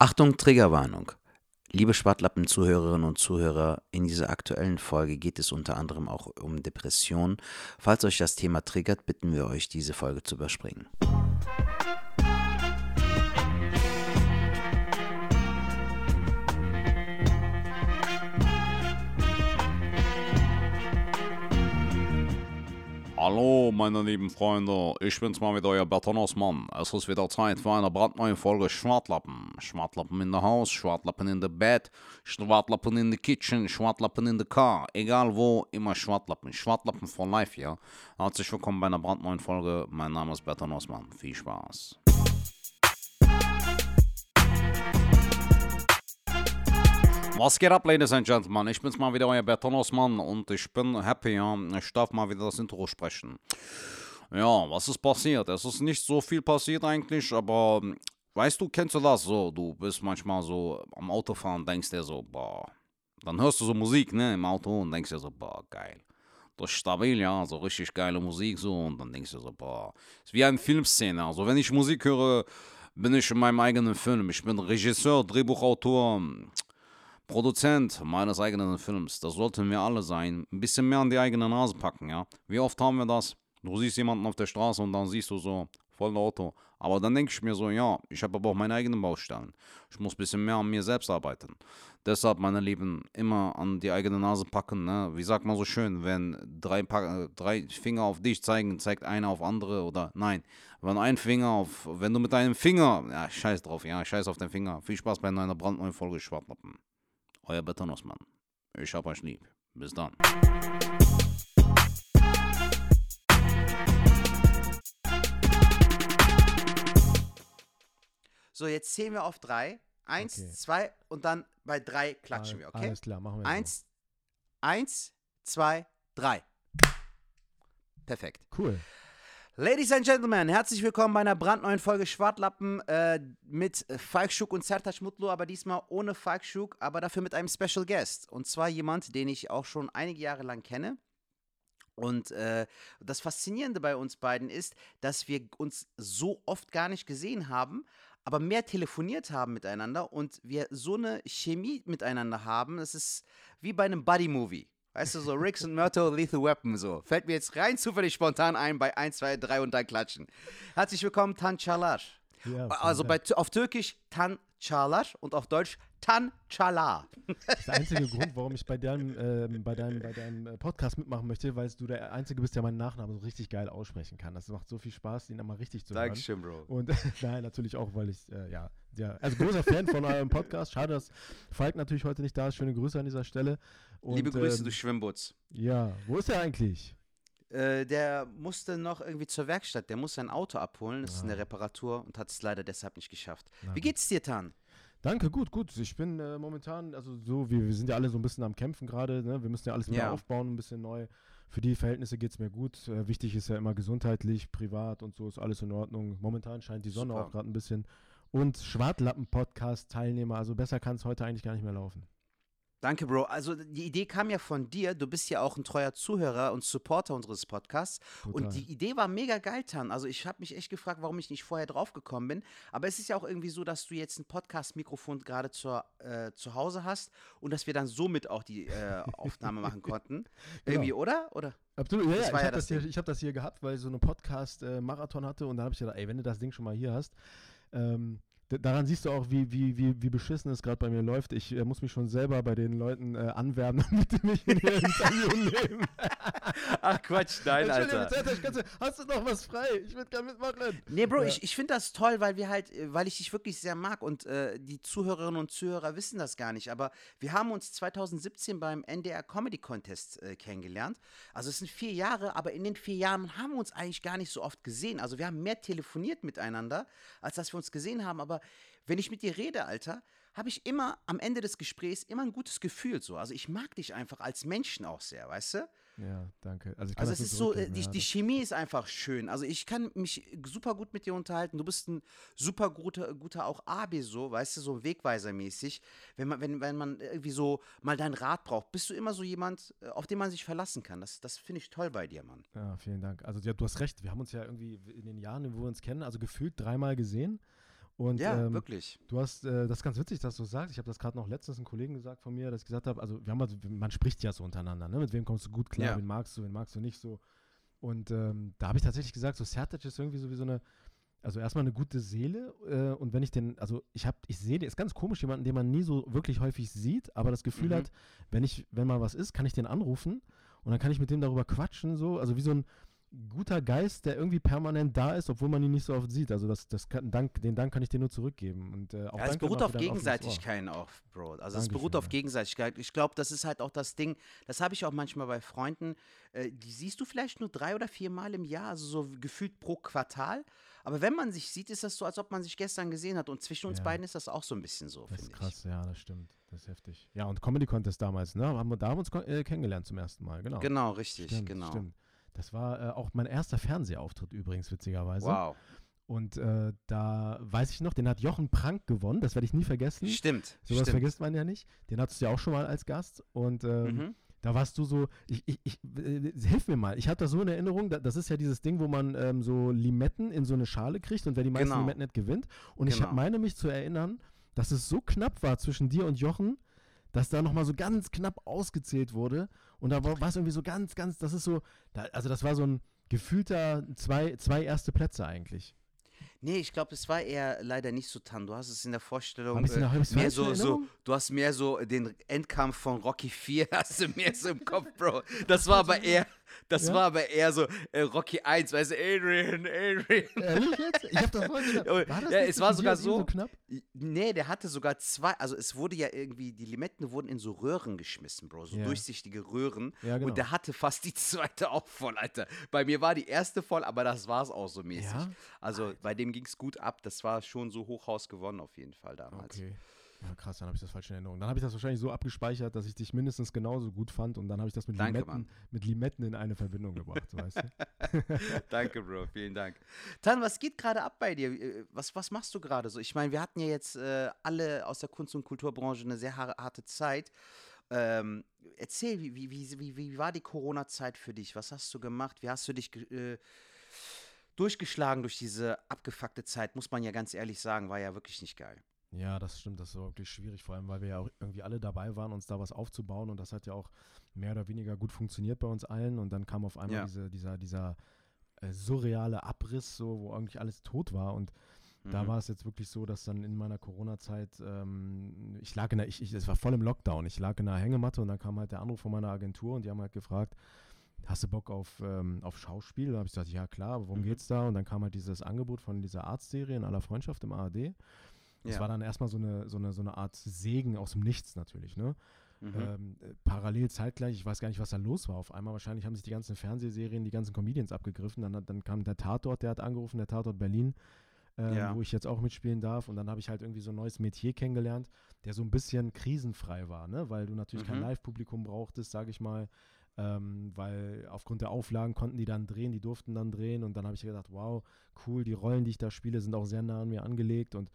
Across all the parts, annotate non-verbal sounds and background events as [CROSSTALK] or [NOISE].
Achtung, Triggerwarnung. Liebe Schwartlappen-Zuhörerinnen und Zuhörer, in dieser aktuellen Folge geht es unter anderem auch um Depressionen. Falls euch das Thema triggert, bitten wir euch, diese Folge zu überspringen. Hallo, meine lieben Freunde, ich bin's mal wieder, euer Bertonos Mann. Es ist wieder Zeit für eine brandneue Folge Schwartlappen. Schwartlappen in the house, Schwartlappen in the bed, Schwartlappen in the kitchen, Schwartlappen in the car. Egal wo, immer Schwartlappen. Schwartlappen for life, ja. Herzlich willkommen bei einer brandneuen Folge. Mein Name ist Bertonos Mann. Viel Spaß. Was geht ab, Ladies and Gentlemen? Ich bin's mal wieder, euer Bertonos Mann und ich bin happy, ja. Ich darf mal wieder das Intro sprechen. Ja, was ist passiert? Es ist nicht so viel passiert eigentlich, aber weißt du, kennst du das so? Du bist manchmal so am Autofahren, denkst dir so, boah. Dann hörst du so Musik, ne, im Auto und denkst dir so, boah, geil. Das ist stabil, ja, so richtig geile Musik so und dann denkst du so, boah. Ist wie eine Filmszene. Also, wenn ich Musik höre, bin ich in meinem eigenen Film. Ich bin Regisseur, Drehbuchautor, Produzent meines eigenen Films. Das sollten wir alle sein. Ein bisschen mehr an die eigene Nase packen, ja. Wie oft haben wir das? Du siehst jemanden auf der Straße und dann siehst du so, voll Auto. Aber dann denke ich mir so, ja, ich habe aber auch meine eigenen Baustellen. Ich muss ein bisschen mehr an mir selbst arbeiten. Deshalb, meine Lieben, immer an die eigene Nase packen. Ne? Wie sagt man so schön, wenn drei, pa drei Finger auf dich zeigen, zeigt einer auf andere oder nein. Wenn ein Finger auf, wenn du mit deinem Finger, ja, scheiß drauf, ja, scheiß auf den Finger. Viel Spaß bei einer brandneuen Folge Schwartlappen. Euer Betonosmann. Ich hab euch lieb. Bis dann. So, jetzt zählen wir auf drei. Eins, Okay. zwei und dann bei drei klatschen wir, okay? Alles klar, machen wir Eins, eins, zwei, drei. Perfekt. so. Cool. Ladies and Gentlemen, herzlich willkommen bei einer brandneuen Folge Schwartlappen äh, mit Falk Schuk und Sertac Mutlu, aber diesmal ohne Falk Schuk, aber dafür mit einem Special Guest. Und zwar jemand, den ich auch schon einige Jahre lang kenne. Und äh, das Faszinierende bei uns beiden ist, dass wir uns so oft gar nicht gesehen haben, aber mehr telefoniert haben miteinander und wir so eine Chemie miteinander haben. Das ist wie bei einem Buddy-Movie. Weißt du, so Riggs und Myrtle, Lethal Weapon, so. Fällt mir jetzt rein zufällig spontan ein bei 1, 2, 3 und dann klatschen. Herzlich willkommen, Tan Çalar. Ja, Also bei, auf Türkisch Tan Çalar und auf Deutsch Tan Çalar. Das ist der einzige Grund, warum ich bei deinem, ähm, bei deinem, bei deinem äh, Podcast mitmachen möchte, weil du der Einzige bist, der meinen Nachnamen so richtig geil aussprechen kann. Das macht so viel Spaß, ihn einmal richtig zu hören. Bro. Und [LAUGHS] nein, natürlich auch, weil ich, äh, ja, ja, also großer Fan von eurem Podcast. Schade, dass Falk natürlich heute nicht da ist. Schöne Grüße an dieser Stelle. Und, Liebe Grüße, ähm, du Schwimmbutz. Ja, wo ist er eigentlich? Äh, der musste noch irgendwie zur Werkstatt. Der muss sein Auto abholen. Das ist eine Ah. Reparatur und hat es leider deshalb nicht geschafft. Na Wie geht's dir, Tan? Danke, gut, gut. Ich bin äh, momentan, also so, wir, wir sind ja alle so ein bisschen am Kämpfen gerade, ne? Wir müssen ja alles wieder Ja. aufbauen, ein bisschen neu. Für die Verhältnisse geht es mir gut. Äh, wichtig ist ja immer gesundheitlich, privat und so ist alles in Ordnung. Momentan scheint die Sonne Super. auch gerade ein bisschen. Und Schwartlappen-Podcast-Teilnehmer, also besser kann es heute eigentlich gar nicht mehr laufen. Danke, Bro. Also die Idee kam ja von dir. Du bist ja auch ein treuer Zuhörer und Supporter unseres Podcasts. Und Total. die Idee war mega geil, Tan. Also ich habe mich echt gefragt, warum ich nicht vorher drauf gekommen bin. Aber es ist ja auch irgendwie so, dass du jetzt ein Podcast-Mikrofon gerade äh, zu Hause hast und dass wir dann somit auch die äh, Aufnahme machen konnten. [LAUGHS] Irgendwie, oder? Oder? Absolut, ja, ja, ich ja habe das das, hier, ich hab das hier gehabt, weil ich so eine Podcast-Marathon hatte und dann habe ich gedacht, ey, wenn du das Ding schon mal hier hast, ähm, daran siehst du auch, wie, wie, wie, wie beschissen es gerade bei mir läuft. Ich äh, muss mich schon selber bei den Leuten äh, anwerben, [LAUGHS] damit die mich in ihr [LAUGHS] Interview nehmen. Ach Quatsch, nein, du, hast du noch was frei? Ich würde gerne mitmachen. Nee, Bro, Ja. ich, ich finde das toll, weil wir halt, äh, weil ich dich wirklich sehr mag und äh, die Zuhörerinnen und Zuhörer wissen das gar nicht. Aber wir haben uns 2017 beim NDR Comedy Contest äh, kennengelernt. Also es sind vier Jahre, aber in den vier Jahren haben wir uns eigentlich gar nicht so oft gesehen. Also wir haben mehr telefoniert miteinander, als dass wir uns gesehen haben. Aber wenn ich mit dir rede, Alter, habe ich immer am Ende des Gesprächs immer ein gutes Gefühl so. Also ich mag dich einfach als Menschen auch sehr, weißt du? Ja, danke. Also, Also es ist so, äh, die, ja, die Chemie ist einfach schön. Also ich kann mich super gut mit dir unterhalten. Du bist ein super guter, guter auch AB so, weißt du, so Wegweisermäßig. Wenn man, wenn, wenn man irgendwie so mal deinen Rat braucht, bist du immer so jemand, äh, auf den man sich verlassen kann. Das, das finde ich toll bei dir, Mann. Ja, vielen Dank. Also ja, du hast recht. Wir haben uns ja irgendwie in den Jahren, wo wir uns kennen, also gefühlt dreimal gesehen. Und Ja, ähm, wirklich. Du hast, äh, das ist ganz witzig, dass du sagst. Ich habe das gerade noch letztens einem Kollegen gesagt von mir, dass ich gesagt habe, also wir haben also, man spricht ja so untereinander, ne? Mit wem kommst du gut klar, Ja. wen magst du, wen magst du nicht so. Und ähm, da habe ich tatsächlich gesagt, so Sertac ist irgendwie so wie so eine, also erstmal eine gute Seele äh, und wenn ich den, also ich habe, ich sehe, den ist ganz komisch, jemanden, den man nie so wirklich häufig sieht, aber das Gefühl Mhm. hat, wenn ich, wenn mal was ist, kann ich den anrufen und dann kann ich mit dem darüber quatschen, so, also wie so ein guter Geist, der irgendwie permanent da ist, obwohl man ihn nicht so oft sieht. Also das, das kann, Dank, den Dank kann ich dir nur zurückgeben. Und, äh, auch Ja, es beruht auf. Gegenseitigkeit auch, Bro. Also es Dankeschön, beruht auf. Gegenseitigkeit. Ich glaube, das ist halt auch das Ding, das habe ich auch manchmal bei Freunden, äh, die siehst du vielleicht nur drei oder vier Mal im Jahr, also so gefühlt pro Quartal. Aber wenn man sich sieht, ist das so, als ob man sich gestern gesehen hat. Und zwischen uns Ja. beiden ist das auch so ein bisschen so, Das ist finde ich. krass, ja, das stimmt. Das ist heftig. Ja, und Comedy Contest damals, ne? Haben wir da haben wir uns äh, kennengelernt zum ersten Mal, genau. Genau, richtig, stimmt, genau. Stimmt. Das war äh, auch mein erster Fernsehauftritt übrigens, witzigerweise. Wow, Und äh, da weiß ich noch, den hat Jochen Prank gewonnen, das werde ich nie vergessen. stimmt. Sowas stimmt. vergisst man ja nicht. Den hattest du ja auch schon mal als Gast. Und ähm, Mhm. da warst du so, ich, ich, ich äh, hilf mir mal, ich habe das so in Erinnerung, da, das ist ja dieses Ding, wo man ähm, so Limetten in so eine Schale kriegt und wer die meisten Genau. Limetten nicht gewinnt. Und ich hab, Genau. meine mich zu erinnern, dass es so knapp war zwischen dir und Jochen, dass da nochmal so ganz knapp ausgezählt wurde. Und da war es irgendwie so ganz, ganz, das ist so, da, also das war so ein gefühlter zwei, zwei erste Plätze eigentlich. Nee, ich glaube, es war eher leider nicht so tan. Du hast es in der Vorstellung ich's mehr so, so, du hast mehr so den Endkampf von Rocky 4 [LAUGHS] hast du mehr so im Kopf, Bro. Das war aber eher, [LAUGHS] das Ja? war aber eher so äh, Rocky 1, weißt du, Adrian, Adrian. Ehrlich jetzt? Ich hab das voll gedacht. [LAUGHS] War das ja, nicht es war sogar so- so knapp? Nee, der hatte sogar zwei, also es wurde ja irgendwie, die Limetten wurden in so Röhren geschmissen, Bro, so Ja. durchsichtige Röhren. Ja, genau. Und der hatte fast die [LAUGHS] zweite auch voll, Alter. Bei mir war die erste voll, aber das war es auch so mäßig. Also bei dem ging es gut ab. Das war schon so Hochhaus gewonnen auf jeden Fall damals. Okay. Ja, krass, dann habe ich das falsch in Erinnerung. Dann habe ich das wahrscheinlich so abgespeichert, dass ich dich mindestens genauso gut fand und dann habe ich das mit Danke, Limetten, mit Limetten in eine Verbindung gebracht, weißt du? [LAUGHS] Danke, Bro, vielen Dank. Tan, was geht gerade ab bei dir? Äh, Was, was machst du gerade so? Ich meine, wir hatten ja jetzt äh, alle aus der Kunst- und Kulturbranche eine sehr har- harte Zeit. Ähm, erzähl, wie, wie, wie, wie, war die Corona-Zeit für dich? Was hast du gemacht? Wie hast du dich äh, durchgeschlagen durch diese abgefuckte Zeit? Muss man ja ganz ehrlich sagen, war ja wirklich nicht geil. Ja, das stimmt, das war wirklich schwierig, vor allem, weil wir ja auch irgendwie alle dabei waren, uns da was aufzubauen und das hat ja auch mehr oder weniger gut funktioniert bei uns allen und dann kam auf einmal Ja. diese, dieser, dieser äh, surreale Abriss, so, wo eigentlich alles tot war und Da Mhm. war es jetzt wirklich so, dass dann in meiner Corona-Zeit, ähm, ich lag in der, ich, ich, es war voll im Lockdown, ich lag in der Hängematte und dann kam halt der Anruf von meiner Agentur und die haben halt gefragt, hast du Bock auf, ähm, auf Schauspiel? Da habe ich gesagt, ja klar, aber worum Mhm. geht's da? Und dann kam halt dieses Angebot von dieser Arztserie in aller Freundschaft im ARD. Das Ja. war dann erstmal so eine, so, eine, so eine Art Segen aus dem Nichts natürlich, ne? Mhm. Ähm, äh, parallel zeitgleich, ich weiß gar nicht, was da los war auf einmal. Wahrscheinlich haben sich die ganzen Fernsehserien, die ganzen Comedians abgegriffen. Dann, dann kam der Tatort, der hat angerufen, der Tatort Berlin, ähm, Ja. wo ich jetzt auch mitspielen darf. Und dann habe ich halt irgendwie so ein neues Metier kennengelernt, der so ein bisschen krisenfrei war, ne? Weil du natürlich kein Mhm. Live-Publikum brauchtest, sage ich mal. Ähm, weil aufgrund der Auflagen konnten die dann drehen, die durften dann drehen. Und dann habe ich gedacht, wow, cool, die Rollen, die ich da spiele, sind auch sehr nah an mir angelegt. Und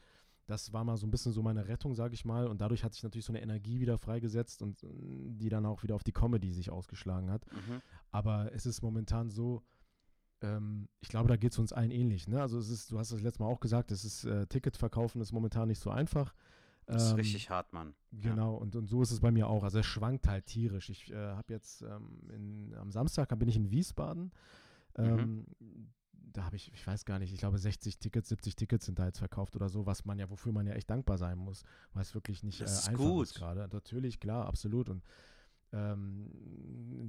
das war mal so ein bisschen so meine Rettung, sage ich mal. Und dadurch hat sich natürlich so eine Energie wieder freigesetzt und äh, die dann auch wieder auf die Comedy sich ausgeschlagen hat. Mhm. Aber es ist momentan so, ähm, ich glaube, da geht es uns allen ähnlich. Ne? Also es ist, du hast das letzte Mal auch gesagt, es ist äh, Ticketverkaufen ist momentan nicht so einfach. Das ist Ähm, richtig hart, Mann. Ja. Genau, und, und so ist es bei mir auch. Also es schwankt halt tierisch. Ich äh, habe jetzt ähm, in, am Samstag bin ich in Wiesbaden. Ähm, Da habe ich, ich weiß gar nicht, ich glaube 60 Tickets, 70 Tickets sind da jetzt verkauft oder so, was man ja, wofür man ja echt dankbar sein muss, weil es wirklich nicht Das äh, ist einfach gut. ist gerade. Natürlich, klar, absolut. Und ähm,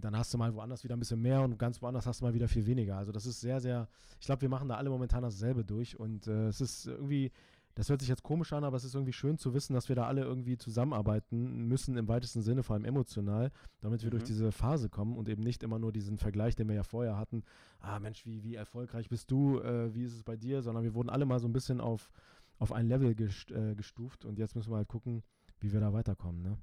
dann hast du mal woanders wieder ein bisschen mehr und ganz woanders hast du mal wieder viel weniger. Also das ist sehr, sehr, ich glaube, wir machen da alle momentan dasselbe durch und äh, es ist irgendwie, das hört sich jetzt komisch an, aber es ist irgendwie schön zu wissen, dass wir da alle irgendwie zusammenarbeiten müssen, im weitesten Sinne, vor allem emotional, damit wir durch Mhm. diese Phase kommen und eben nicht immer nur diesen Vergleich, den wir ja vorher hatten, ah Mensch, wie, wie erfolgreich bist du, äh, wie ist es bei dir, sondern wir wurden alle mal so ein bisschen auf, auf ein Level gest, äh, gestuft und jetzt müssen wir halt gucken, wie wir da weiterkommen, ne?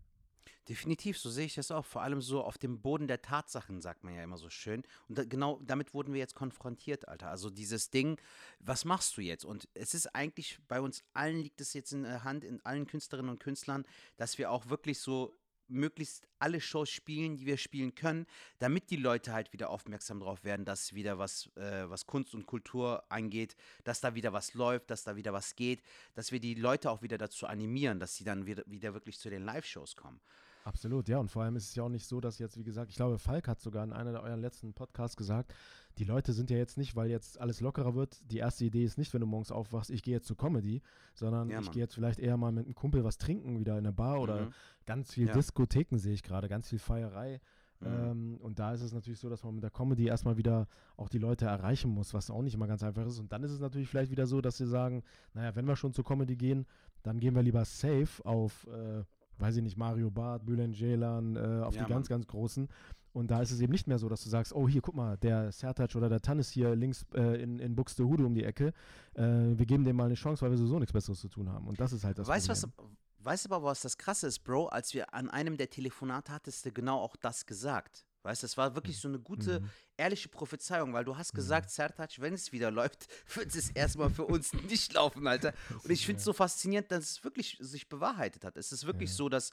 Definitiv, so sehe ich das auch. Vor allem so auf dem Boden der Tatsachen, sagt man ja immer so schön. Und da, genau damit wurden wir jetzt konfrontiert, Alter. Also dieses Ding, was machst du jetzt? Und es ist eigentlich, bei uns allen liegt es jetzt in der Hand, in allen Künstlerinnen und Künstlern, dass wir auch wirklich so möglichst alle Shows spielen, die wir spielen können, damit die Leute halt wieder aufmerksam drauf werden, dass wieder was, äh, was Kunst und Kultur angeht, dass da wieder was läuft, dass da wieder was geht, dass wir die Leute auch wieder dazu animieren, dass sie dann wieder, wieder wirklich zu den Live-Shows kommen. Absolut, ja. Und vor allem ist es ja auch nicht so, dass jetzt, wie gesagt, ich glaube, Falk hat sogar in einer der euren letzten Podcasts gesagt, die Leute sind ja jetzt nicht, weil jetzt alles lockerer wird. Die erste Idee ist nicht, wenn du morgens aufwachst, ich gehe jetzt zur Comedy, sondern Ja, ich gehe jetzt vielleicht eher mal mit einem Kumpel was trinken, wieder in der Bar oder Mhm. ganz viel Ja. Diskotheken sehe ich gerade, ganz viel Feierei. Mhm. Ähm, und da ist es natürlich so, dass man mit der Comedy erstmal wieder auch die Leute erreichen muss, was auch nicht immer ganz einfach ist. Und dann ist es natürlich vielleicht wieder so, dass sie sagen, naja, wenn wir schon zur Comedy gehen, dann gehen wir lieber safe auf, äh, weiß ich nicht, Mario Barth, Bülent Ceylan, äh, auf Ja, die ganz, Mann. ganz großen. Und da ist es eben nicht mehr so, dass du sagst, oh, hier, guck mal, der Sertac oder der Tannis hier links äh, in, in Buxtehude um die Ecke. Äh, wir geben dem mal eine Chance, weil wir sowieso nichts Besseres zu tun haben. Und das ist halt das Weißt du, was, Problem. weißt du aber, was das Krasse ist, Bro? Als wir an einem der Telefonate hattest du genau auch das gesagt. Weißt du, es war wirklich so eine gute, Mhm. ehrliche Prophezeiung, weil du hast gesagt, Sertac, wenn es wieder [LAUGHS] läuft, wird es erstmal für uns [LAUGHS] nicht laufen, Alter. Und ich finde es so faszinierend, dass es wirklich sich bewahrheitet hat. Es ist wirklich Ja, so, dass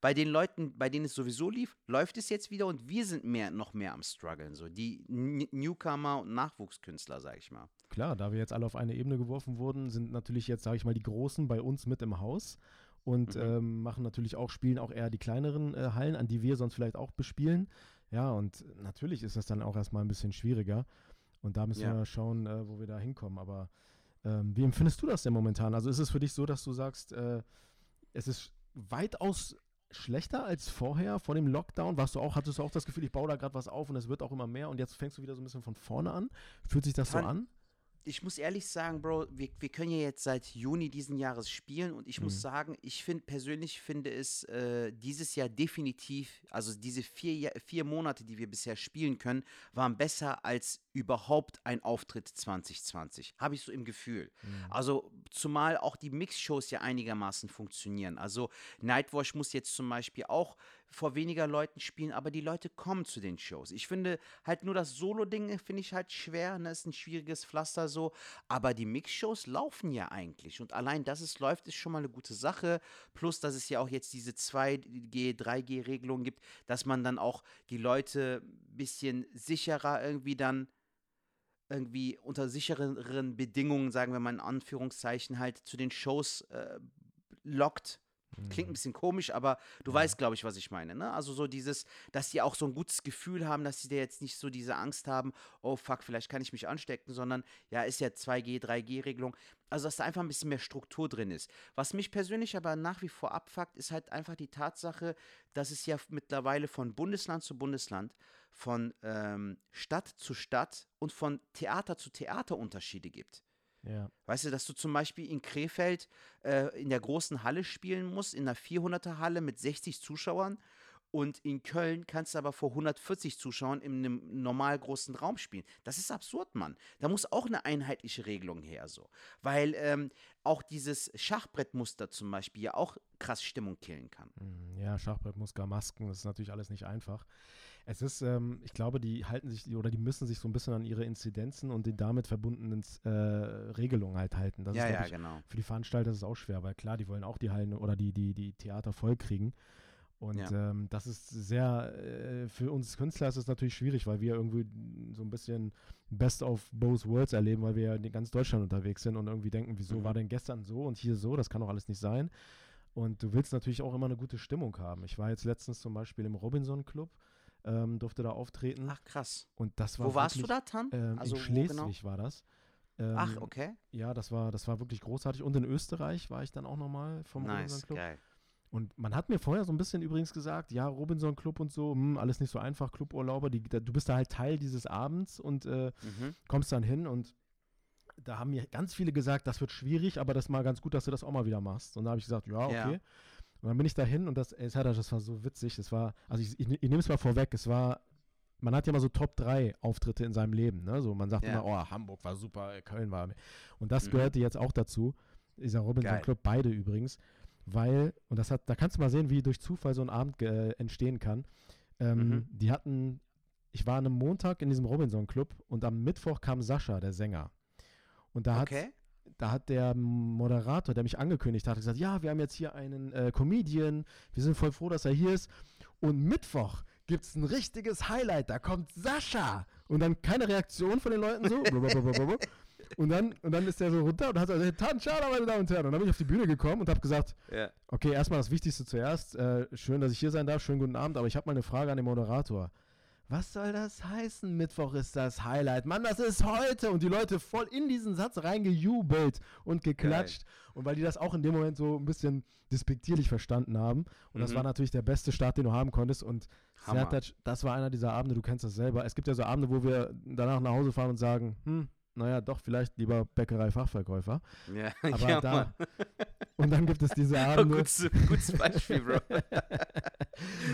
bei den Leuten, bei denen es sowieso lief, läuft es jetzt wieder und wir sind mehr, noch mehr am struggeln. So die Newcomer und Nachwuchskünstler, sag ich mal. Klar, da wir jetzt alle auf eine Ebene geworfen wurden, sind natürlich jetzt, sage ich mal, die Großen bei uns mit im Haus und Mhm. ähm, machen natürlich auch, spielen auch eher die kleineren äh, Hallen, an die wir sonst vielleicht auch bespielen. Ja, und natürlich ist das dann auch erstmal ein bisschen schwieriger. Und da müssen Ja. wir schauen, äh, wo wir da hinkommen. Aber ähm, wie empfindest du das denn momentan? Also ist es für dich so, dass du sagst, äh, es ist weitaus schlechter als vorher, vor dem Lockdown? Warst du auch, hattest du auch das Gefühl, ich baue da gerade was auf und es wird auch immer mehr und jetzt fängst du wieder so ein bisschen von vorne an? Fühlt sich das so Kann- an? Ich muss ehrlich sagen, Bro, wir, wir können ja jetzt seit Juni diesen Jahres spielen und ich Mhm. muss sagen, ich finde persönlich finde es äh, dieses Jahr definitiv, also diese vier, vier Monate, die wir bisher spielen können, waren besser als überhaupt ein Auftritt 2020. Habe ich so im Gefühl. Also zumal auch die Mix-Shows ja einigermaßen funktionieren. Also Nightwatch muss jetzt zum Beispiel auch vor weniger Leuten spielen, aber die Leute kommen zu den Shows. Ich finde halt nur das Solo-Ding finde ich halt schwer, ne, ist ein schwieriges Pflaster so, aber die Mix-Shows laufen ja eigentlich und allein, dass es läuft, ist schon mal eine gute Sache, plus, dass es ja auch jetzt diese 2G, 3G-Regelung gibt, dass man dann auch die Leute ein bisschen sicherer irgendwie dann irgendwie unter sichereren Bedingungen, sagen wir mal in Anführungszeichen, halt zu den Shows äh, lockt. Klingt ein bisschen komisch, aber du weißt, glaube ich, was ich meine. Ne? Also so dieses, dass die auch so ein gutes Gefühl haben, dass sie da jetzt nicht so diese Angst haben, oh fuck, vielleicht kann ich mich anstecken, sondern ja, ist ja 2G, 3G-Regelung. Also dass da einfach ein bisschen mehr Struktur drin ist. Was mich persönlich aber nach wie vor abfuckt, ist halt einfach die Tatsache, dass es ja mittlerweile von Bundesland zu Bundesland, von ähm, Stadt zu Stadt und von Theater zu Theater Unterschiede gibt. Ja. Weißt du, dass du zum Beispiel in Krefeld äh, in der großen Halle spielen musst, in einer 400er Halle mit 60 Zuschauern und in Köln kannst du aber vor 140 Zuschauern in einem normal großen Raum spielen. Das ist absurd, Mann. Da muss auch eine einheitliche Regelung her, so. Weil ähm, auch dieses Schachbrettmuster zum Beispiel ja auch krass Stimmung killen kann. Mm, Ja, Schachbrett, Muska, Masken, das ist natürlich alles nicht einfach. Es ist, ähm, ich glaube, die halten sich oder die müssen sich so ein bisschen an ihre Inzidenzen und die damit verbundenen äh, Regelungen halt halten. Das ja, ist, ja, ich, genau. für die Veranstalter ist es auch schwer, weil klar, die wollen auch die Hallen oder die, die, die Theater voll kriegen. Und Ja. ähm, das ist sehr, äh, für uns Künstler ist es natürlich schwierig, weil wir irgendwie so ein bisschen Best of both worlds erleben, weil wir ja in ganz Deutschland unterwegs sind und irgendwie denken, wieso Mhm. war denn gestern so und hier so, das kann doch alles nicht sein. Und du willst natürlich auch immer eine gute Stimmung haben. Ich war jetzt letztens zum Beispiel im Robinson Club, ähm, durfte da auftreten Ach, krass. und das war Wo warst du wirklich, da, Tan? Ähm, Also, in Schleswig genau? war das. Ähm, Ach, okay. Ja, das war, das war wirklich großartig. Und in Österreich war ich dann auch nochmal vom Robinson Nice, Club. geil. Und man hat mir vorher so ein bisschen übrigens gesagt, ja, Robinson Club und so, hm, alles nicht so einfach, Cluburlauber, die, da, du bist da halt Teil dieses Abends und äh, Mhm. kommst dann hin und da haben mir ganz viele gesagt, das wird schwierig, aber das ist mal ganz gut, dass du das auch mal wieder machst. Und da habe ich gesagt, ja, okay. Ja. Und dann bin ich da hin und das, ey, Serdar, das war so witzig. Das war, also ich, ich, ich nehme es mal vorweg, es war, man hat ja mal so Top 3 Auftritte in seinem Leben, ne? So, man sagt Ja. immer, oh, Hamburg war super, Köln war. Und das Mhm. gehörte jetzt auch dazu, dieser Robinson Geil. Club, beide übrigens, weil, und das hat, da kannst du mal sehen, wie durch Zufall so ein Abend äh, entstehen kann. Ähm, Mhm. Die hatten, ich war an einem Montag in diesem Robinson Club und am Mittwoch kam Sascha, der Sänger. Und da hat Okay. Da hat der Moderator, der mich angekündigt hat, gesagt, ja, wir haben jetzt hier einen äh, Comedian, wir sind voll froh, dass er hier ist. Und Mittwoch gibt es ein richtiges Highlight, da kommt Sascha. Und dann keine Reaktion von den Leuten so. [LAUGHS] und, dann, und dann ist der so runter und hat gesagt, Tanschada, meine Damen und Herren. Und dann bin ich auf die Bühne gekommen und habe gesagt, Ja. okay, erstmal das Wichtigste zuerst. Äh, schön, dass ich hier sein darf. Schönen guten Abend. Aber ich habe mal eine Frage an den Moderator. Was soll das heißen? Mittwoch ist das Highlight. Mann, das ist heute. Und die Leute voll in diesen Satz reingejubelt und geklatscht. Und weil die das auch in dem Moment so ein bisschen despektierlich verstanden haben. Und das Mhm. war natürlich der beste Start, den du haben konntest. Und. Sertac, das war einer dieser Abende, du kennst das selber. Es gibt ja so Abende, wo wir danach nach Hause fahren und sagen, hm, naja, doch, vielleicht lieber Bäckerei-Fachverkäufer. Ja, [LAUGHS] Aber ja, da. Mann. [LAUGHS] Und dann gibt es diese [LAUGHS] Oh, Abende. gutes, gutes Beispiel, Bro.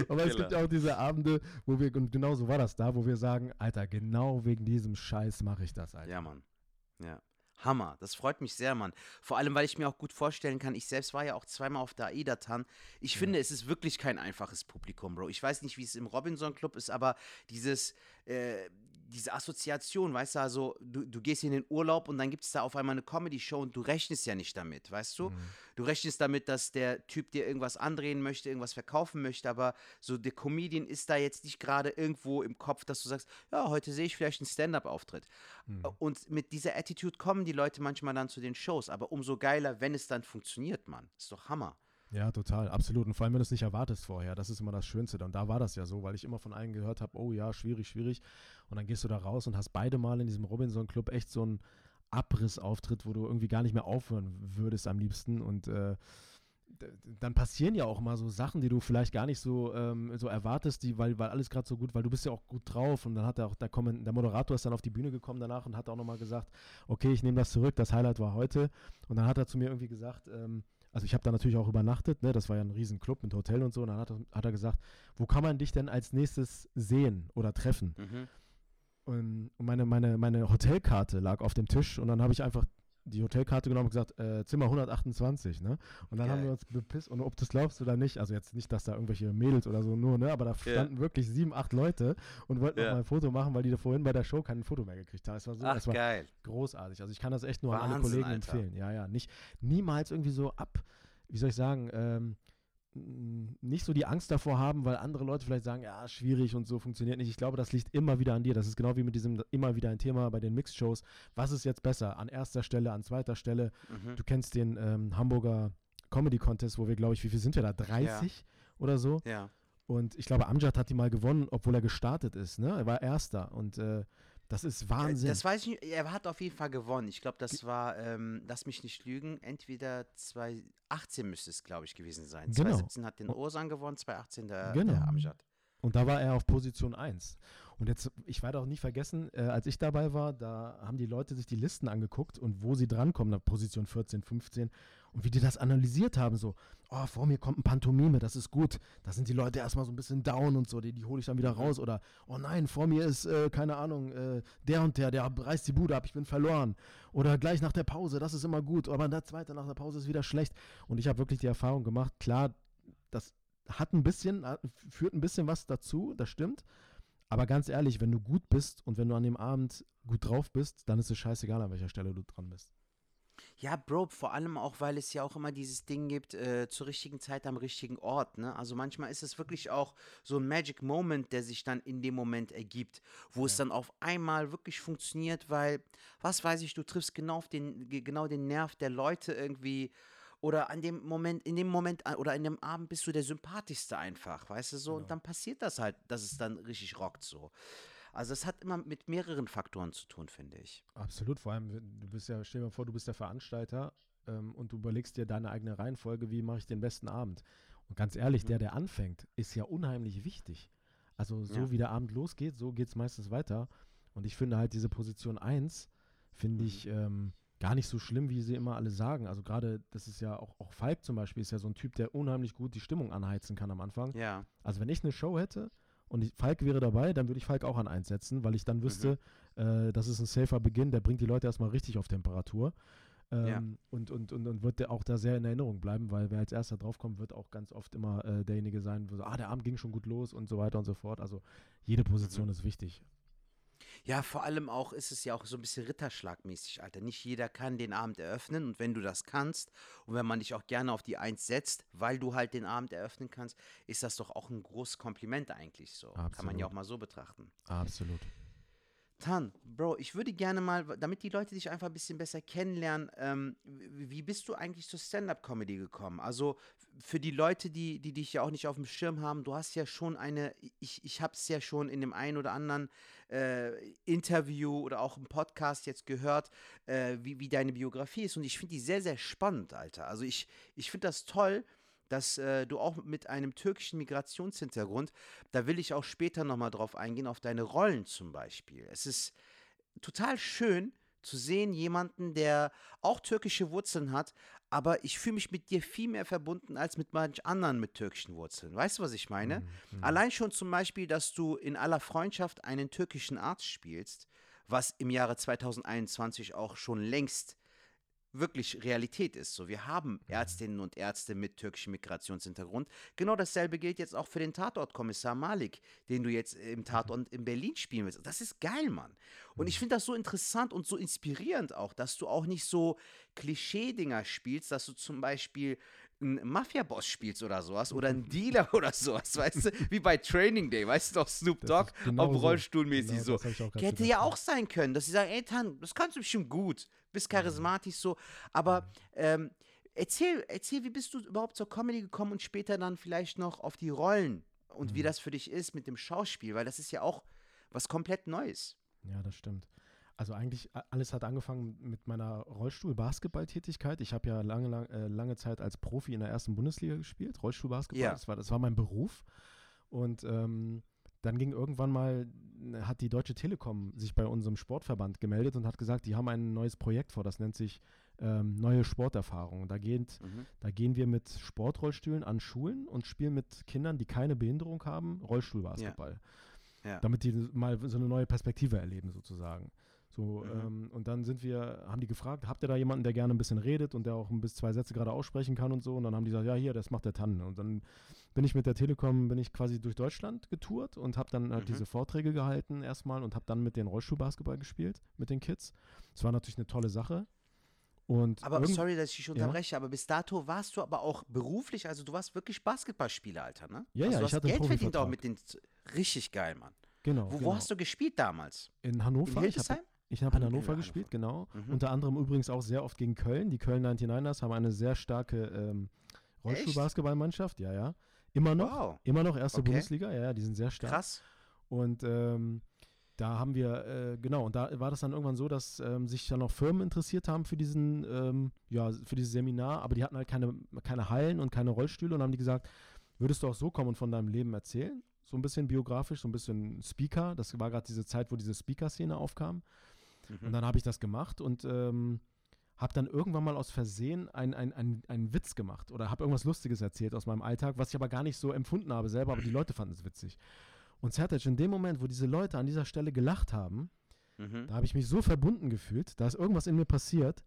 Aber es Killer. gibt ja auch diese Abende, wo wir, und genau so war das da, wo wir sagen, Alter, genau wegen diesem Scheiß mache ich das, Alter. Ja, Mann. Ja. Hammer, das freut mich sehr, Mann. Vor allem, weil ich mir auch gut vorstellen kann, ich selbst war ja auch zweimal auf der AIDA-TAN. Ich finde, es ist wirklich kein einfaches Publikum, Bro. Ich weiß nicht, wie es im Robinson Club ist, aber dieses, äh, diese Assoziation, weißt du, also du, du gehst in den Urlaub und dann gibt es da auf einmal eine Comedy-Show und du rechnest ja nicht damit, weißt du? Du rechnest damit, dass der Typ dir irgendwas andrehen möchte, irgendwas verkaufen möchte, aber so der Comedian ist da jetzt nicht gerade irgendwo im Kopf, dass du sagst, ja, heute sehe ich vielleicht einen Stand-up-Auftritt. Und mit dieser Attitude kommen die Leute manchmal dann zu den Shows, aber umso geiler, wenn es dann funktioniert, Mann. Ist doch Hammer. Ja, total, absolut. Und vor allem, wenn du es nicht erwartest vorher, das ist immer das Schönste. Und da war das ja so, weil ich immer von allen gehört habe, oh ja, schwierig, schwierig. Und dann gehst du da raus und hast beide Mal in diesem Robinson-Club echt so einen Abrissauftritt, wo du irgendwie gar nicht mehr aufhören würdest am liebsten. Und äh, dann passieren ja auch mal so Sachen, die du vielleicht gar nicht so, ähm, so erwartest, die, weil, weil alles gerade so gut, weil du bist ja auch gut drauf und dann hat er auch, der, Kommen- der Moderator ist dann auf die Bühne gekommen danach und hat auch nochmal gesagt, okay, ich nehme das zurück, das Highlight war heute. Und dann hat er zu mir irgendwie gesagt, ähm, also ich habe da natürlich auch übernachtet, ne? das war ja ein riesen Club mit Hotel und so, und dann hat er, hat er gesagt, wo kann man dich denn als nächstes sehen oder treffen? Mhm. Und und meine, meine, meine Hotelkarte lag auf dem Tisch und dann habe ich einfach die Hotelkarte genommen und gesagt, äh, Zimmer 128, ne? Und dann haben Geil. wir uns bepisst und ob du es glaubst oder nicht, also jetzt nicht, dass da irgendwelche Mädels oder so nur, ne? Aber da Ja. standen wirklich sieben, acht Leute und wollten Ja. noch mal ein Foto machen, weil die da vorhin bei der Show kein Foto mehr gekriegt haben. Es war so, Ach, es war geil. großartig. Also ich kann das echt nur an alle Wahnsinn, Kollegen Alter. empfehlen. Ja, ja. Nicht, niemals irgendwie so ab, wie soll ich sagen, ähm, nicht so die Angst davor haben, weil andere Leute vielleicht sagen, ja, schwierig und so funktioniert nicht. Ich glaube, das liegt immer wieder an dir. Das ist genau wie mit diesem immer wieder ein Thema bei den Mixed-Shows. Was ist jetzt besser? An erster Stelle, an zweiter Stelle? Mhm. Du kennst den ähm, Hamburger Comedy Contest, wo wir, glaube ich, wie viel sind wir da? 30 oder so? Ja. Und ich glaube, Amjad hat die mal gewonnen, obwohl er gestartet ist. Ne? Er war Erster und äh, das ist Wahnsinn. Das weiß ich nicht. Er hat auf jeden Fall gewonnen. Ich glaube, das war, ähm, lass mich nicht lügen, entweder 2018 müsste es, glaube ich, gewesen sein. Genau. 2017 hat den Osan gewonnen, 2018 der, Genau. der Amjad. Und da war er auf Position 1. Und jetzt, ich werde auch nie vergessen, äh, als ich dabei war, da haben die Leute sich die Listen angeguckt und wo sie drankommen, nach Position 14, 15 und wie die das analysiert haben, so, oh, vor mir kommt ein Pantomime, das ist gut. Da sind die Leute erstmal so ein bisschen down und so, die, die hole ich dann wieder raus. Oder, oh nein, vor mir ist, äh, keine Ahnung, äh, der und der, der reißt die Bude ab, ich bin verloren. Oder gleich nach der Pause, das ist immer gut. Aber der zweite nach der Pause ist wieder schlecht. Und ich habe wirklich die Erfahrung gemacht, klar, das hat ein bisschen, führt ein bisschen was dazu, das stimmt. Aber ganz ehrlich, wenn du gut bist und wenn du an dem Abend gut drauf bist, dann ist es scheißegal, an welcher Stelle du dran bist. Ja, Bro, vor allem auch, weil es ja auch immer dieses Ding gibt, äh, zur richtigen Zeit am richtigen Ort, ne? Also manchmal ist es wirklich auch so ein Magic Moment, der sich dann in dem Moment ergibt, wo es dann auf einmal wirklich funktioniert, weil, was weiß ich, du triffst genau auf den, ge- genau den Nerv der Leute irgendwie oder an dem Moment, in dem Moment äh, oder in dem Abend bist du der sympathischste einfach, weißt du so, und dann passiert das halt, dass es dann richtig rockt so. Also es hat immer mit mehreren Faktoren zu tun, finde ich. Absolut, vor allem, du bist ja, stell dir mal vor, du bist der Veranstalter ähm, und du überlegst dir deine eigene Reihenfolge, wie mache ich den besten Abend. Und ganz ehrlich, der, der anfängt, ist ja unheimlich wichtig. Also so Ja. wie der Abend losgeht, so geht es meistens weiter. Und ich finde halt diese Position 1, finde ich ähm, gar nicht so schlimm, wie sie immer alle sagen. Also gerade, das ist ja auch, auch Falk zum Beispiel, ist ja so ein Typ, der unheimlich gut die Stimmung anheizen kann am Anfang. Ja. Also wenn ich eine Show hätte und ich, Falk wäre dabei, dann würde ich Falk auch an eins setzen, weil ich dann wüsste, äh, das ist ein safer Beginn, der bringt die Leute erstmal richtig auf Temperatur. Ähm, Ja. und, und, und, und wird der auch da sehr in Erinnerung bleiben, weil wer als erster draufkommt, wird auch ganz oft immer äh, derjenige sein, wo so, ah, der Abend ging schon gut los und so weiter und so fort. Also jede Position ist wichtig. Ja, vor allem auch ist es ja auch so ein bisschen Ritterschlagmäßig, Alter. Nicht jeder kann den Abend eröffnen und wenn du das kannst und wenn man dich auch gerne auf die Eins setzt, weil du halt den Abend eröffnen kannst, ist das doch auch ein großes Kompliment eigentlich so. Kann man Absolut. ja auch mal so betrachten. Absolut. Tan, Bro, ich würde gerne mal, damit die Leute dich einfach ein bisschen besser kennenlernen, ähm, wie bist du eigentlich zur Stand-up-Comedy gekommen? Also für die Leute, die, die dich ja auch nicht auf dem Schirm haben, du hast ja schon eine, ich, ich habe es ja schon in dem einen oder anderen äh, Interview oder auch im Podcast jetzt gehört, äh, wie, wie deine Biografie ist und ich finde die sehr, sehr spannend, Alter. Also ich, ich finde das toll, dass äh, du auch mit einem türkischen Migrationshintergrund, da will ich auch später nochmal drauf eingehen, auf deine Rollen zum Beispiel. Es ist total schön zu sehen, jemanden, der auch türkische Wurzeln hat, aber ich fühle mich mit dir viel mehr verbunden als mit manch anderen mit türkischen Wurzeln. Weißt du, was ich meine? Allein schon zum Beispiel, dass du in aller Freundschaft einen türkischen Arzt spielst, was im Jahre 2021 auch schon längst wirklich Realität ist. So, wir haben Ärztinnen und Ärzte mit türkischem Migrationshintergrund. Genau dasselbe gilt jetzt auch für den Tatortkommissar Malik, den du jetzt im Tatort in Berlin spielen willst. Das ist geil, Mann. Und ich finde das so interessant und so inspirierend auch, dass du auch nicht so Klischee-Dinger spielst, dass du zum Beispiel einen Mafia-Boss spielst oder sowas oder einen Dealer [LAUGHS] oder sowas, weißt du, wie bei Training Day, weißt du doch, Snoop Dogg genau auf so. Rollstuhlmäßig Genau so. auch grad Hätte ja auch sein können, dass sie sagen, ey Tan, das kannst du bestimmt gut, bist charismatisch so, aber ähm, erzähl, erzähl, wie bist du überhaupt zur Comedy gekommen und später dann vielleicht noch auf die Rollen und Mhm. wie das für dich ist mit dem Schauspiel, weil das ist ja auch was komplett Neues. Ja, das stimmt. Also eigentlich alles hat angefangen mit meiner Rollstuhl-Basketball-Tätigkeit. Ich habe ja lange, lang, äh, lange Zeit als Profi in der ersten Bundesliga gespielt, Rollstuhl-Basketball. Ja. Das, war, das war mein Beruf. Und ähm, dann ging irgendwann mal, äh, hat die Deutsche Telekom sich bei unserem Sportverband gemeldet und hat gesagt, die haben ein neues Projekt vor, das nennt sich ähm, Neue Sporterfahrung. Da, geht, Mhm. da gehen wir mit Sportrollstühlen an Schulen und spielen mit Kindern, die keine Behinderung haben, Rollstuhlbasketball. Ja. Damit die mal so eine neue Perspektive erleben, sozusagen. So, Mhm. ähm, und dann sind wir, haben die gefragt, habt ihr da jemanden, der gerne ein bisschen redet und der auch ein bis zwei Sätze gerade aussprechen kann und so? Und dann haben die gesagt, ja, hier, das macht der Tannen. Und dann bin ich mit der Telekom, bin ich quasi durch Deutschland getourt und habe dann halt Mhm. diese Vorträge gehalten erstmal und habe dann mit den Rollstuhlbasketball gespielt, mit den Kids. Das war natürlich eine tolle Sache. Und Aber sorry, dass ich dich Ja. unterbreche, aber bis dato warst du aber auch beruflich, also du warst wirklich Basketballspieler, Alter, ne? Ja, also ja, du ich hast hatte Geld verdient auch mit den, richtig geil, Mann. genau, Wo, genau. wo hast du gespielt damals? In Hannover. In Hildesheim? Ich habe in Hannover, Hannover gespielt, genau. Mhm. Unter anderem übrigens auch sehr oft gegen Köln. Die Köln 99ers haben eine sehr starke ähm, Rollstuhlbasketballmannschaft, ja, ja. Immer noch, Wow. immer noch erste Okay. Bundesliga, ja, ja, die sind sehr stark. Krass. Und ähm, da haben wir, äh, genau, und da war das dann irgendwann so, dass ähm, sich dann noch Firmen interessiert haben für diesen, ähm, ja, für dieses Seminar, aber die hatten halt keine, keine Hallen und keine Rollstühle und haben die gesagt, würdest du auch so kommen und von deinem Leben erzählen? So ein bisschen biografisch, so ein bisschen Speaker. Das war gerade diese Zeit, wo diese Speaker-Szene aufkam. Mhm. Und dann habe ich das gemacht und ähm, habe dann irgendwann mal aus Versehen einen ein, ein Witz gemacht oder habe irgendwas Lustiges erzählt aus meinem Alltag, was ich aber gar nicht so empfunden habe selber, aber die Leute fanden es witzig. Und Sertac, in dem Moment, wo diese Leute an dieser Stelle gelacht haben, Mhm. da habe ich mich so verbunden gefühlt, da ist irgendwas in mir passiert.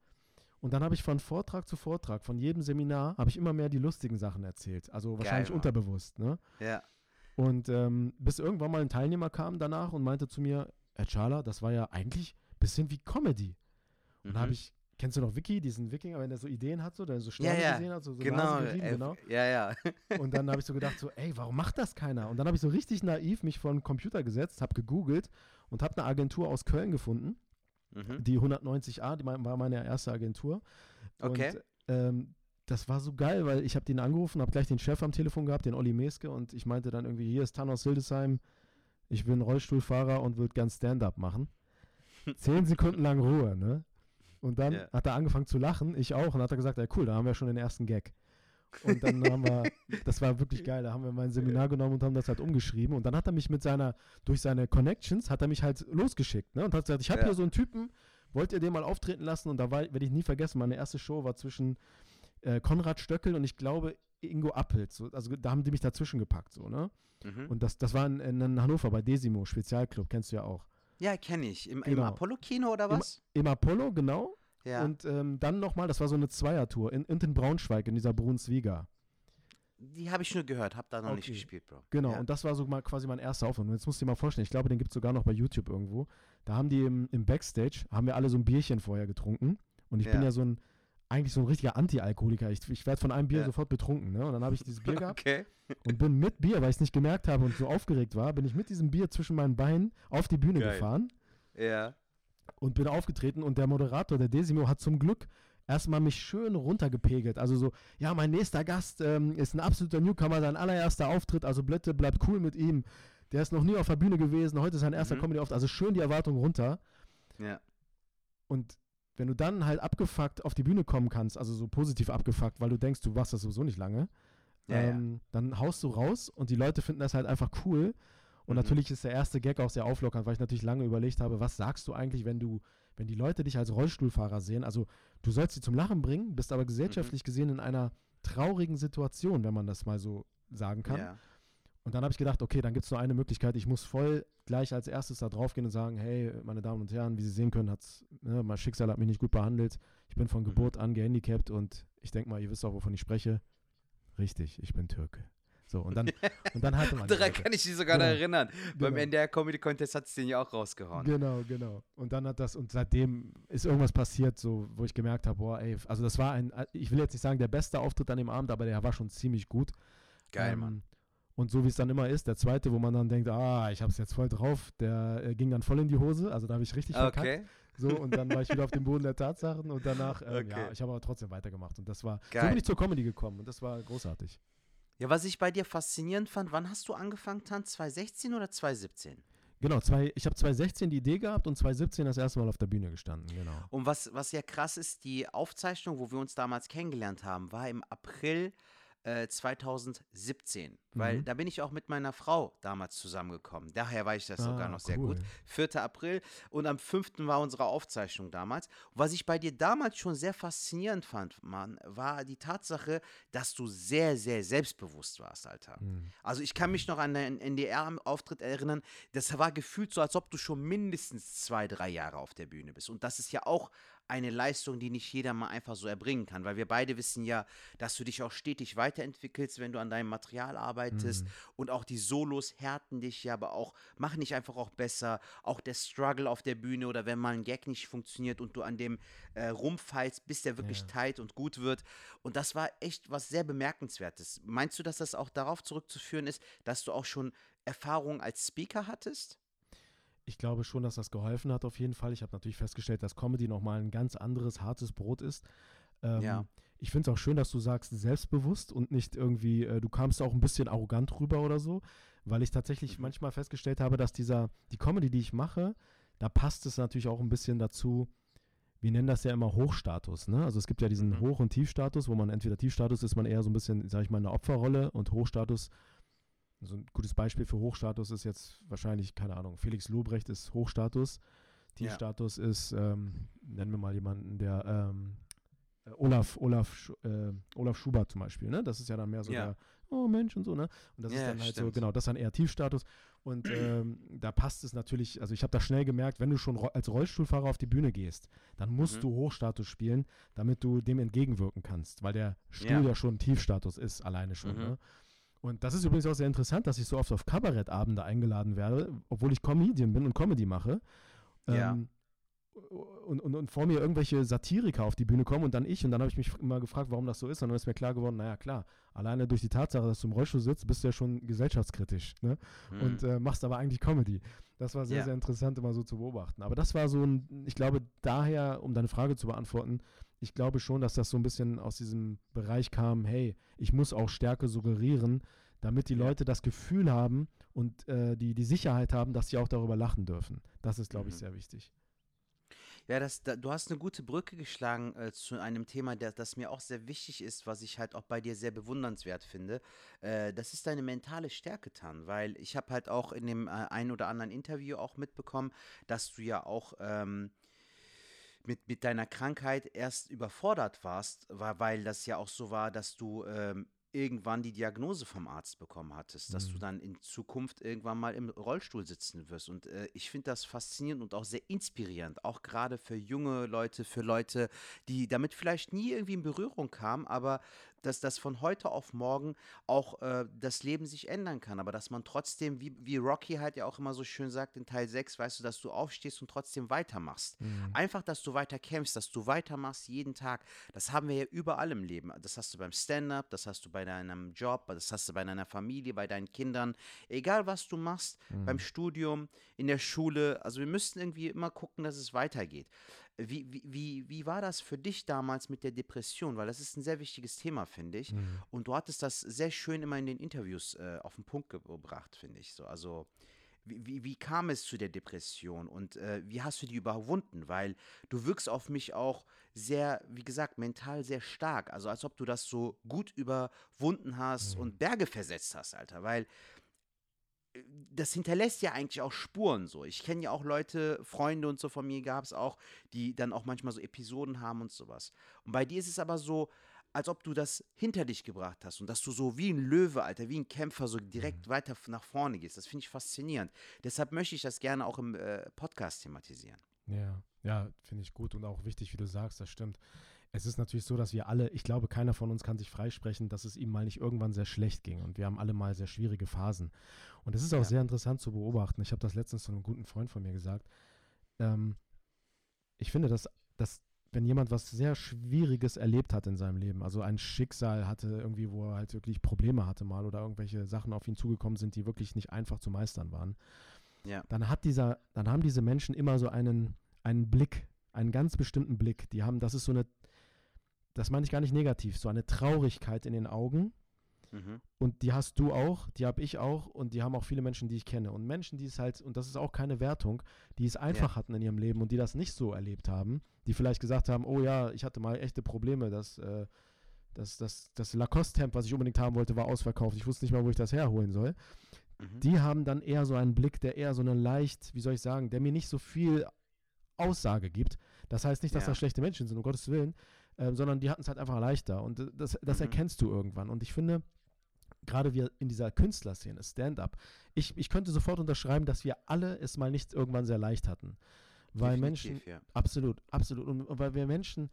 Und dann habe ich von Vortrag zu Vortrag, von jedem Seminar, habe ich immer mehr die lustigen Sachen erzählt. Also wahrscheinlich Mann. unterbewusst, ne? Ja. Und ähm, bis irgendwann mal ein Teilnehmer kam danach und meinte zu mir, Herr Schala, das war ja eigentlich bisschen wie Comedy. Und da habe Mhm. ich, kennst du noch Vicky, diesen Wikinger, wenn der so Ideen hat, so, der so Sterne ja, gesehen hat, so, so genau, Nasenriemen, äh, genau. ja, ja. [LAUGHS] Und dann habe ich so gedacht, so, ey, warum macht das keiner? Und dann habe ich so richtig naiv mich vor den Computer gesetzt, habe gegoogelt und habe eine Agentur aus Köln gefunden, Mhm. die 190a, die war meine erste Agentur. Okay. Und ähm, das war so geil, weil ich habe den angerufen, habe gleich den Chef am Telefon gehabt, den Olli Meske, und ich meinte dann irgendwie, hier ist Thanos Hildesheim, ich bin Rollstuhlfahrer und würde gern Stand-up machen. Zehn Sekunden lang Ruhe, ne? Und dann Ja. hat er angefangen zu lachen, ich auch, und hat er gesagt, ey cool, da haben wir schon den ersten Gag. Und dann haben wir, [LAUGHS] das war wirklich geil, da haben wir mein Seminar genommen und haben das halt umgeschrieben. Und dann hat er mich mit seiner, durch seine Connections, hat er mich halt losgeschickt, ne? Und hat gesagt, ich habe Ja. hier so einen Typen, wollt ihr den mal auftreten lassen? Und da war, werde ich nie vergessen, meine erste Show war zwischen äh, Konrad Stöckel und ich glaube Ingo Appelt. So, also da haben die mich dazwischen gepackt, so, ne? Mhm. Und das, das war in, in Hannover bei Desimo, Spezialclub, kennst du ja auch. Ja, kenne ich. Im, im Genau. Apollo-Kino oder Im- was? Im Apollo, genau. ja. Und ähm, dann nochmal, das war so eine Zweiertour, in, in den Braunschweig, in dieser Brunswiga. die habe ich nur gehört, habe da noch nicht Okay. gespielt, Bro. Genau, Ja. und das war so mal quasi mein erster Aufwand. Und jetzt musst du dir mal vorstellen, ich glaube, den gibt es sogar noch bei YouTube irgendwo. Da haben die im, im Backstage, haben wir alle so ein Bierchen vorher getrunken. Und ich bin Ja. ja so ein, eigentlich so ein richtiger Anti-Alkoholiker. Ich, ich werde von einem Bier Ja. sofort betrunken. Ne? Und dann habe ich dieses Bier [LAUGHS] gehabt Okay. und bin mit Bier, weil ich es nicht gemerkt habe und so aufgeregt war, bin ich mit diesem Bier zwischen meinen Beinen auf die Bühne Geil. gefahren Ja. und bin aufgetreten. Und der Moderator, der Desimo, hat zum Glück erstmal mich schön runtergepegelt. Also so, ja, mein nächster Gast ähm, ist ein absoluter Newcomer, sein allererster Auftritt, also bitte bleibt cool mit ihm. Der ist noch nie auf der Bühne gewesen, heute ist sein erster Mhm. Comedy-Auftritt, also schön die Erwartung runter. Ja. Und wenn du dann halt abgefuckt auf die Bühne kommen kannst, also so positiv abgefuckt, weil du denkst, du warst das sowieso nicht lange, Ja, ja. ähm, dann haust du raus und die Leute finden das halt einfach cool. Und Mhm. natürlich ist der erste Gag auch sehr auflockernd, weil ich natürlich lange überlegt habe, was sagst du eigentlich, wenn du, wenn die Leute dich als Rollstuhlfahrer sehen? Also du sollst sie zum Lachen bringen, bist aber Mhm. gesellschaftlich gesehen in einer traurigen Situation, wenn man das mal so sagen kann. Ja. Und dann habe ich gedacht, okay, dann gibt es nur eine Möglichkeit. Ich muss voll gleich als erstes da draufgehen und sagen, hey, meine Damen und Herren, wie Sie sehen können, hat's, ne, mein Schicksal hat mich nicht gut behandelt. Ich bin von Mhm. Geburt an gehandicapt und ich denke mal, ihr wisst auch, wovon ich spreche. Richtig, ich bin Türke. So, und dann, [LAUGHS] und dann hatte man Daran kann ich dich sogar Genau. erinnern. Beim Genau. NDR Comedy Contest hat es den ja auch rausgehauen. Genau, genau. Und dann hat das, und seitdem ist irgendwas passiert, so, wo ich gemerkt habe, boah, ey, also das war ein, ich will jetzt nicht sagen, der beste Auftritt an dem Abend, aber der war schon ziemlich gut. Geil, Ähm, Mann. Und so wie es dann immer ist, der zweite, wo man dann denkt, ah, ich hab's jetzt voll drauf, der äh, ging dann voll in die Hose, also da habe ich richtig verkackt. Okay. So, und dann war ich wieder auf dem Boden der Tatsachen und danach, ähm, ja, Okay. ich habe aber trotzdem weitergemacht. Und das war, so Geil. bin ich zur Comedy gekommen und das war großartig. Ja, was ich bei dir faszinierend fand, wann hast du angefangen, Tanz? 2016 oder 2017? Genau, zwei, ich habe 2016 die Idee gehabt und 2017 das erste Mal auf der Bühne gestanden, genau. Und was, was ja krass ist, die Aufzeichnung, wo wir uns damals kennengelernt haben, war im April äh, 2017. Weil Mhm. da bin ich auch mit meiner Frau damals zusammengekommen. Daher weiß ich das sogar Ah, noch sehr gut. cool. 4. April und am 5. war unsere Aufzeichnung damals. Und was ich bei dir damals schon sehr faszinierend fand, Mann, war die Tatsache, dass du sehr, sehr selbstbewusst warst, Alter. Mhm. Also ich kann mich noch an deinen NDR-Auftritt erinnern. Das war gefühlt so, als ob du schon mindestens zwei, drei Jahre auf der Bühne bist. Und das ist ja auch eine Leistung, die nicht jeder mal einfach so erbringen kann, weil wir beide wissen ja, dass du dich auch stetig weiterentwickelst, wenn du an deinem Material arbeitest und auch die Solos härten dich ja, aber auch machen dich einfach auch besser. Auch der Struggle auf der Bühne oder wenn mal ein Gag nicht funktioniert und du an dem äh, rumfeilst, bis der wirklich Ja. tight und gut wird. Und das war echt was sehr bemerkenswertes. Meinst du, dass das auch darauf zurückzuführen ist, dass du auch schon Erfahrung als Speaker hattest? Ich glaube schon, dass das geholfen hat auf jeden Fall. Ich habe natürlich festgestellt, dass Comedy nochmal ein ganz anderes, hartes Brot ist. Ähm, Ja. Ich finde es auch schön, dass du sagst, selbstbewusst und nicht irgendwie, äh, du kamst auch ein bisschen arrogant rüber oder so, weil ich tatsächlich Mhm. manchmal festgestellt habe, dass dieser, die Comedy, die ich mache, da passt es natürlich auch ein bisschen dazu, wir nennen das ja immer Hochstatus, ne? Also es gibt ja diesen Mhm. Hoch- und Tiefstatus, wo man entweder Tiefstatus ist man eher so ein bisschen, sag ich mal, in der Opferrolle und Hochstatus, so ein gutes Beispiel für Hochstatus ist jetzt wahrscheinlich, keine Ahnung, Felix Lobrecht ist Hochstatus, Ja. Tiefstatus ist, ähm, nennen wir mal jemanden, der ähm, äh, Olaf, Olaf, äh, Olaf Schubert zum Beispiel, ne? Das ist ja dann mehr so Ja. der, oh Mensch und so, ne? Und das Ja, ist dann halt so, stimmt. genau, das ist dann eher Tiefstatus. Und [CLEARS THROAT] ähm, da passt es natürlich, also ich habe da schnell gemerkt, wenn du schon als Rollstuhlfahrer auf die Bühne gehst, dann musst Mhm. du Hochstatus spielen, damit du dem entgegenwirken kannst, weil der Stuhl Ja. ja, schon Tiefstatus ist, alleine schon, Mhm. ne? Und das ist übrigens auch sehr interessant, dass ich so oft auf Kabarettabende eingeladen werde, obwohl ich Comedian bin und Comedy mache. Ja. Ähm, und, und, und vor mir irgendwelche Satiriker auf die Bühne kommen und dann ich. Und dann habe ich mich immer gefragt, warum das so ist. Und dann ist mir klar geworden, naja, klar, alleine durch die Tatsache, dass du im Rollstuhl sitzt, bist du ja schon gesellschaftskritisch. Ne? Mhm. Und äh, machst aber eigentlich Comedy. Das war sehr, Ja. sehr interessant, immer so zu beobachten. Aber das war so ein, ich glaube, daher, um deine Frage zu beantworten, ich glaube schon, dass das so ein bisschen aus diesem Bereich kam, hey, ich muss auch Stärke suggerieren, damit die Ja. Leute das Gefühl haben und äh, die, die Sicherheit haben, dass sie auch darüber lachen dürfen. Das ist, glaube ich, Mhm. sehr wichtig. Ja, das, da, du hast eine gute Brücke geschlagen äh, zu einem Thema, der, das mir auch sehr wichtig ist, was ich halt auch bei dir sehr bewundernswert finde. Äh, das ist deine mentale Stärke, Tan, weil ich habe halt auch in dem äh, ein oder anderen Interview auch mitbekommen, dass du ja auch ähm, mit, mit deiner Krankheit erst überfordert warst, war, weil das ja auch so war, dass du ähm, irgendwann die Diagnose vom Arzt bekommen hattest, dass du Mhm. dann in Zukunft irgendwann mal im Rollstuhl sitzen wirst. Und äh, ich finde das faszinierend und auch sehr inspirierend, auch gerade für junge Leute, für Leute, die damit vielleicht nie irgendwie in Berührung kamen, aber dass das von heute auf morgen auch äh, das Leben sich ändern kann, aber dass man trotzdem, wie, wie Rocky halt ja auch immer so schön sagt in Teil 6, weißt du, dass du aufstehst und trotzdem weitermachst. Mhm. Einfach, dass du weiter kämpfst, dass du weitermachst jeden Tag. Das haben wir ja überall im Leben. Das hast du beim Stand-up, das hast du bei deinem Job, das hast du bei deiner Familie, bei deinen Kindern. Egal, was du machst, Mhm. beim Studium, in der Schule. Also wir müssten irgendwie immer gucken, dass es weitergeht. Wie, wie, wie, wie war das für dich damals mit der Depression? Weil das ist ein sehr wichtiges Thema, finde ich. Mhm. Und du hattest das sehr schön immer in den Interviews äh, auf den Punkt gebracht, finde ich. So, also wie, wie, wie kam es zu der Depression und äh, wie hast du die überwunden? Weil du wirkst auf mich auch sehr, wie gesagt, mental sehr stark. Also als ob du das so gut überwunden hast Mhm. und Berge versetzt hast, Alter. Weil das hinterlässt ja eigentlich auch Spuren so. Ich kenne ja auch Leute, Freunde und so von mir gab es auch, die dann auch manchmal so Episoden haben und sowas. Und bei dir ist es aber so, als ob du das hinter dich gebracht hast und dass du so wie ein Löwe, Alter, wie ein Kämpfer so direkt weiter f- nach vorne gehst. Das finde ich faszinierend. Deshalb möchte ich das gerne auch im äh, Podcast thematisieren. Ja, ja, finde ich gut und auch wichtig, wie du sagst, das stimmt. Es ist natürlich so, dass wir alle, ich glaube, keiner von uns kann sich freisprechen, dass es ihm mal nicht irgendwann sehr schlecht ging. Und wir haben alle mal sehr schwierige Phasen. Und es ist auch Ja. sehr interessant zu beobachten. Ich habe das letztens zu einem guten Freund von mir gesagt. Ähm, ich finde, dass, dass, wenn jemand was sehr Schwieriges erlebt hat in seinem Leben, also ein Schicksal hatte, irgendwie, wo er halt wirklich Probleme hatte mal oder irgendwelche Sachen auf ihn zugekommen sind, die wirklich nicht einfach zu meistern waren, Ja. dann hat dieser, dann haben diese Menschen immer so einen, einen Blick, einen ganz bestimmten Blick. Die haben, das ist so eine, das meine ich gar nicht negativ, so eine Traurigkeit in den Augen. Mhm. Und die hast du auch, die habe ich auch und die haben auch viele Menschen, die ich kenne. Und Menschen, die es halt, und das ist auch keine Wertung, die es einfach hatten in ihrem Leben und die das nicht so erlebt haben, die vielleicht gesagt haben, oh ja, ich hatte mal echte Probleme, das, äh, das, das, das Lacoste-Hemd, was ich unbedingt haben wollte, war ausverkauft. Ich wusste nicht mal, wo ich das herholen soll. Mhm. Die haben dann eher so einen Blick, der eher so eine leicht, wie soll ich sagen, der mir nicht so viel Aussage gibt. Das heißt nicht, dass Ja. das schlechte Menschen sind, um Gottes Willen, ähm, sondern die hatten es halt einfach leichter. Und äh, das, das Mhm. erkennst du irgendwann. Und ich finde, gerade wir in dieser Künstlerszene, Stand-up, ich, ich könnte sofort unterschreiben, dass wir alle es mal nicht irgendwann sehr leicht hatten. Weil Menschen, Definitiv, ja. Absolut, absolut. Und, und weil wir Menschen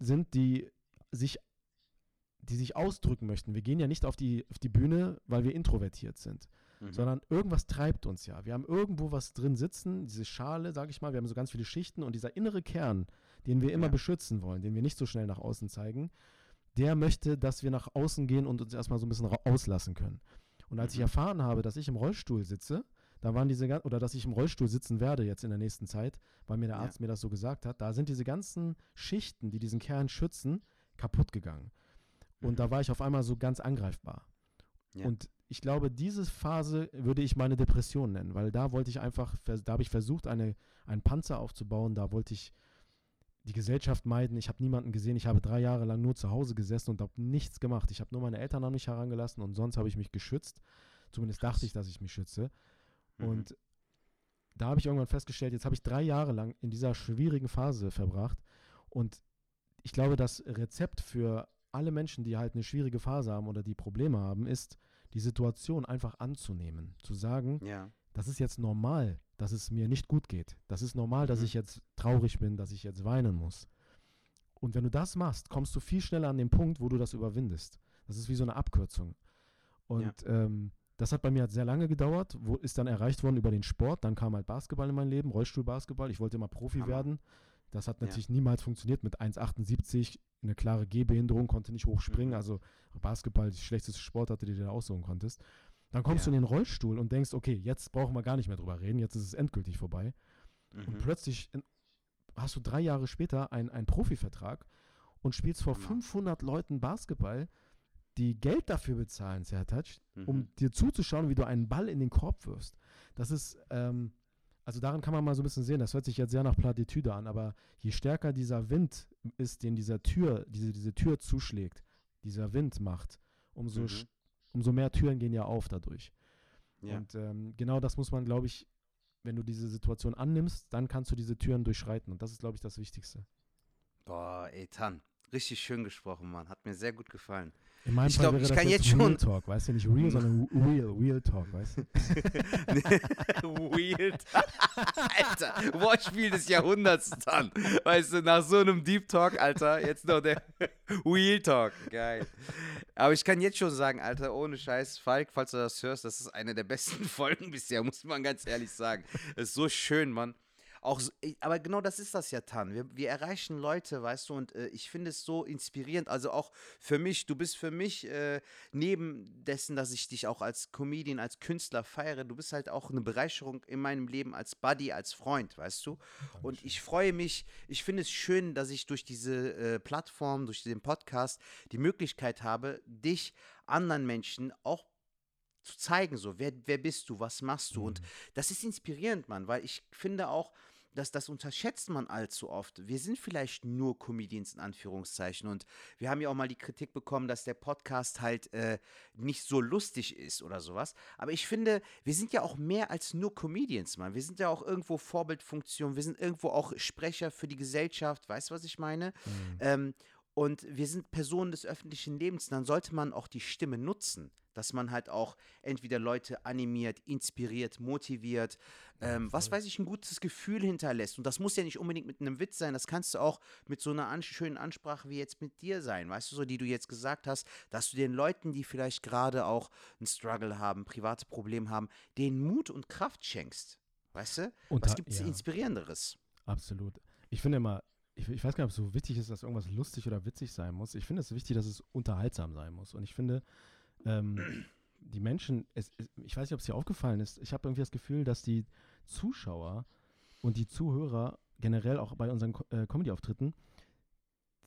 sind, die sich, die sich ausdrücken möchten. Wir gehen ja nicht auf die, auf die Bühne, weil wir introvertiert sind, Mhm. sondern irgendwas treibt uns ja. Wir haben irgendwo was drin sitzen, diese Schale, sage ich mal, wir haben so ganz viele Schichten und dieser innere Kern, den wir immer Ja. beschützen wollen, den wir nicht so schnell nach außen zeigen, der möchte, dass wir nach außen gehen und uns erstmal so ein bisschen auslassen können. Und als ich Mhm. erfahren habe, dass ich im Rollstuhl sitze, da waren diese oder dass ich im Rollstuhl sitzen werde jetzt in der nächsten Zeit, weil mir der Ja. Arzt mir das so gesagt hat, da sind diese ganzen Schichten, die diesen Kern schützen, kaputt gegangen. Und Mhm. da war ich auf einmal so ganz angreifbar. Ja. Und ich glaube, diese Phase würde ich meine Depression nennen, weil da wollte ich einfach, da habe ich versucht, eine, einen Panzer aufzubauen, da wollte ich die Gesellschaft meiden. Ich habe niemanden gesehen. Ich habe drei Jahre lang nur zu Hause gesessen und habe nichts gemacht. Ich habe nur meine Eltern an mich herangelassen und sonst habe ich mich geschützt. Zumindest Krass. dachte ich, dass ich mich schütze. Mhm. Und da habe ich irgendwann festgestellt, jetzt habe ich drei Jahre lang in dieser schwierigen Phase verbracht. Und ich glaube, das Rezept für alle Menschen, die halt eine schwierige Phase haben oder die Probleme haben, ist, die Situation einfach anzunehmen. Zu sagen, ja. das ist jetzt normal, dass es mir nicht gut geht. Das ist normal, dass Mhm. ich jetzt traurig bin, dass ich jetzt weinen muss. Und wenn du das machst, kommst du viel schneller an den Punkt, wo du das überwindest. Das ist wie so eine Abkürzung. Und ähm, das hat bei mir halt sehr lange gedauert, wo ist dann erreicht worden über den Sport. Dann kam halt Basketball in mein Leben, Rollstuhlbasketball. Ich wollte immer Profi Hammer. werden. Das hat Ja. natürlich niemals funktioniert mit 1,78, eine klare Gehbehinderung, konnte nicht hochspringen. Mhm. Also Basketball, die schlechteste Sportart, die du dir aussuchen konntest. Dann kommst Ja. du in den Rollstuhl und denkst, okay, jetzt brauchen wir gar nicht mehr drüber reden, jetzt ist es endgültig vorbei. Und Mhm. plötzlich in, hast du drei Jahre später einen, Profivertrag und spielst vor Hammer. 500 Leuten Basketball, die Geld dafür bezahlen, Sertac, um Mhm. dir zuzuschauen, wie du einen Ball in den Korb wirfst. Das ist, ähm, also daran kann man mal so ein bisschen sehen, das hört sich jetzt sehr nach Plattitüde an, aber je stärker dieser Wind ist, den dieser Tür, diese, diese Tür zuschlägt, dieser Wind macht, umso, Mhm. Umso mehr Türen gehen ja auf dadurch. Ja. Und ähm, genau das muss man, glaube ich, wenn du diese Situation annimmst, dann kannst du diese Türen durchschreiten. Und das ist, glaube ich, das Wichtigste. Boah, ey, Tan. Richtig schön gesprochen, Mann. Hat mir sehr gut gefallen. In meinem Ich Fall glaub, wäre ich das kann jetzt jetzt Real schon- Talk, weißt du, nicht Real, sondern Real, Real Talk, weißt du? Weird. Alter, Wortspiel des Jahrhunderts dann. Weißt du, nach so einem Deep Talk, Alter, jetzt noch der Wheel Talk. Geil. Aber ich kann jetzt schon sagen, Alter, ohne Scheiß, Falk, falls du das hörst, das ist eine der besten [LAUGHS] Folgen bisher, muss man ganz ehrlich sagen. Das ist so schön, Mann. Auch ey, aber genau das ist das ja, Tan. Wir, wir erreichen Leute, weißt du, und äh, ich finde es so inspirierend. Also auch für mich, du bist für mich, äh, neben dessen, dass ich dich auch als Comedian, als Künstler feiere, du bist halt auch eine Bereicherung in meinem Leben als Buddy, als Freund, weißt du. Und ich freue mich, ich finde es schön, dass ich durch diese äh, Plattform, durch den Podcast die Möglichkeit habe, dich anderen Menschen auch zu zeigen, so, wer, wer bist du, was machst du? Und das ist inspirierend, Mann, weil ich finde auch, dass das unterschätzt man allzu oft. Wir sind vielleicht nur Comedians in Anführungszeichen und wir haben ja auch mal die Kritik bekommen, dass der Podcast halt äh, nicht so lustig ist oder sowas. Aber ich finde, wir sind ja auch mehr als nur Comedians, Mann. Wir sind ja auch irgendwo Vorbildfunktion, wir sind irgendwo auch Sprecher für die Gesellschaft, weißt du, was ich meine? Ähm, und wir sind Personen des öffentlichen Lebens, dann sollte man auch die Stimme nutzen, dass man halt auch entweder Leute animiert, inspiriert, motiviert, ähm, was weiß ich, ein gutes Gefühl hinterlässt. Und das muss ja nicht unbedingt mit einem Witz sein, das kannst du auch mit so einer an schönen Ansprache wie jetzt mit dir sein, weißt du, so die du jetzt gesagt hast, dass du den Leuten, die vielleicht gerade auch einen Struggle haben, private Probleme haben, den Mut und Kraft schenkst. Weißt du? Und was gibt es ja. Inspirierenderes? Absolut. Ich finde immer, ich, ich weiß gar nicht, ob es so wichtig ist, dass irgendwas lustig oder witzig sein muss. Ich finde es wichtig, dass es unterhaltsam sein muss. Und ich finde, ähm, [CLEARS THROAT] die Menschen, es, ich weiß nicht, ob es dir aufgefallen ist, ich habe irgendwie das Gefühl, dass die Zuschauer und die Zuhörer generell auch bei unseren äh, Comedy-Auftritten,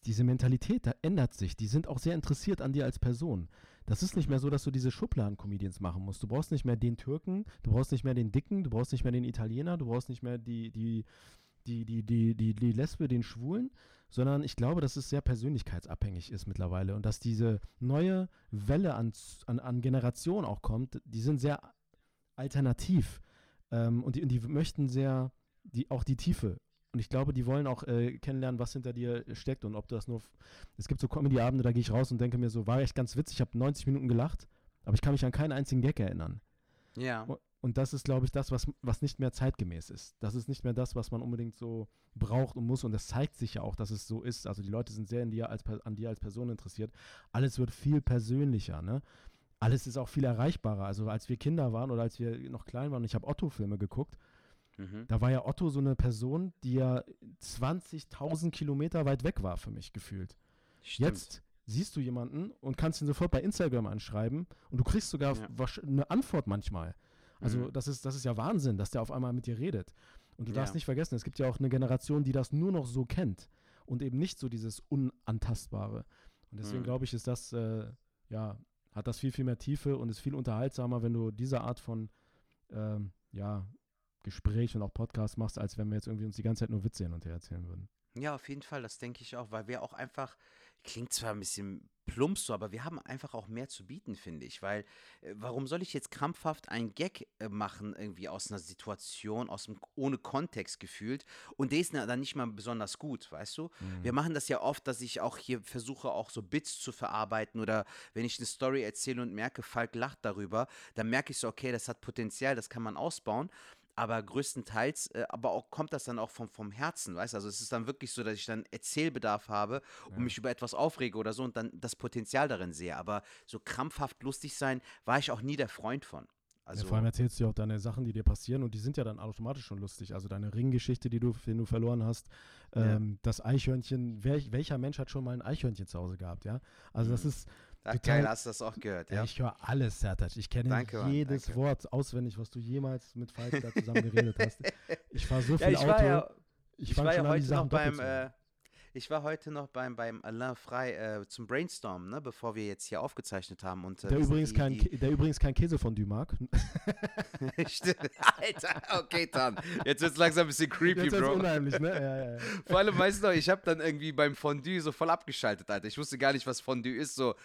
diese Mentalität, da ändert sich. Die sind auch sehr interessiert an dir als Person. Das ist nicht mehr so, dass du diese Schubladen-Comedians machen musst. Du brauchst nicht mehr den Türken, du brauchst nicht mehr den Dicken, du brauchst nicht mehr den Italiener, du brauchst nicht mehr die, die, die, die, die, die, die Lesbe, den Schwulen, sondern ich glaube, dass es sehr persönlichkeitsabhängig ist mittlerweile und dass diese neue Welle an, an, an Generation auch kommt, die sind sehr alternativ ähm, und, die, und die möchten sehr die, auch die Tiefe. Und ich glaube, die wollen auch äh, kennenlernen, was hinter dir steckt und ob du das nur. Es gibt so Comedy-Abende, da gehe ich raus und denke mir so, war echt ganz witzig, ich habe 90 Minuten gelacht, aber ich kann mich an keinen einzigen Gag erinnern. Ja. U- Und das ist, glaube ich, das, was, was nicht mehr zeitgemäß ist. Das ist nicht mehr das, was man unbedingt so braucht und muss. Und das zeigt sich ja auch, dass es so ist. Also die Leute sind sehr in dir als, an dir als Person interessiert. Alles wird viel persönlicher, ne? Alles ist auch viel erreichbarer. Also als wir Kinder waren oder als wir noch klein waren, ich habe Otto-Filme geguckt, Mhm. da war ja Otto so eine Person, die ja 20.000 Kilometer weit weg war für mich gefühlt. Stimmt. Jetzt siehst du jemanden und kannst ihn sofort bei Instagram anschreiben und du kriegst sogar Ja. eine Antwort manchmal. Also Mhm. das, ist, das ist ja Wahnsinn, dass der auf einmal mit dir redet. Und du darfst Ja. nicht vergessen, es gibt ja auch eine Generation, die das nur noch so kennt und eben nicht so dieses Unantastbare. Und deswegen Mhm. glaube ich, ist das, äh, ja, hat das viel, viel mehr Tiefe und ist viel unterhaltsamer, wenn du diese Art von, ähm, ja, Gespräch und auch Podcast machst, als wenn wir jetzt irgendwie uns die ganze Zeit nur Witze hin und her erzählen würden. Ja, auf jeden Fall, das denke ich auch, weil wir auch einfach, klingt zwar ein bisschen plump so, aber wir haben einfach auch mehr zu bieten, finde ich, weil äh, warum soll ich jetzt krampfhaft einen Gag äh, machen, irgendwie aus einer Situation, aus dem, ohne Kontext gefühlt und der ist dann nicht mal besonders gut, weißt du? Wir machen das ja oft, dass ich auch hier versuche, auch so Bits zu verarbeiten oder wenn ich eine Story erzähle und merke, Falk lacht darüber, dann merke ich so, okay, das hat Potenzial, das kann man ausbauen. Aber größtenteils, äh, aber auch kommt das dann auch vom, vom Herzen, weißt du? Also es ist dann wirklich so, dass ich dann Erzählbedarf habe und mich über etwas aufrege oder so und dann das Potenzial darin sehe. Aber so krampfhaft lustig sein, war ich auch nie der Freund von. Also, ja, vor allem erzählst du ja auch deine Sachen, die dir passieren und die sind ja dann automatisch schon lustig. Also deine Ringgeschichte, die du, den du verloren hast, Ja. ähm, das Eichhörnchen, welch, welcher Mensch hat schon mal ein Eichhörnchen zu Hause gehabt, ja? Also das Mhm. ist, Ach, total- geil, hast du das auch gehört, ja. ich höre alles, Sertac. Ich kenne Danke, jedes danke. Wort auswendig, was du jemals mit Falk da zusammen geredet hast. [LAUGHS] Ich fahre so viel Ja, Auto, war ja, ich, ich war ja heute noch beim, äh, ich war heute noch beim, beim Alain Frey äh, zum Brainstorm, ne, bevor wir jetzt hier aufgezeichnet haben. Und, äh, der, übrigens die, kein, die, der übrigens kein Käsefondue mag. [LAUGHS] Stimmt. Alter, okay, dann. Jetzt wird's langsam ein bisschen creepy, Jetzt ist Bro. unheimlich, ne? Ja, ja, ja. [LAUGHS] Vor allem, weißt du noch, ich habe dann irgendwie beim Fondue so voll abgeschaltet, Alter. Ich wusste gar nicht, was Fondue ist. So,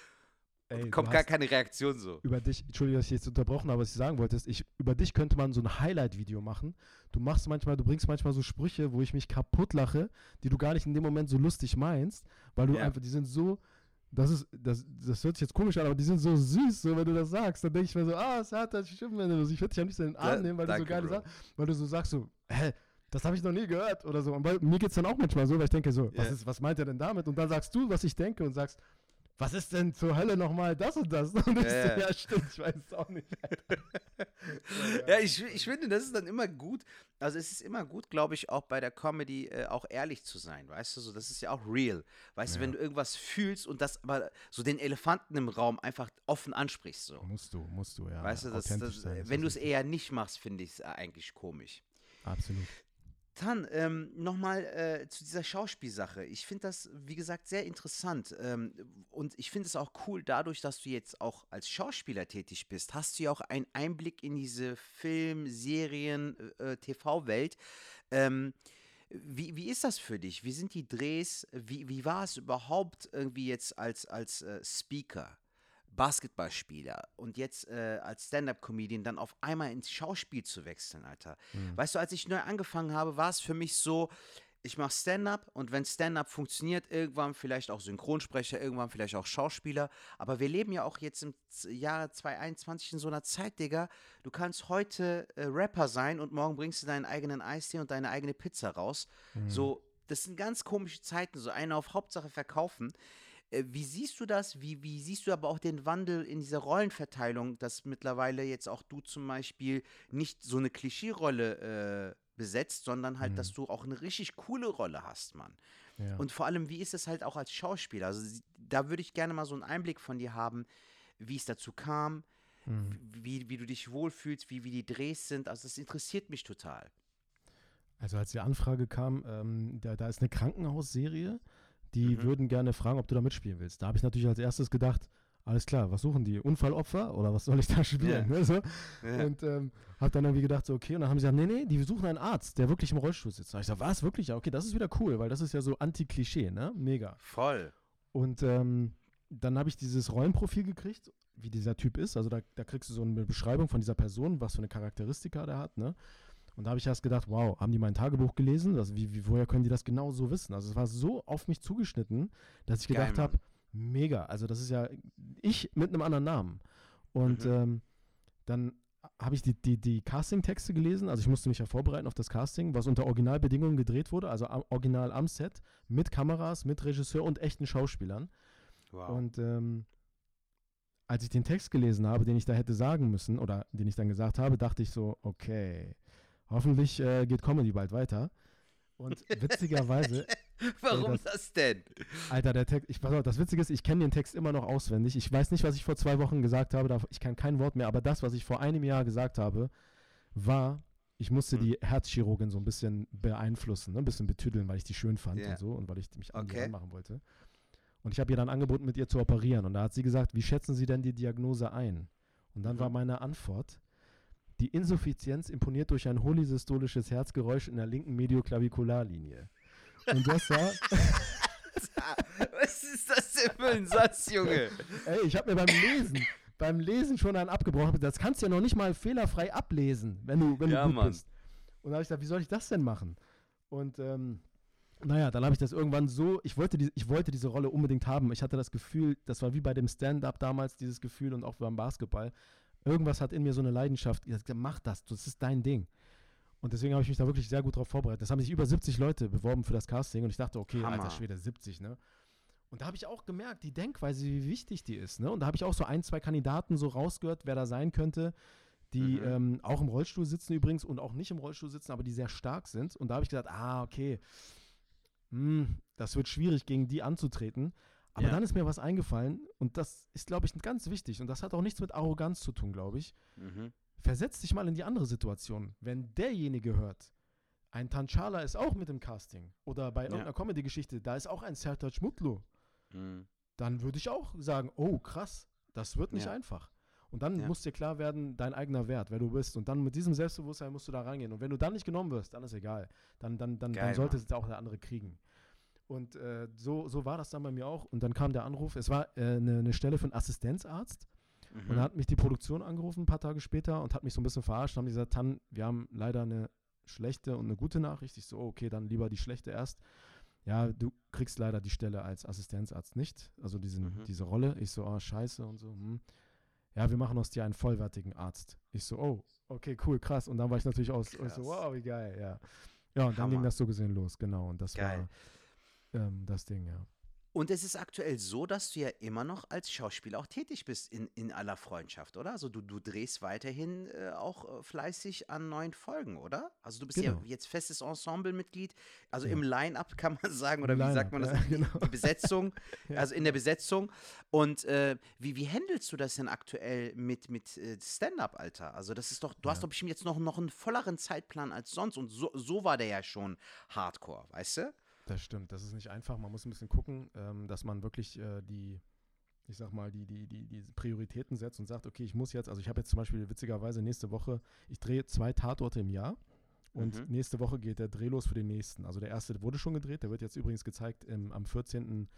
ey, Kommt gar keine Reaktion so. über dich, Entschuldigung, dass ich jetzt unterbrochen habe, was ich sagen wollte, ist, ich, über dich könnte man so ein Highlight-Video machen. Du machst manchmal, du bringst manchmal so Sprüche, wo ich mich kaputt lache, die du gar nicht in dem Moment so lustig meinst, weil du Ja. einfach, die sind so, das ist, das, das hört sich jetzt komisch an, aber die sind so süß, so wenn du das sagst, dann denke ich mir so, ah, es hat das stimmt, wenn du ich würde dich am liebsten in den Arm nehmen, weil du so danke, geile. Sachen, weil du so sagst so, hä, das habe ich noch nie gehört oder so. Und bei, mir geht es dann auch manchmal so, weil ich denke so, was, Ja. ist, was meint er denn damit? Und dann sagst du, was ich denke und sagst, was ist denn zur Hölle nochmal das und das? [LAUGHS] Und ich Ja, so, ja. ja, stimmt, ich weiß es auch nicht. [LAUGHS] Ja, ich, ich finde, das ist dann immer gut. Also es ist immer gut, glaube ich, auch bei der Comedy äh, auch ehrlich zu sein, weißt du, so das ist ja auch real. Weißt du, wenn du irgendwas fühlst und das aber so den Elefanten im Raum einfach offen ansprichst so. Musst du, musst du, ja. Weißt du, das, das, sein, wenn du es eher nicht machst, finde ich es eigentlich komisch. Absolut. Tan, ähm, nochmal äh, zu dieser Schauspielsache. Ich finde das, wie gesagt, sehr interessant. Ähm, und ich finde es auch cool, dadurch, dass du jetzt auch als Schauspieler tätig bist, hast du ja auch einen Einblick in diese Film-, Serien-, äh, TV-Welt. Ähm, wie, wie ist das für dich? Wie sind die Drehs? Wie, wie war es überhaupt irgendwie jetzt als, als äh, Speaker? Basketballspieler und jetzt äh, als Stand-up-Comedian dann auf einmal ins Schauspiel zu wechseln, Alter. Weißt du, als ich neu angefangen habe, war es für mich so, ich mache Stand-up und wenn Stand-up funktioniert, irgendwann vielleicht auch Synchronsprecher, irgendwann vielleicht auch Schauspieler. Aber wir leben ja auch jetzt im Jahre 2021 in so einer Zeit, Digga. Du kannst heute äh, Rapper sein und morgen bringst du deinen eigenen Eistee und deine eigene Pizza raus. So, das sind ganz komische Zeiten, so eine auf Hauptsache verkaufen. Äh, Wie siehst du das? Wie, wie siehst du aber auch den Wandel in dieser Rollenverteilung, dass mittlerweile jetzt auch du zum Beispiel nicht so eine Klischee-Rolle äh, besetzt, sondern halt, dass du auch eine richtig coole Rolle hast, Mann. Ja. Und vor allem, wie ist es halt auch als Schauspieler? Also sie- da würde ich gerne mal so einen Einblick von dir haben, wie es dazu kam, Mhm. wie, wie du dich wohlfühlst, wie, wie die Drehs sind. Also das interessiert mich total. Also als die Anfrage kam, ähm, da, da ist eine Krankenhausserie, die Mhm. würden gerne fragen, ob du da mitspielen willst. Da habe ich natürlich als erstes gedacht, alles klar, was suchen die? Unfallopfer oder was soll ich da spielen? Ja. Ne, so? Und ähm, habe dann irgendwie gedacht, so, okay, und dann haben sie gesagt, nee, nee, die suchen einen Arzt, der wirklich im Rollstuhl sitzt. Da ich gesagt, was, wirklich? Ja, okay, das ist wieder cool, weil das ist ja so Anti-Klischee, ne? Mega. Voll. Und ähm, dann habe ich dieses Rollenprofil gekriegt, wie dieser Typ ist. Also da, da kriegst du so eine Beschreibung von dieser Person, was für eine Charakteristika der hat, ne? Und da habe ich erst gedacht, wow, haben die mein Tagebuch gelesen? Also wie, wie, woher können die das genau so wissen? Also es war so auf mich zugeschnitten, dass ich Geil, gedacht habe, mega. Also das ist ja ich mit einem anderen Namen. Und Mhm. ähm, dann habe ich die, die, die Casting-Texte gelesen. Also ich musste mich ja vorbereiten auf das Casting, was unter Originalbedingungen gedreht wurde. Also am, original am Set, mit Kameras, mit Regisseur und echten Schauspielern. Wow. Und ähm, als ich den Text gelesen habe, den ich da hätte sagen müssen, oder den ich dann gesagt habe, dachte ich so, okay, hoffentlich äh, geht Comedy bald weiter. Und [LAUGHS] witzigerweise, Warum das- das, denn? Alter, der Text, ich pass auf, das Witzige ist, ich kenne den Text immer noch auswendig. Ich weiß nicht, was ich vor zwei Wochen gesagt habe, ich kann kein Wort mehr, aber das, was ich vor einem Jahr gesagt habe, war, ich musste Hm. die Herzchirurgin so ein bisschen beeinflussen, ne? ein bisschen betüdeln, weil ich die schön fand Ja. und so und weil ich mich an Okay. ranmachen wollte. Und ich habe ihr dann angeboten, mit ihr zu operieren. Und da hat sie gesagt, wie schätzen Sie denn die Diagnose ein? Und dann Mhm. war meine Antwort, die Insuffizienz imponiert durch ein holysystolisches Herzgeräusch in der linken Medioklavikularlinie. Und das war, [LAUGHS] Was ist das denn für ein Satz, Junge? ey, ich habe mir beim Lesen, beim Lesen schon einen abgebrochen. Das kannst du ja noch nicht mal fehlerfrei ablesen, wenn du, wenn Ja, du gut Mann. bist. Und da habe ich gesagt, wie soll ich das denn machen? Und ähm, naja, dann habe ich das irgendwann so, ich wollte, die, ich wollte diese Rolle unbedingt haben. Ich hatte das Gefühl, das war wie bei dem Stand-up damals, dieses Gefühl und auch beim Basketball. Irgendwas hat in mir so eine Leidenschaft. Ich gesagt, mach das, das ist dein Ding. Und deswegen habe ich mich da wirklich sehr gut drauf vorbereitet. Das haben sich über 70 Leute beworben für das Casting und ich dachte, okay, Hammer. alter Schwede, 70, ne? Und da habe ich auch gemerkt, die Denkweise, wie wichtig die ist, ne? Und da habe ich auch so ein, zwei Kandidaten so rausgehört, wer da sein könnte, die Mhm. ähm, auch im Rollstuhl sitzen übrigens und auch nicht im Rollstuhl sitzen, aber die sehr stark sind. Und da habe ich gesagt, ah, okay, hm, das wird schwierig, gegen die anzutreten. Aber Ja. dann ist mir was eingefallen und das ist, glaube ich, ganz wichtig und das hat auch nichts mit Arroganz zu tun, glaube ich. Mhm. Versetz dich mal in die andere Situation. Wenn derjenige hört, ein Tanchala ist auch mit im Casting oder bei irgendeiner Comedy-Geschichte, da ist auch ein Sertac Mutlu, Mhm. dann würde ich auch sagen, oh krass, das wird nicht Ja. einfach. Und dann Ja. muss dir klar werden, dein eigener Wert, wer du bist. Und dann mit diesem Selbstbewusstsein musst du da reingehen. Und wenn du dann nicht genommen wirst, dann ist egal. Dann, dann, dann, Geil, dann sollte es auch der andere kriegen. Und äh, so, so war das dann bei mir auch. Und dann kam der Anruf, es war eine äh, ne, ne Stelle für einen Assistenzarzt. Mhm. Und dann hat mich die Produktion angerufen, ein paar Tage später, und hat mich so ein bisschen verarscht. Haben die gesagt, Tan, wir haben leider eine schlechte und eine gute Nachricht. Ich so, okay, dann lieber die schlechte erst. Ja, du kriegst leider die Stelle als Assistenzarzt nicht, also diesen, mhm. diese Rolle. Ich so, oh, scheiße und so. Hm. Ja, wir machen aus dir einen vollwertigen Arzt. Ich so, oh, okay, cool, krass. Und dann war ich natürlich aus, ich so, wow, wie geil, ja. Ja, und dann ging das so gesehen los, genau. Und das geil. war ähm, das Ding, ja. Und es ist aktuell so, dass du ja immer noch als Schauspieler auch tätig bist in, in aller Freundschaft, oder? Also du, du drehst weiterhin äh, auch äh, fleißig an neuen Folgen, oder? Also du bist genau. ja jetzt festes Ensemblemitglied, also ja. im Line-Up [LAUGHS] kann man sagen, oder wie sagt man das? Ja, genau. Die Besetzung, [LAUGHS] ja. also in der Besetzung. Und äh, wie, wie handelst du das denn aktuell mit, mit äh, Stand-Up, Alter? Also das ist doch, du hast doch bestimmt jetzt noch, noch einen volleren Zeitplan als sonst und so, so war der ja schon Hardcore, weißt du? Das stimmt, das ist nicht einfach. Man muss ein bisschen gucken, ähm, dass man wirklich äh, die, ich sag mal, die, die, die, die Prioritäten setzt und sagt, okay, ich muss jetzt, also ich habe jetzt zum Beispiel witzigerweise nächste Woche, ich drehe zwei Tatorte im Jahr und mhm. nächste Woche geht der Dreh los für den nächsten. Also der erste wurde schon gedreht, der wird jetzt übrigens gezeigt im, am 14.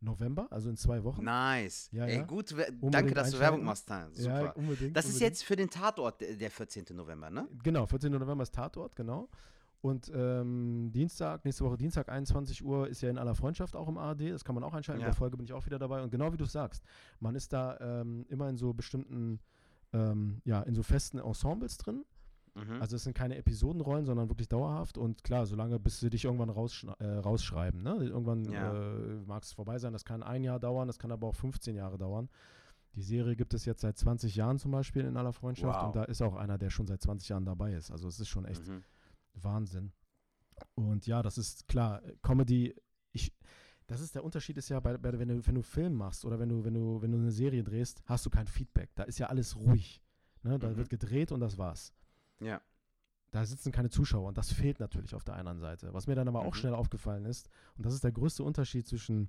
November, also in zwei Wochen. Nice. Ja, Ey, ja. gut, danke, dass du Werbung machst. Super. Ja, unbedingt, das ist unbedingt. jetzt für den Tatort der 14. November, ne? Genau, 14. November ist Tatort, genau. Und ähm, Dienstag, nächste Woche Dienstag, 21 Uhr, ist ja in aller Freundschaft auch im ARD. Das kann man auch einschalten. Ja. In der Folge bin ich auch wieder dabei. Und genau wie du sagst, man ist da ähm, immer in so bestimmten, ähm, ja, in so festen Ensembles drin. Mhm. Also es sind keine Episodenrollen, sondern wirklich dauerhaft. Und klar, solange bis sie dich irgendwann äh, rausschreiben. Ne? Irgendwann ja. äh, mag es vorbei sein. Das kann ein Jahr dauern, das kann aber auch 15 Jahre dauern. Die Serie gibt es jetzt seit 20 Jahren zum Beispiel in aller Freundschaft. Wow. Und da ist auch einer, der schon seit 20 Jahren dabei ist. Also es ist schon echt. Mhm Wahnsinn. Und ja, das ist klar, Comedy, ich, das ist der Unterschied ist ja, bei, bei, wenn, du, wenn du Film machst oder wenn du, wenn, du, wenn du eine Serie drehst, hast du kein Feedback. Da ist ja alles ruhig. Ne? Da mhm. wird gedreht und das war's. Ja. Da sitzen keine Zuschauer und das fehlt natürlich auf der anderen Seite. Was mir dann aber mhm. auch schnell aufgefallen ist, und das ist der größte Unterschied zwischen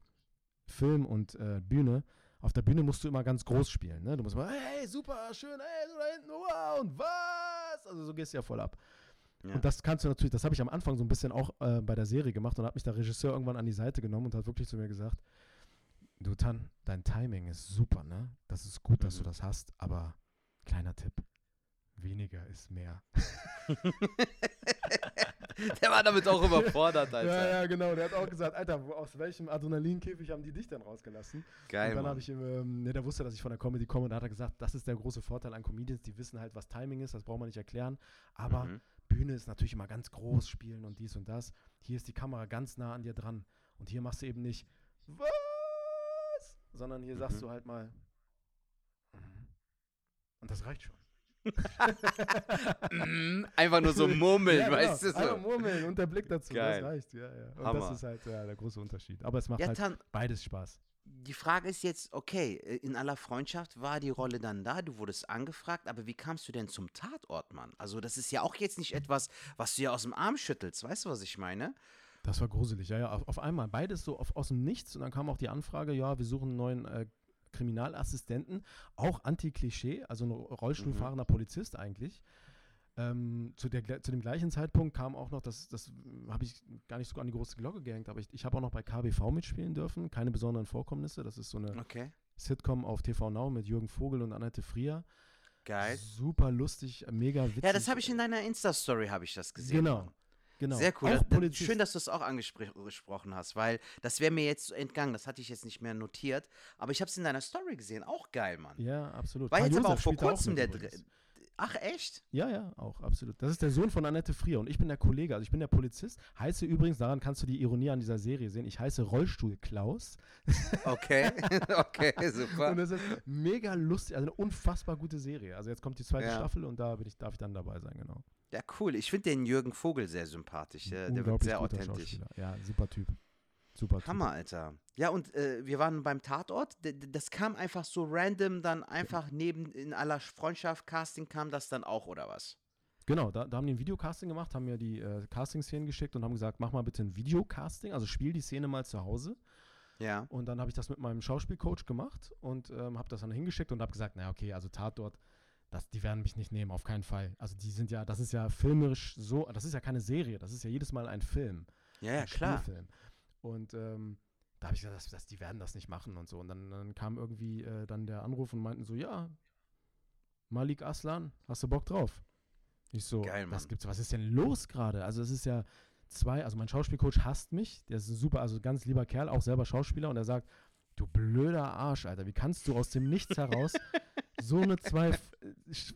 Film und äh, Bühne. Auf der Bühne musst du immer ganz groß spielen. Ne? Du musst immer, hey, super, schön, hey, so da hinten, wow, und was? Also so gehst du ja voll ab. Ja. Und das kannst du natürlich, das habe ich am Anfang so ein bisschen auch äh, bei der Serie gemacht und hat mich der Regisseur irgendwann an die Seite genommen und hat wirklich zu mir gesagt, du Tan, dein Timing ist super, ne? Das ist gut, mhm. dass du mhm. das hast, aber kleiner Tipp, weniger ist mehr. [LAUGHS] der war damit auch überfordert, Alter. Ja, ja, genau. Der hat auch gesagt, Alter, aus welchem Adrenalinkäfig haben die dich denn rausgelassen? Geil. Und dann habe ich ihm, ähm, ne, der wusste, dass ich von der Comedy komme und da hat er gesagt, das ist der große Vorteil an Comedians, die wissen halt, was Timing ist, das braucht man nicht erklären. Aber mhm. Bühne ist natürlich immer ganz groß spielen und dies und das. Hier ist die Kamera ganz nah an dir dran. Und hier machst du eben nicht, was? Sondern hier mhm. sagst du halt mal, mhm. und das reicht schon. Mhm. Einfach nur so murmeln, [LAUGHS] ja, genau. weißt du so. Einfach murmeln und der Blick dazu, Geil. das reicht, ja, ja. Und Hammer. das ist halt ja, der große Unterschied. Aber es macht ja, halt beides Spaß die Frage ist jetzt, okay, äh, in aller Freundschaft war die Rolle dann da, du wurdest angefragt, aber wie kamst du denn zum Tatort, Mann? Also das ist ja auch jetzt nicht etwas, was du ja aus dem Arm schüttelst, weißt du, was ich meine? Das war gruselig, ja, ja, auf, auf einmal, beides so auf, aus dem Nichts und dann kam auch die Anfrage, ja, wir suchen einen neuen äh, Kriminalassistenten, auch Anti-Klischee, also ein Rollstuhlfahrender mhm. Polizist eigentlich. Ähm, zu, der, zu dem gleichen Zeitpunkt kam auch noch, das, das habe ich gar nicht so an die große Glocke gehängt, aber ich, ich habe auch noch bei KBV mitspielen dürfen, keine besonderen Vorkommnisse. Das ist so eine okay. Sitcom auf TV Now mit Jürgen Vogel und Annette Frier. Geil. Super lustig, mega witzig. Ja, das habe ich in deiner Insta-Story, habe ich das gesehen. Genau. Genau. Sehr cool. Das, schön, dass du es auch angesprochen hast, weil das wäre mir jetzt entgangen. Das hatte ich jetzt nicht mehr notiert. Aber ich habe es in deiner Story gesehen. Auch geil, Mann. Ja, absolut. War Karl jetzt aber auch vor kurzem der, Ach, echt? Ja, ja, auch, absolut. Das ist der Sohn von Annette Frier und ich bin der Kollege, also ich bin der Polizist. Heiße übrigens, daran kannst du die Ironie an dieser Serie sehen, ich heiße Rollstuhl Klaus. Okay, [LAUGHS] okay, super. Und das ist mega lustig, also eine unfassbar gute Serie. Also jetzt kommt die zweite ja. Staffel und da bin ich, darf ich dann dabei sein, genau. Ja, cool. Ich finde den Jürgen Vogel sehr sympathisch. Der, der wird sehr authentisch. Ja, super Typ. Super. Hammer, Alter. Ja, und äh, wir waren beim Tatort. Das kam einfach so random, dann einfach neben in aller Freundschaft Casting kam das dann auch, oder was? Genau, da, da haben die ein Videocasting gemacht, haben mir die äh, Casting-Szenen geschickt und haben gesagt, mach mal bitte ein Videocasting, also spiel die Szene mal zu Hause. Ja. Und dann habe ich das mit meinem Schauspielcoach gemacht und ähm, habe das dann hingeschickt und habe gesagt, naja, okay, also Tatort, das, die werden mich nicht nehmen, auf keinen Fall. Also die sind ja, das ist ja filmerisch so, das ist ja keine Serie, das ist ja jedes Mal ein Film. Ja, ja, ein klar. Spielfilm. Und ähm, da habe ich gesagt, das, das, die werden das nicht machen und so. Und dann, dann kam irgendwie äh, dann der Anruf und meinten so, ja, Malik Aslan, hast du Bock drauf? Ich so, Geil, was Mann. gibt's, was ist denn los gerade? Also es ist ja zwei, also mein Schauspielcoach hasst mich, der ist ein super, also ganz lieber Kerl, auch selber Schauspieler und er sagt, du blöder Arsch, Alter, wie kannst du aus dem Nichts heraus [LAUGHS] so eine zwei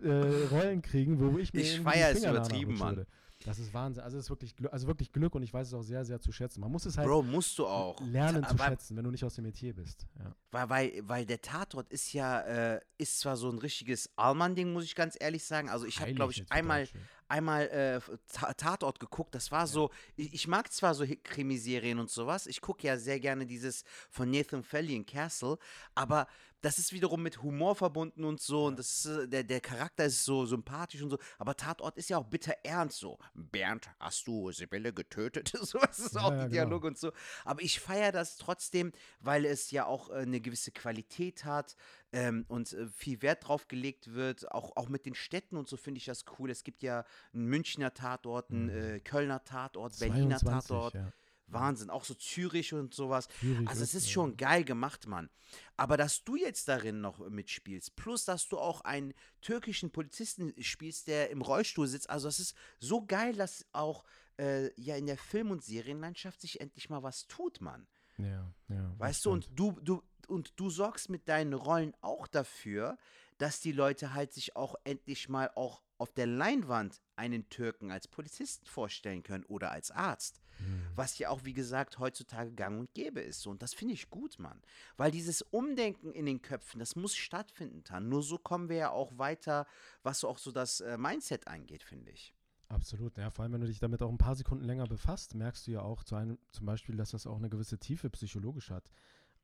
äh, Rollen kriegen, wo ich mir Ich irgendwie die feier es übertrieben, Mann. würde? Das ist Wahnsinn. Also es ist wirklich, Glück, also wirklich Glück und ich weiß es auch sehr, sehr zu schätzen. Man muss es halt Bro, musst du auch. lernen zu Aber- schätzen, wenn du nicht aus dem Metier bist. Ja. Weil, weil, weil der Tatort ist ja, äh, ist zwar so ein richtiges Allmann-Ding, muss ich ganz ehrlich sagen. Also ich habe, glaube ich, einmal. Einmal äh, Ta Tatort geguckt. Das war so, ich, ich mag zwar so Krimiserien und sowas. Ich gucke ja sehr gerne dieses von Nathan Fillion, Castle. Aber das ist wiederum mit Humor verbunden und so. Und das ist, äh, der, der Charakter ist so sympathisch und so. Aber Tatort ist ja auch bitter ernst so. Bernd, hast du Sibylle getötet? [LAUGHS] Sowas ist Ja, auch ja, die genau. Dialog und so. Aber ich feiere das trotzdem, weil es ja auch äh, eine gewisse Qualität hat ähm, und äh, viel Wert drauf gelegt wird. Auch, auch mit den Städten und so finde ich das cool. Es gibt ja einen Münchner Tatort, einen äh, Kölner Tatort, Berliner 22, Tatort. ja. Wahnsinn, auch so Zürich und sowas. Zürich also es ist, ist äh, schon geil gemacht, Mann. Aber dass du jetzt darin noch mitspielst, plus dass du auch einen türkischen Polizisten spielst, der im Rollstuhl sitzt, also es ist so geil, dass auch äh, ja in der Film- und Serienlandschaft sich endlich mal was tut, Mann. Ja, ja. Weißt du, und stimmt. du, du, und du sorgst mit deinen Rollen auch dafür, dass die Leute halt sich auch endlich mal auch auf der Leinwand einen Türken als Polizisten vorstellen können oder als Arzt. Mhm. Was ja auch, wie gesagt, heutzutage gang und gäbe ist. So. Und das finde ich gut, Mann. Weil dieses Umdenken in den Köpfen, das muss stattfinden, Tan. Nur so kommen wir ja auch weiter, was so auch so das äh, Mindset angeht, finde ich. Absolut, ja, vor allem wenn du dich damit auch ein paar Sekunden länger befasst, merkst du ja auch zu einem, zum Beispiel, dass das auch eine gewisse Tiefe psychologisch hat.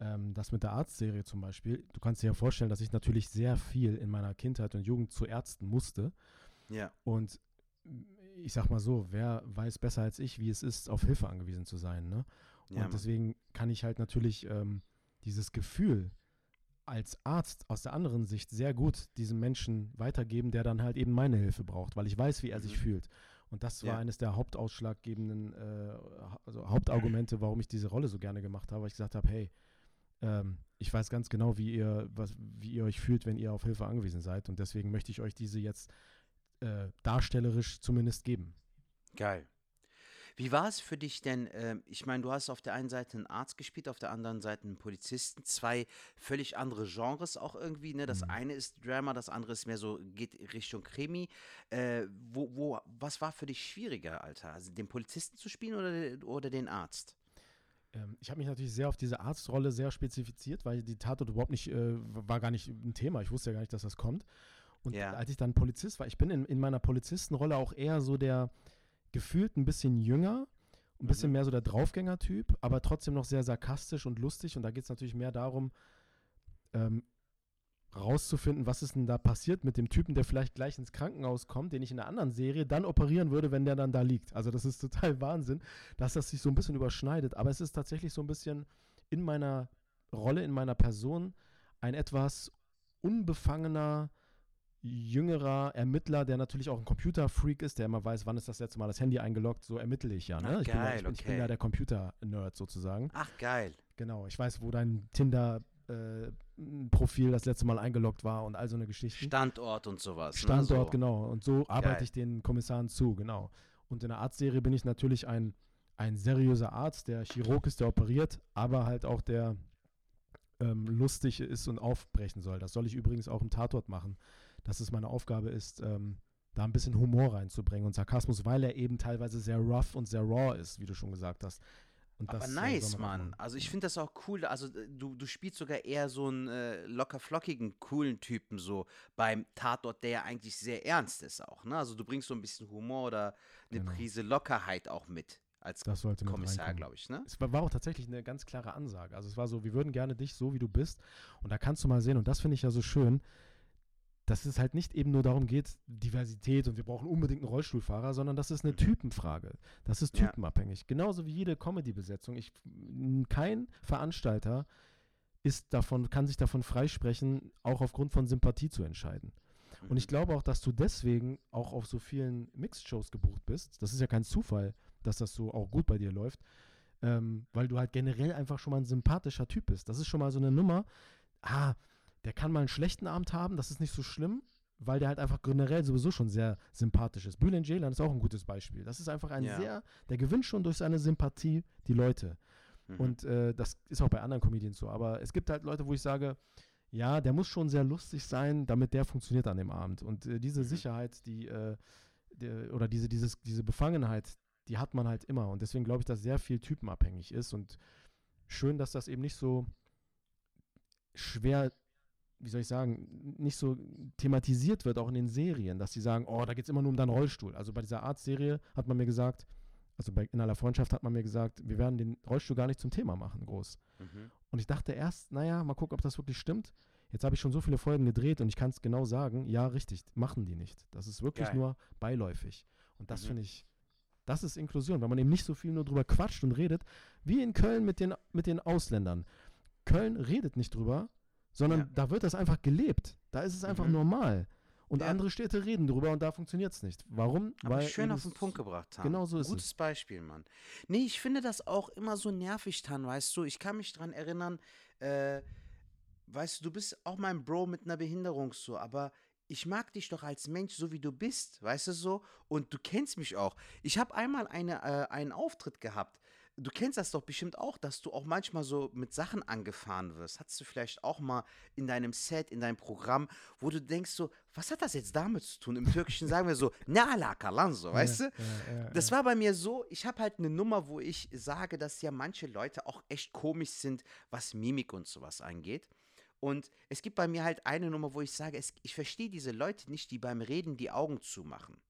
Ähm, das mit der Arztserie zum Beispiel, du kannst dir ja vorstellen, dass ich natürlich sehr viel in meiner Kindheit und Jugend zu Ärzten musste. Ja. Und mm, ich sag mal so, wer weiß besser als ich, wie es ist, auf Hilfe angewiesen zu sein. Ne? Ja, und Mann. deswegen kann ich halt natürlich ähm, dieses Gefühl als Arzt aus der anderen Sicht sehr gut diesem Menschen weitergeben, der dann halt eben meine Hilfe braucht, weil ich weiß, wie er sich Mhm. fühlt. Und das war Ja. eines der hauptausschlaggebenden äh, also Hauptargumente, warum ich diese Rolle so gerne gemacht habe, weil ich gesagt habe, hey, ähm, ich weiß ganz genau, wie ihr, was, wie ihr euch fühlt, wenn ihr auf Hilfe angewiesen seid. Und deswegen möchte ich euch diese jetzt äh, darstellerisch zumindest geben. Geil. Wie war es für dich denn? ähm, ich meine, du hast auf der einen Seite einen Arzt gespielt, auf der anderen Seite einen Polizisten. Zwei völlig andere Genres auch irgendwie. Ne? Das Mhm. eine ist Drama, das andere ist mehr so, geht Richtung Krimi. Äh, wo, wo, was war für dich schwieriger, Alter? Also den Polizisten zu spielen oder, oder den Arzt? Ähm, ich habe mich natürlich sehr auf diese Arztrolle sehr spezifiziert, weil die Tatort überhaupt nicht, äh, war gar nicht ein Thema. Ich wusste ja gar nicht, dass das kommt. Und Ja. als ich dann Polizist war, ich bin in, in meiner Polizistenrolle auch eher so der gefühlt ein bisschen jünger, ein bisschen Mhm. mehr so der Draufgänger-Typ, aber trotzdem noch sehr sarkastisch und lustig. Und da geht es natürlich mehr darum, ähm, rauszufinden, was ist denn da passiert mit dem Typen, der vielleicht gleich ins Krankenhaus kommt, den ich in einer anderen Serie dann operieren würde, wenn der dann da liegt. Also das ist total [LAUGHS] Wahnsinn, dass das sich so ein bisschen überschneidet. Aber es ist tatsächlich so ein bisschen in meiner Rolle, in meiner Person ein etwas unbefangener, jüngerer Ermittler, der natürlich auch ein Computerfreak ist, der immer weiß, wann ist das letzte Mal das Handy eingeloggt. So ermittle ich ja. Ne? Ach, ich, bin ja geil, ich, bin, ich bin okay. ja der Computer-Nerd sozusagen. Ach, geil. Genau, ich weiß, wo dein Tinder-Profil das letzte Mal eingeloggt war und all so eine Geschichte. Standort und sowas. Standort, ne? so. genau. Und so arbeite Geil. ich den Kommissaren zu, genau. Und in der Arztserie bin ich natürlich ein, ein seriöser Arzt, der Chirurg ist, der operiert, aber halt auch der ähm, lustig ist und aufbrechen soll. Das soll ich übrigens auch im Tatort machen, dass es meine Aufgabe ist, ähm, da ein bisschen Humor reinzubringen und Sarkasmus, weil er eben teilweise sehr rough und sehr raw ist, wie du schon gesagt hast. Aber das, nice, Mann. Also ich finde das auch cool. Also du, du spielst sogar eher so einen äh, locker flockigen, coolen Typen so beim Tatort, der ja eigentlich sehr ernst ist auch. Ne? Also du bringst so ein bisschen Humor oder eine Genau. Prise Lockerheit auch mit als Kommissar, glaube ich. Ne? Es war auch tatsächlich eine ganz klare Ansage. Also es war so, wir würden gerne dich so, wie du bist. Und da kannst du mal sehen, und das finde ich ja so schön, dass es halt nicht eben nur darum geht, Diversität und wir brauchen unbedingt einen Rollstuhlfahrer, sondern das ist eine Mhm. Typenfrage. Das ist Ja. typenabhängig. Genauso wie jede Comedy-Besetzung. Ich, kein Veranstalter ist davon, kann sich davon freisprechen, auch aufgrund von Sympathie zu entscheiden. Und ich Mhm. glaube auch, dass du deswegen auch auf so vielen Mixed-Shows gebucht bist. Das ist ja kein Zufall, dass das so auch gut bei dir läuft. ähm, weil du halt generell einfach schon mal ein sympathischer Typ bist. Das ist schon mal so eine Nummer. Ah, der kann mal einen schlechten Abend haben, das ist nicht so schlimm, weil der halt einfach generell sowieso schon sehr sympathisch ist. Bülent Ceylan ist auch ein gutes Beispiel. Das ist einfach ein Ja. sehr, der gewinnt schon durch seine Sympathie die Leute. Mhm. Und äh, das ist auch bei anderen Comedians so. Aber es gibt halt Leute, wo ich sage, ja, der muss schon sehr lustig sein, damit der funktioniert an dem Abend. Und äh, diese Mhm. Sicherheit, die, äh, der, oder diese, dieses, diese Befangenheit, die hat man halt immer. Und deswegen glaube ich, dass sehr viel typenabhängig ist. Und schön, dass das eben nicht so schwer, wie soll ich sagen, nicht so thematisiert wird, auch in den Serien, dass die sagen, oh, da geht es immer nur um deinen Rollstuhl. Also bei dieser Art-Serie hat man mir gesagt, also bei In aller Freundschaft hat man mir gesagt, wir werden den Rollstuhl gar nicht zum Thema machen, groß. Mhm. Und ich dachte erst, naja, mal gucken, ob das wirklich stimmt. Jetzt habe ich schon so viele Folgen gedreht und ich kann es genau sagen, ja, richtig, machen die nicht. Das ist wirklich Geil. nur beiläufig. Und das Mhm. finde ich, das ist Inklusion, weil man eben nicht so viel nur drüber quatscht und redet, wie in Köln mit den, mit den Ausländern. Köln redet nicht drüber, sondern Ja. da wird das einfach gelebt. Da ist es einfach Mhm. normal. Und Ja. andere Städte reden drüber und da funktioniert es nicht. Warum? Aber schön eben auf den Punkt gebracht haben. Genau so ist Gutes es. Beispiel, Mann. Nee, ich finde das auch immer so nervig, Tan, weißt du. Ich kann mich dran erinnern, äh, weißt du, du bist auch mein Bro mit einer Behinderung so, aber ich mag dich doch als Mensch, so wie du bist, weißt du so? Und du kennst mich auch. Ich habe einmal eine, äh, einen Auftritt gehabt. Du kennst das doch bestimmt auch, dass du auch manchmal so mit Sachen angefahren wirst. Hattest du vielleicht auch mal in deinem Set, in deinem Programm, wo du denkst so, was hat das jetzt damit zu tun? Im Türkischen sagen wir so, na la kalan so, weißt du? Ja, ja, ja, Das war bei mir so, ich habe halt eine Nummer, wo ich sage, dass ja manche Leute auch echt komisch sind, was Mimik und sowas angeht. Und es gibt bei mir halt eine Nummer, wo ich sage, es, ich verstehe diese Leute nicht, die beim Reden die Augen zumachen.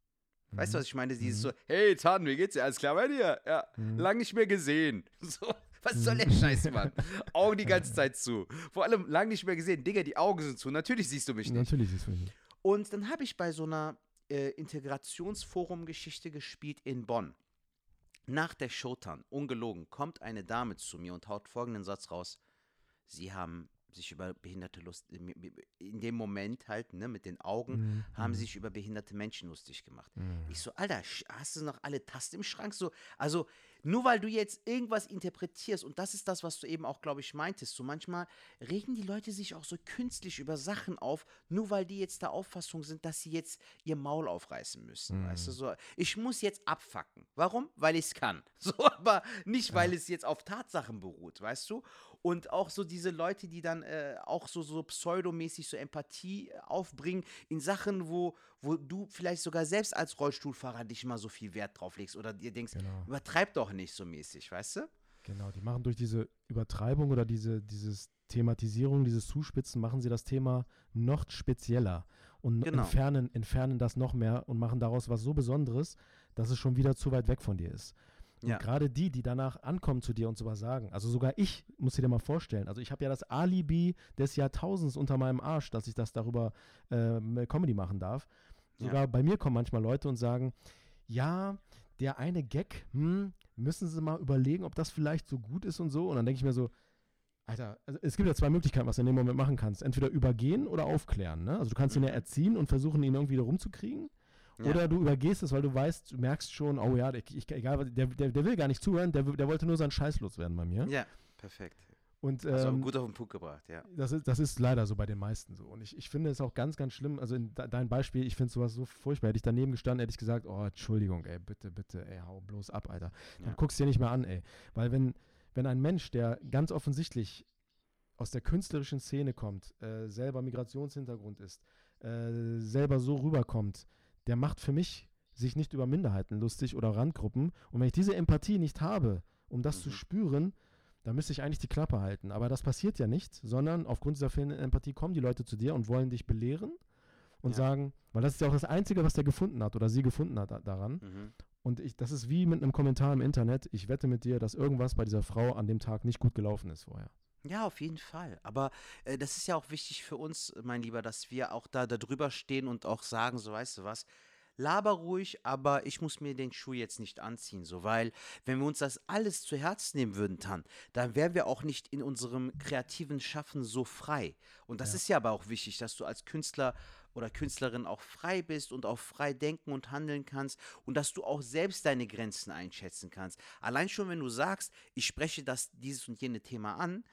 Weißt du, was ich meine? Dieses so, hey Tan, wie geht's dir? Alles klar bei dir? Ja, Mhm. lang nicht mehr gesehen. [LAUGHS] So, was soll der Scheiß, Mann? [LAUGHS] Augen die ganze Zeit zu. Vor allem lang nicht mehr gesehen. Digga, die Augen sind zu. Natürlich siehst du mich nicht. Natürlich es für mich. Und dann habe ich bei so einer äh, Integrationsforum-Geschichte gespielt in Bonn. Nach der Showtime, ungelogen, kommt eine Dame zu mir und haut folgenden Satz raus. Sie haben sich über behinderte Lust, in dem Moment halt, ne, mit den Augen, Mhm, haben mhm, sich über behinderte Menschen lustig gemacht. mhm. Ich so, Alter, hast du noch alle Tasten im Schrank? So, also, nur weil du jetzt irgendwas interpretierst, und das ist das, was du eben auch, glaube ich, meintest, so manchmal regen die Leute sich auch so künstlich über Sachen auf, nur weil die jetzt der Auffassung sind, dass sie jetzt ihr Maul aufreißen müssen. Weißt du, so, ich muss jetzt abfacken. Warum? Weil ich es kann. [LAUGHS] So, aber nicht, weil es jetzt auf Tatsachen beruht, weißt du? Und auch so diese Leute, die dann äh, auch so, so pseudomäßig so Empathie äh, aufbringen in Sachen, wo, wo du vielleicht sogar selbst als Rollstuhlfahrer nicht mal so viel Wert drauf legst oder dir denkst, Genau. übertreib doch nicht so mäßig, weißt du? Genau, die machen durch diese Übertreibung oder diese dieses Thematisierung, dieses Zuspitzen, machen sie das Thema noch spezieller und Genau. entfernen, entfernen das noch mehr und machen daraus was so Besonderes, dass es schon wieder zu weit weg von dir ist. Und Ja. gerade die, die danach ankommen zu dir und sowas sagen, also sogar ich, muss dir dir mal vorstellen, also ich habe ja das Alibi des Jahrtausends unter meinem Arsch, dass ich das darüber ähm, Comedy machen darf. Ja. Sogar bei mir kommen manchmal Leute und sagen, ja, der eine Gag, hm, müssen Sie mal überlegen, ob das vielleicht so gut ist und so. Und dann denke ich mir so, Alter, also es gibt ja zwei Möglichkeiten, was du in dem Moment machen kannst. Entweder übergehen oder aufklären. Ne? Also du kannst ihn ja Mhm. erziehen und versuchen, ihn irgendwie da rumzukriegen. Ja. Oder du übergehst es, weil du weißt, du merkst schon, oh ja, ich, ich, egal, der, der, der will gar nicht zuhören, der, der wollte nur seinen Scheiß loswerden bei mir. Ja, perfekt. Und Also ähm, gut auf den Punkt gebracht, ja. das, ist, das ist leider so bei den meisten so. Und ich, ich finde es auch ganz, ganz schlimm. Also in de, dein Beispiel, ich finde sowas so furchtbar. Hätte ich daneben gestanden, hätte ich gesagt, oh, Entschuldigung, ey, bitte, bitte, ey, hau bloß ab, Alter. Dann Ja. guckst du dir nicht mehr an, ey. Weil wenn, wenn ein Mensch, der ganz offensichtlich aus der künstlerischen Szene kommt, äh, selber Migrationshintergrund ist, äh, selber so rüberkommt, der macht für mich sich nicht über Minderheiten lustig oder Randgruppen. Und wenn ich diese Empathie nicht habe, um das zu Mhm. spüren, dann müsste ich eigentlich die Klappe halten. Aber das passiert ja nicht, sondern aufgrund dieser fehlenden Empathie kommen die Leute zu dir und wollen dich belehren und Ja. sagen, weil das ist ja auch das Einzige, was der gefunden hat oder sie gefunden hat da, daran. Mhm. Und ich, das ist wie mit einem Kommentar im Internet. Ich wette mit dir, dass irgendwas bei dieser Frau an dem Tag nicht gut gelaufen ist vorher. Ja, auf jeden Fall. Aber äh, das ist ja auch wichtig für uns, mein Lieber, dass wir auch da, da drüber stehen und auch sagen, so weißt du was, laber ruhig, aber ich muss mir den Schuh jetzt nicht anziehen, so, weil wenn wir uns das alles zu Herzen nehmen würden, Tan, dann wären wir auch nicht in unserem kreativen Schaffen so frei. Und das Ja. ist ja aber auch wichtig, dass du als Künstler oder Künstlerin auch frei bist und auch frei denken und handeln kannst und dass du auch selbst deine Grenzen einschätzen kannst. Allein schon, wenn du sagst, ich spreche das, dieses und jene Thema an,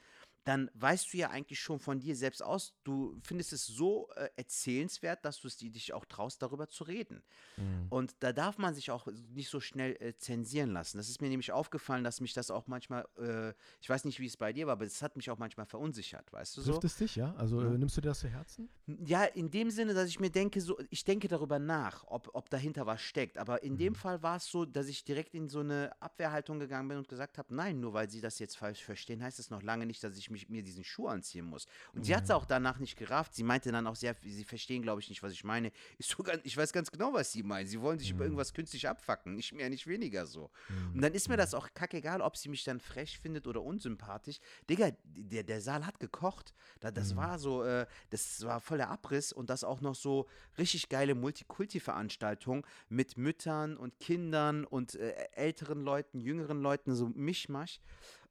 dann weißt du ja eigentlich schon von dir selbst aus, du findest es so äh, erzählenswert, dass du es dich auch traust, darüber zu reden. Mhm. Und da darf man sich auch nicht so schnell äh, zensieren lassen. Das ist mir nämlich aufgefallen, dass mich das auch manchmal, äh, ich weiß nicht, wie es bei dir war, aber es hat mich auch manchmal verunsichert, weißt du Trifft so? es dich, ja? Also ja. Äh, nimmst du dir das zu Herzen? Ja, in dem Sinne, dass ich mir denke, so, ich denke darüber nach, ob, ob dahinter was steckt. Aber in mhm. dem Fall war es so, dass ich direkt in so eine Abwehrhaltung gegangen bin und gesagt habe, nein, nur weil sie das jetzt falsch verstehen, heißt es noch lange nicht, dass ich mich mich, mir diesen Schuh anziehen muss. Und mhm. sie hat es auch danach nicht gerafft. Sie meinte dann auch sehr, sie verstehen, glaube ich, nicht, was ich meine. Ich, so, ich weiß ganz genau, was sie meinen. Sie wollen sich mhm. über irgendwas künstlich abfacken, nicht mehr, nicht weniger so. Mhm. Und dann ist mir das auch kackegal, ob sie mich dann frech findet oder unsympathisch. Digga, der, der Saal hat gekocht. Da, das mhm. war so, äh, das war voller Abriss und das auch noch so richtig geile Multikulti-Veranstaltung mit Müttern und Kindern und äh, älteren Leuten, jüngeren Leuten, so Mischmasch.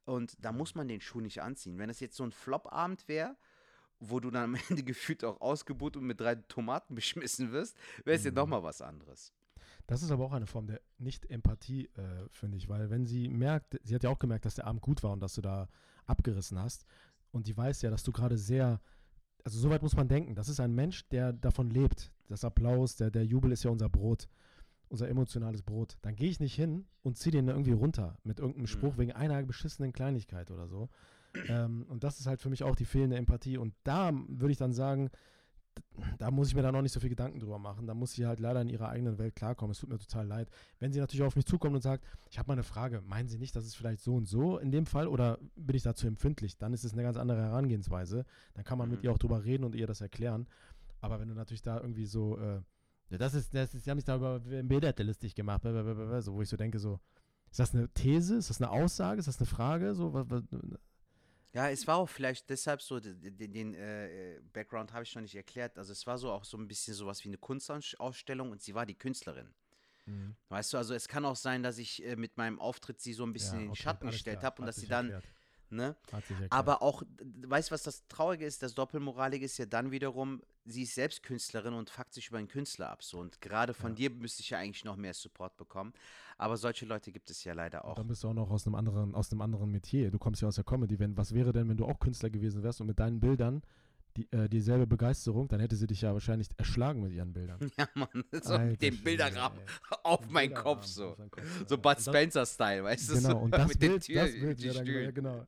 Und da muss man den Schuh nicht anziehen. Wenn es jetzt so ein Flop-Abend wäre, wo du dann am [LAUGHS] Ende gefühlt auch ausgebucht und mit drei Tomaten beschmissen wirst, wäre es mhm. ja nochmal was anderes. Das ist aber auch eine Form der Nicht-Empathie, äh, finde ich, weil wenn sie merkt, sie hat ja auch gemerkt, dass der Abend gut war und dass du da abgerissen hast und die weiß ja, dass du gerade sehr, also soweit muss man denken, das ist ein Mensch, der davon lebt. Das Applaus, der, der Jubel ist ja unser Brot unser emotionales Brot. Dann gehe ich nicht hin und ziehe den irgendwie runter mit irgendeinem mhm. Spruch mhm. wegen einer beschissenen Kleinigkeit oder so. ähm, und das ist halt für mich auch die fehlende Empathie. Und da würde ich dann sagen, da muss ich mir dann auch nicht so viel Gedanken drüber machen. Da muss sie halt leider in ihrer eigenen Welt klarkommen. Es tut mir total leid. Wenn sie natürlich auf mich zukommt und sagt, ich habe mal eine Frage, meinen Sie nicht, dass es vielleicht so und so in dem Fall oder bin ich dazu empfindlich? Dann ist es eine ganz andere Herangehensweise. Dann kann man mhm. mit ihr auch drüber reden und ihr das erklären. Aber wenn du natürlich da irgendwie so äh, ja, das ist, das ist, sie haben sich da über Behinderte lustig gemacht, so, wo ich so denke, so, ist das eine These? Ist das eine Aussage? Ist das eine Frage? So, was, was, ja, es war auch vielleicht deshalb so, den, den äh, Background habe ich noch nicht erklärt. Also es war so auch so ein bisschen sowas wie eine Kunstausstellung und sie war die Künstlerin. Mhm. Weißt du, also es kann auch sein, dass ich äh, mit meinem Auftritt sie so ein bisschen ja, in den Schatten gestellt habe und dass sie dann erklärt. Ne? Aber auch, weißt du, was das Traurige ist? Das Doppelmoralige ist ja dann wiederum, sie ist selbst Künstlerin und fuckt sich über einen Künstler ab. So. Und gerade von ja. dir müsste ich ja eigentlich noch mehr Support bekommen. Aber solche Leute gibt es ja leider auch. Und dann bist du auch noch aus einem anderen, aus einem anderen Metier. Du kommst ja aus der Comedy. Wenn, was wäre denn, wenn du auch Künstler gewesen wärst und mit deinen Bildern die, äh, dieselbe Begeisterung, dann hätte sie dich ja wahrscheinlich erschlagen mit ihren Bildern. [LAUGHS] Ja, Mann, [LAUGHS] so Alter, mit dem Bilderrahmen [LAUGHS] auf meinen Kopf so. Kopf, so Bud Spencer-Style, weißt du? Genau, so, und das mit Bild, Tür, das Bild, ja, dann, ja, genau.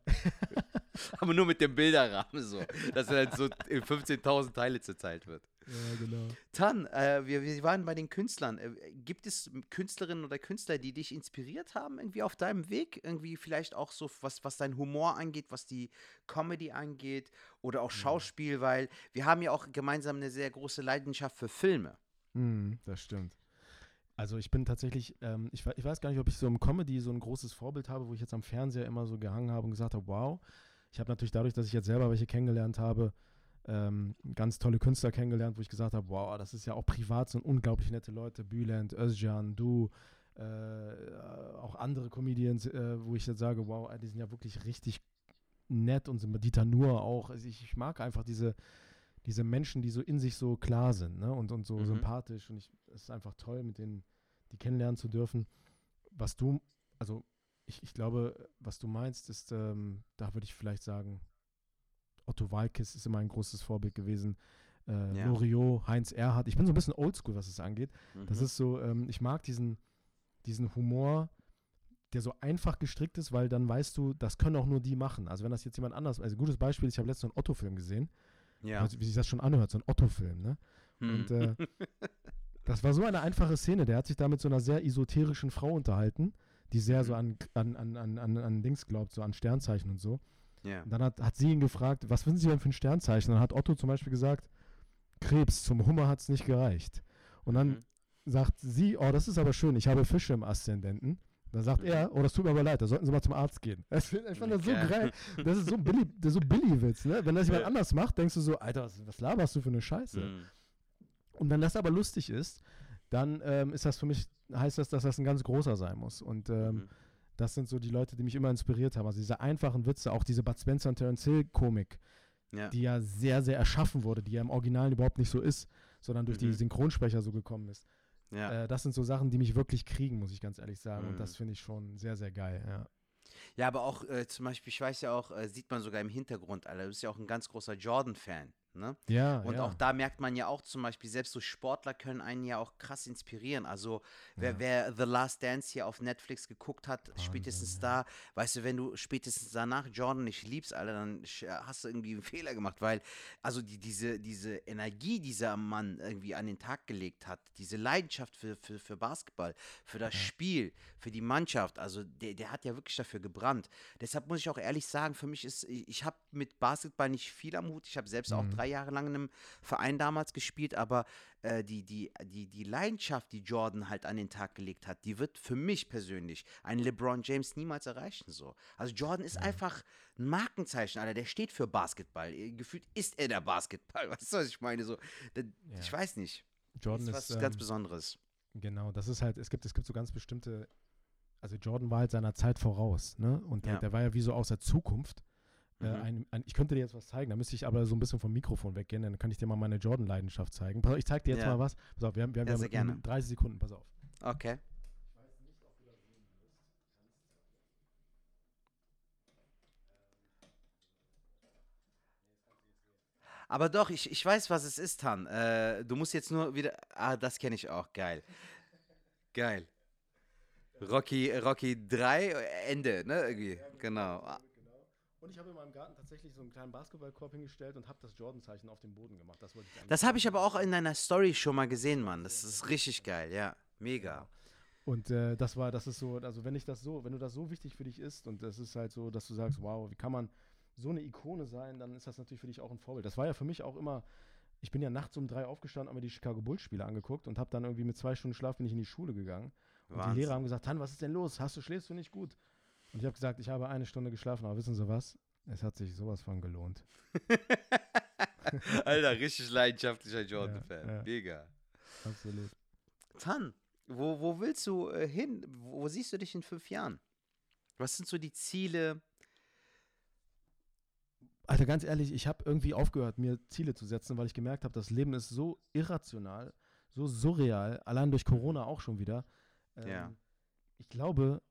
Aber nur mit dem Bilderrahmen so, dass er dann so in 15.000 Teile zerteilt wird. Ja, genau. Tan, äh, wir, wir waren bei den Künstlern. Äh, gibt es Künstlerinnen oder Künstler, die dich inspiriert haben, irgendwie auf deinem Weg? Irgendwie vielleicht auch so, was, was dein Humor angeht, was die Comedy angeht oder auch Schauspiel, ja. weil wir haben ja auch gemeinsam eine sehr große Leidenschaft für Filme. Mm, das stimmt. Also ich bin tatsächlich, ähm, ich, ich weiß gar nicht, ob ich so im Comedy so ein großes Vorbild habe, wo ich jetzt am Fernseher immer so gehangen habe und gesagt habe, wow. Ich habe natürlich dadurch, dass ich jetzt selber welche kennengelernt habe, ähm, ganz tolle Künstler kennengelernt, wo ich gesagt habe, wow, das ist ja auch privat, sind unglaublich nette Leute, Bülent, Özcan, du, äh, auch andere Comedians, äh, wo ich jetzt sage, wow, die sind ja wirklich richtig nett und sind Dieter Nur auch. Also ich, ich, mag einfach diese, diese Menschen, die so in sich so klar sind ne? und, und so mhm. sympathisch und ich, es ist einfach toll, mit denen die kennenlernen zu dürfen. Was du, also ich, ich glaube, was du meinst, ist, ähm, da würde ich vielleicht sagen, Otto Walkes ist immer ein großes Vorbild gewesen. Äh, ja. Loriot, Heinz Erhardt. Ich bin so ein bisschen oldschool, was es angeht. Mhm. Das ist so, ähm, ich mag diesen, diesen Humor, der so einfach gestrickt ist, weil dann weißt du, das können auch nur die machen. Also wenn das jetzt jemand anders, also ein gutes Beispiel, ich habe letztens einen Otto-Film gesehen. Ja. Also, wie sich das schon anhört, so ein Otto-Film, ne? Hm. Und äh, [LAUGHS] das war so eine einfache Szene. Der hat sich da mit so einer sehr esoterischen Frau unterhalten, die sehr mhm. so an, an, an, an, an Dings glaubt, so an Sternzeichen und so. Yeah. Und dann hat, hat sie ihn gefragt, was finden Sie denn für ein Sternzeichen? Und dann hat Otto zum Beispiel gesagt, Krebs, zum Hummer hat es nicht gereicht. Und dann mhm. sagt sie, oh, das ist aber schön, ich habe Fische im Aszendenten. Dann sagt mhm. er, oh, das tut mir aber leid, da sollten Sie mal zum Arzt gehen. [LAUGHS] Ich fand das so geil. Das ist so billig, das ist so Billy-Witz, ne? Wenn das jemand anders macht, denkst du so, Alter, was, was laberst du für eine Scheiße? Mhm. Und wenn das aber lustig ist, dann ähm, ist das für mich, heißt das, dass das ein ganz großer sein muss. Und ähm, mhm das sind so die Leute, die mich immer inspiriert haben. Also diese einfachen Witze, auch diese Bud Spencer und Terence Hill Komik, ja. die ja sehr, sehr erschaffen wurde, die ja im Original überhaupt nicht so ist, sondern durch die Mhm. Synchronsprecher so gekommen ist. Ja. Äh, das sind so Sachen, die mich wirklich kriegen, muss ich ganz ehrlich sagen. Und das Mhm. finde ich schon sehr, sehr geil, ja. Ja, aber auch äh, zum Beispiel, ich weiß ja auch, äh, sieht man sogar im Hintergrund, Alter, du bist ja auch ein ganz großer Jordan-Fan. Ne? Ja, Und ja. auch da merkt man ja auch zum Beispiel, selbst so Sportler können einen ja auch krass inspirieren. Also wer, Ja. wer The Last Dance hier auf Netflix geguckt hat, Wahnsinn, spätestens ja. da, weißt du, wenn du spätestens danach Jordan nicht liebst, Alter, dann sch- hast du irgendwie einen [LAUGHS] Fehler gemacht, weil also die, diese, diese Energie, die dieser Mann irgendwie an den Tag gelegt hat, diese Leidenschaft für, für, für Basketball, für das Spiel, für die Mannschaft, also der, der hat ja wirklich dafür gebrannt. Deshalb muss ich auch ehrlich sagen, für mich ist, ich, ich habe mit Basketball nicht viel am Hut. Ich habe selbst auch Mhm. Drei Jahre lang in einem Verein damals gespielt, aber äh, die, die, die, die Leidenschaft, die Jordan halt an den Tag gelegt hat, die wird für mich persönlich ein LeBron James niemals erreichen. So. Also Jordan ist einfach ein Markenzeichen, Alter. Der steht für Basketball. Äh, Gefühlt ist er der Basketball. [LAUGHS] Weißt du, was ich meine? So, Ich Ja. weiß nicht. Jordan ist ist, was ganz ähm, Besonderes. Genau, das ist halt, es gibt, es gibt so ganz bestimmte, also Jordan war halt seiner Zeit voraus, ne? Und der, Ja. der war ja wie so aus der Zukunft. Äh, Mhm. ein, ein, ich könnte dir jetzt was zeigen, da müsste ich aber so ein bisschen vom Mikrofon weggehen, dann kann ich dir mal meine Jordan-Leidenschaft zeigen. Pass auf, ich zeig dir jetzt Ja. mal was. Pass auf, wir haben, wir haben, wir haben gerne. 30 Sekunden, pass auf. Okay. Aber doch, ich, ich weiß, was es ist, Han. Äh, du musst jetzt nur wieder. Ah, das kenne ich auch. Geil. Geil. Rocky, Rocky 3, Ende, ne? Irgendwie. Genau. Und ich habe in meinem Garten tatsächlich so einen kleinen Basketballkorb hingestellt und habe das Jordan-Zeichen auf dem Boden gemacht. Das Das habe ich aber auch in deiner Story schon mal gesehen, Mann. Das ist richtig geil, ja. Mega. Und äh, das war, das ist so, also wenn ich das so, wenn du das so wichtig für dich ist und das ist halt so, dass du sagst, wow, wie kann man so eine Ikone sein, dann ist das natürlich für dich auch ein Vorbild. Das war ja für mich auch immer, ich bin ja nachts um drei aufgestanden, habe mir die Chicago Bulls Spiele angeguckt und habe dann irgendwie mit zwei Stunden Schlaf bin ich in die Schule gegangen. Und Wahnsinn. die Lehrer haben gesagt, Han, was ist denn los? Hast du, schläfst du nicht gut? Und ich habe gesagt, ich habe eine Stunde geschlafen, aber wissen Sie was? Es hat sich sowas von gelohnt. [LAUGHS] Alter, richtig leidenschaftlicher Jordan-Fan. Ja, ja. Mega. Absolut. Tan, wo, wo willst du äh, hin? Wo siehst du dich in fünf Jahren? Was sind so die Ziele? Alter, ganz ehrlich, ich habe irgendwie aufgehört, mir Ziele zu setzen, weil ich gemerkt habe, das Leben ist so irrational, so surreal, allein durch Corona auch schon wieder. Ähm, Ja. Ich glaube,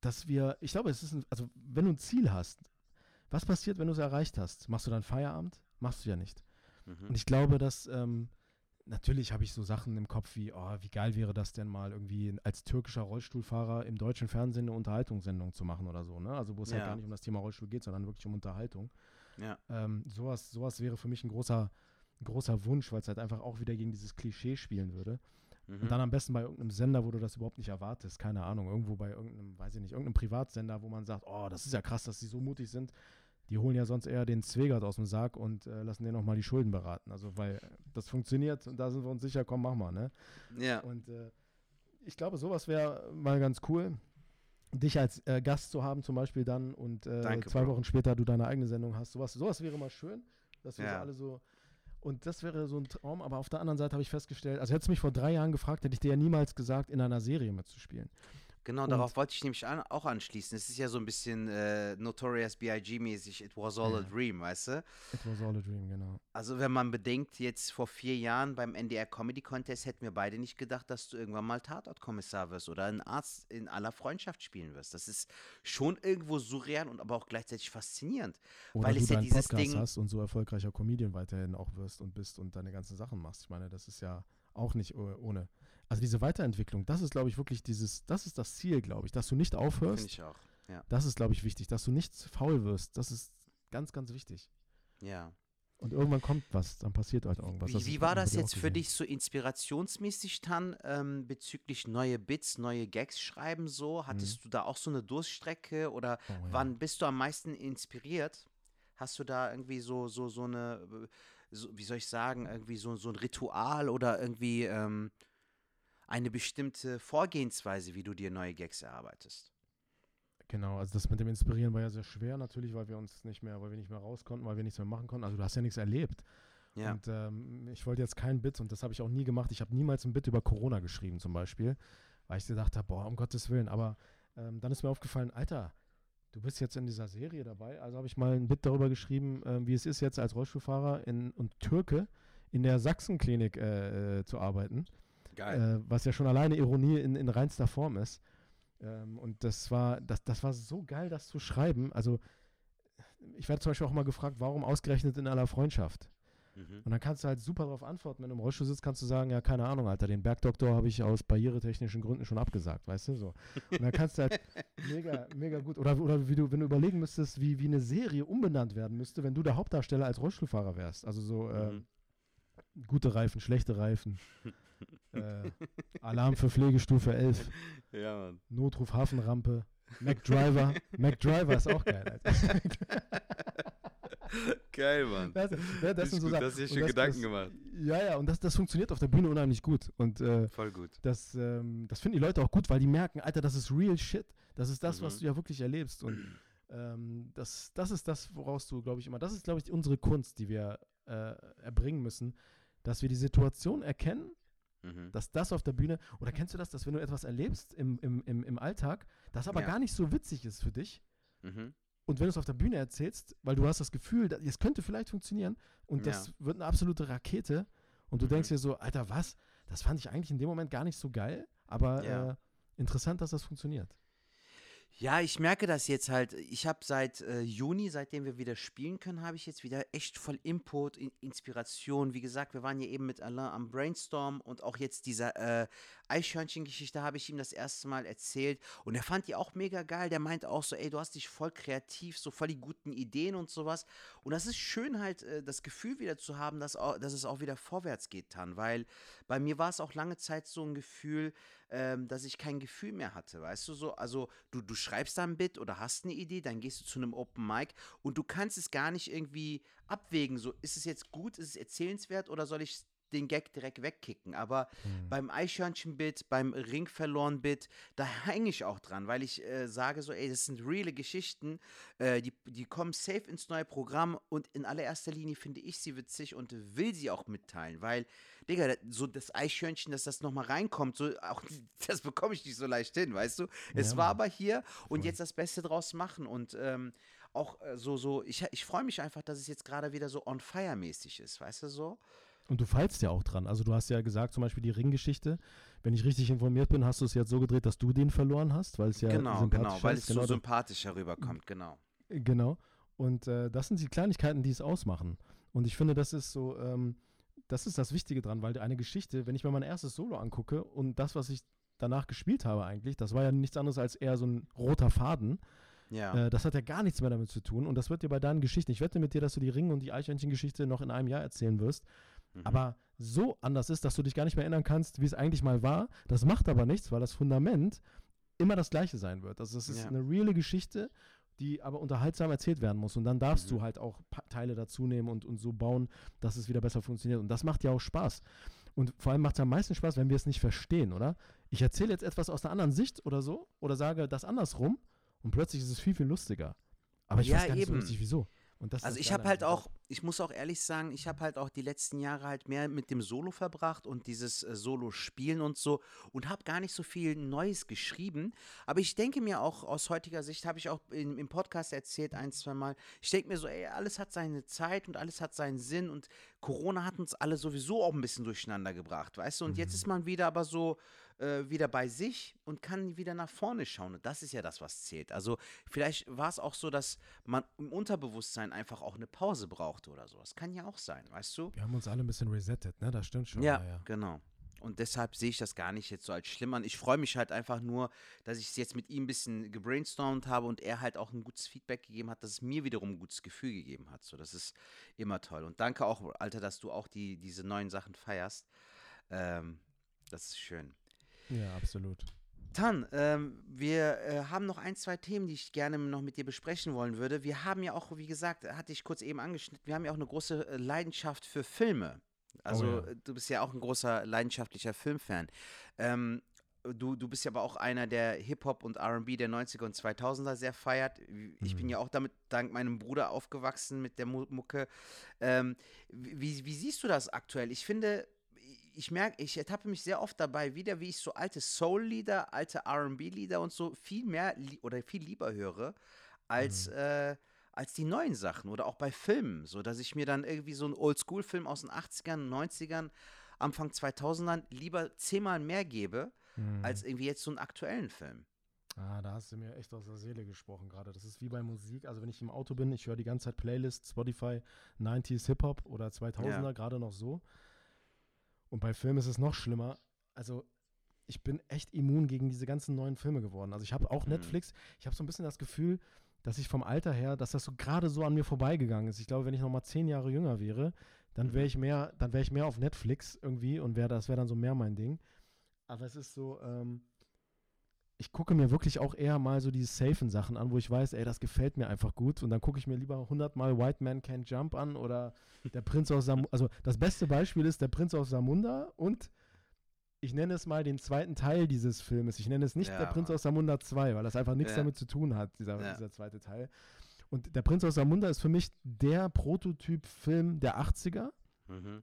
dass wir, ich glaube, es ist, ein, also wenn du ein Ziel hast, was passiert, wenn du es erreicht hast? Machst du dann Feierabend? Machst du ja nicht. Mhm. Und ich glaube, dass ähm, natürlich habe ich so Sachen im Kopf wie, oh, wie geil wäre das denn mal irgendwie als türkischer Rollstuhlfahrer im deutschen Fernsehen eine Unterhaltungssendung zu machen oder so, ne? Also wo es halt Ja. gar nicht um das Thema Rollstuhl geht, sondern wirklich um Unterhaltung. Ja. Ähm, sowas, sowas wäre für mich ein großer, ein großer Wunsch, weil es halt einfach auch wieder gegen dieses Klischee spielen würde. Mhm. Und dann am besten bei irgendeinem Sender, wo du das überhaupt nicht erwartest, keine Ahnung, irgendwo bei irgendeinem, weiß ich nicht, irgendeinem Privatsender, wo man sagt, oh, das ist ja krass, dass die so mutig sind. Die holen ja sonst eher den Zwegert aus dem Sarg und äh, lassen den nochmal die Schulden beraten. Also, weil das funktioniert und da sind wir uns sicher, komm, mach mal, ne? ja. Und äh, ich glaube, sowas wäre mal ganz cool, dich als äh, Gast zu haben, zum Beispiel dann und äh, Danke, zwei Bro. Wochen später du deine eigene Sendung hast. Sowas, sowas wäre mal schön, dass wir so Ja. alle so. Und das wäre so ein Traum, aber auf der anderen Seite habe ich festgestellt, also hättest du mich vor drei Jahren gefragt, hätte ich dir ja niemals gesagt, in einer Serie mitzuspielen. Genau, Und- darauf wollte ich nämlich an, auch anschließen. Es ist ja so ein bisschen äh, Notorious B.I.G.-mäßig, it was all a Ja. dream, weißt du? It was all a dream, genau. Also wenn man bedenkt, jetzt vor vier Jahren beim NDR Comedy Contest hätten wir beide nicht gedacht, dass du irgendwann mal Tatortkommissar wirst oder einen Arzt in aller Freundschaft spielen wirst. Das ist schon irgendwo surreal und aber auch gleichzeitig faszinierend. Oder Weil du es ja deinen dieses Podcast Ding- hast und so erfolgreicher Comedian weiterhin auch wirst und bist und deine ganzen Sachen machst. Ich meine, das ist ja auch nicht oh- ohne. Also diese Weiterentwicklung, das ist, glaube ich, wirklich dieses, das ist das Ziel, glaube ich, dass du nicht Finde aufhörst. ich auch. Ja. Das ist, glaube ich, wichtig, dass du nicht faul wirst. Das ist ganz, ganz wichtig. ja. Und irgendwann kommt was, dann passiert halt irgendwas. Wie, wie war das jetzt für dich so inspirationsmäßig dann ähm, bezüglich neue Bits, neue Gags schreiben so? Hattest du da auch so eine Durststrecke oder Oh, ja. wann bist du am meisten inspiriert? Hast du da irgendwie so, so, so eine, äh, so, wie soll ich sagen, irgendwie so, so ein Ritual oder irgendwie ähm, eine bestimmte Vorgehensweise, wie du dir neue Gags erarbeitest? Genau, also das mit dem Inspirieren war ja sehr schwer natürlich, weil wir uns nicht mehr, weil wir nicht mehr raus konnten, weil wir nichts mehr machen konnten. Also du hast ja nichts erlebt. Ja. Und ähm, ich wollte jetzt kein Bit und das habe ich auch nie gemacht. Ich habe niemals ein Bit über Corona geschrieben zum Beispiel, weil ich gedacht habe, boah, um Gottes Willen. Aber ähm, dann ist mir aufgefallen, Alter, du bist jetzt in dieser Serie dabei. Also habe ich mal ein Bit darüber geschrieben, ähm, wie es ist jetzt als Rollstuhlfahrer in, und Türke in der Sachsenklinik äh, äh, zu arbeiten. Geil. Äh, was ja schon alleine Ironie in, in reinster Form ist. Ähm, und das war, das, das war so geil, das zu schreiben. Also, ich werde zum Beispiel auch mal gefragt, warum ausgerechnet in aller Freundschaft? Mhm. Und dann kannst du halt super darauf antworten. Wenn du im Rollstuhl sitzt, kannst du sagen, ja, keine Ahnung, Alter, den Bergdoktor habe ich aus barrieretechnischen Gründen schon abgesagt, weißt du, so. Und dann kannst du halt [LAUGHS] mega, mega gut, oder, oder wie du, wenn du überlegen müsstest, wie, wie eine Serie umbenannt werden müsste, wenn du der Hauptdarsteller als Rollstuhlfahrer wärst. Also so, äh, Mhm. gute Reifen, schlechte Reifen, [LAUGHS] äh, [LAUGHS] Alarm für Pflegestufe 11, Ja, Mann. Notruf Hafenrampe, MacDriver, MacDriver ist auch geil, Alter. [LAUGHS] Geil, Mann. Das, das, das sind so Sachen. Du hast dir schon das- Gedanken das, gemacht. Ja, ja, und das, das funktioniert auf der Bühne unheimlich gut. Und äh, Voll gut. das, ähm, das finden die Leute auch gut, weil die merken, Alter, das ist real shit. Das ist das, was Mhm. du ja wirklich erlebst. Und ähm, das, das ist das, woraus du, glaube ich, immer, das ist, glaube ich, unsere Kunst, die wir äh, erbringen müssen, dass wir die Situation erkennen, Mhm. dass das auf der Bühne, oder kennst du das, dass wenn du etwas erlebst im, im, im, im Alltag, das aber Ja. gar nicht so witzig ist für dich, Mhm. und wenn du es auf der Bühne erzählst, weil du hast das Gefühl, es könnte vielleicht funktionieren und das Ja. wird eine absolute Rakete und du Mhm. denkst dir so, Alter, was? Das fand ich eigentlich in dem Moment gar nicht so geil, aber Ja. äh, interessant, dass das funktioniert. Ja, ich merke das jetzt halt. Ich habe seit äh, Juni, seitdem wir wieder spielen können, habe ich jetzt wieder echt voll Input, in Inspiration. Wie gesagt, wir waren ja eben mit Alain am Brainstorm und auch jetzt dieser äh, Eichhörnchen-Geschichte habe ich ihm das erste Mal erzählt und er fand die auch mega geil. Der meint auch so, ey, du hast dich voll kreativ, so voll die guten Ideen und sowas. Und das ist schön halt, äh, das Gefühl wieder zu haben, dass, auch, dass es auch wieder vorwärts geht dann, weil bei mir war es auch lange Zeit so ein Gefühl, ähm, dass ich kein Gefühl mehr hatte, weißt du so? Also du, du schreibst da ein Bit oder hast eine Idee, dann gehst du zu einem Open Mic und du kannst es gar nicht irgendwie abwägen, so ist es jetzt gut, ist es erzählenswert oder soll ich den Gag direkt wegkicken. Aber beim Eichhörnchen-Bit, beim Ring verloren Bit, da hänge ich auch dran, weil ich äh, sage so, ey, das sind reale Geschichten, äh, die, die kommen safe ins neue Programm und in allererster Linie finde ich sie witzig und will sie auch mitteilen, weil, Digga, so das Eichhörnchen, dass das nochmal reinkommt, so, auch, [LAUGHS] das bekomme ich nicht so leicht hin, weißt du? Es Ja, war Mann. aber hier und jetzt das Beste draus machen und ähm, auch äh, so, so, ich, ich freue mich einfach, dass es jetzt gerade wieder so on fire mäßig ist, weißt du so? Und du feilst ja auch dran. Also du hast ja gesagt, zum Beispiel die Ringgeschichte. Wenn ich richtig informiert bin, hast du es jetzt so gedreht, dass du den verloren hast, weil es ja genau, sympathisch genau, weil ist. es so Genau, das- sympathischer rüberkommt, genau. Genau. Und äh, das sind die Kleinigkeiten, die es ausmachen. Und ich finde, das ist so, ähm, das ist das Wichtige dran, weil eine Geschichte, wenn ich mir mein erstes Solo angucke und das, was ich danach gespielt habe eigentlich, das war ja nichts anderes als eher so ein roter Faden. Ja. Äh, das hat ja gar nichts mehr damit zu tun. Und das wird dir bei deinen Geschichten, ich wette mit dir, dass du die Ring- und die Eichhörnchen-Geschichte noch in einem Jahr erzählen wirst. Mhm. Aber so anders ist, dass du dich gar nicht mehr erinnern kannst, wie es eigentlich mal war. Das macht aber nichts, weil das Fundament immer das gleiche sein wird. Also es ist Ja. eine reale Geschichte, die aber unterhaltsam erzählt werden muss. Und dann darfst Mhm. du halt auch Teile dazu nehmen und, und so bauen, dass es wieder besser funktioniert. Und das macht ja auch Spaß. Und vor allem macht es am meisten Spaß, wenn wir es nicht verstehen, oder? Ich erzähle jetzt etwas aus einer anderen Sicht oder so oder sage das andersrum und plötzlich ist es viel, viel lustiger. Aber ich Ja, weiß gar nicht so eben. richtig, wieso. Also ich habe halt auch, ich muss auch ehrlich sagen, ich habe halt auch die letzten Jahre halt mehr mit dem Solo verbracht und dieses äh, Solo-Spielen und so und habe gar nicht so viel Neues geschrieben. Aber ich denke mir auch aus heutiger Sicht, habe ich auch in, im Podcast erzählt ein, zwei Mal, ich denke mir so, ey, alles hat seine Zeit und alles hat seinen Sinn und Corona hat uns alle sowieso auch ein bisschen durcheinander gebracht, weißt du? Und jetzt ist man wieder aber so äh, wieder bei sich und kann wieder nach vorne schauen. Und das ist ja das, was zählt. Also vielleicht war es auch so, dass man im Unterbewusstsein einfach auch eine Pause brauchte oder so. Das kann ja auch sein, weißt du? Wir haben uns alle ein bisschen resettet, ne? Das stimmt schon. Ja, genau. Und deshalb sehe ich das gar nicht jetzt so als schlimm an. Ich freue mich halt einfach nur, dass ich es jetzt mit ihm ein bisschen gebrainstormt habe und er halt auch ein gutes Feedback gegeben hat, dass es mir wiederum ein gutes Gefühl gegeben hat. So, das ist immer toll. Und danke auch, Alter, dass du auch die, diese neuen Sachen feierst. Ähm, das ist schön. Ja, absolut. Tan, ähm, wir äh, haben noch ein, zwei Themen, die ich gerne noch mit dir besprechen wollen würde. Wir haben ja auch, wie gesagt, hatte ich kurz eben angeschnitten, wir haben ja auch eine große äh, Leidenschaft für Filme. Also ja. äh, du bist ja auch ein großer leidenschaftlicher Filmfan. Ähm, du, du bist ja aber auch einer, der Hip-Hop und RB der 90er und 2000er sehr feiert. Ich bin Mhm. ja auch damit dank meinem Bruder aufgewachsen mit der Mu Mucke. Ähm, wie, wie siehst du das aktuell? Ich finde, ich merke, ich ertappe mich sehr oft dabei wieder, wie ich so alte Soul-Lieder, alte RB-Lieder und so viel mehr oder viel lieber höre, als, Mhm. äh, als die neuen Sachen oder auch bei Filmen, so dass ich mir dann irgendwie so einen Oldschool-Film aus den 80ern, 90ern, Anfang 2000ern lieber zehnmal mehr gebe, Mhm. als irgendwie jetzt so einen aktuellen Film. Ah, da hast du mir echt aus der Seele gesprochen gerade. Das ist wie bei Musik. Also wenn ich im Auto bin, ich höre die ganze Zeit Playlist, Spotify, 90s Hip-Hop oder 2000er, Ja. gerade noch so. Und bei Filmen ist es noch schlimmer. Also ich bin echt immun gegen diese ganzen neuen Filme geworden. Also ich habe auch Mhm. Netflix, ich habe so ein bisschen das Gefühl, dass ich vom Alter her, dass das so gerade so an mir vorbeigegangen ist. Ich glaube, wenn ich noch mal zehn Jahre jünger wäre, dann wäre Mhm. ich mehr, dann wäre ich mehr auf Netflix irgendwie und wäre das wäre dann so mehr mein Ding. Aber es ist so, ähm, ich gucke mir wirklich auch eher mal so diese safen Sachen an, wo ich weiß, ey, das gefällt mir einfach gut. Und dann gucke ich mir lieber 100 Mal White Man Can't Jump an oder [LAUGHS] Der Prinz aus Samunda. Also das beste Beispiel ist Der Prinz aus Samunda und ich nenne es mal den zweiten Teil dieses Filmes. Ich nenne es nicht Ja, Der Prinz aus Samunda 2, weil das einfach nichts Ja. damit zu tun hat, dieser, Ja. dieser zweite Teil. Und Der Prinz aus Samunda ist für mich der Prototyp-Film der 80er. Mhm.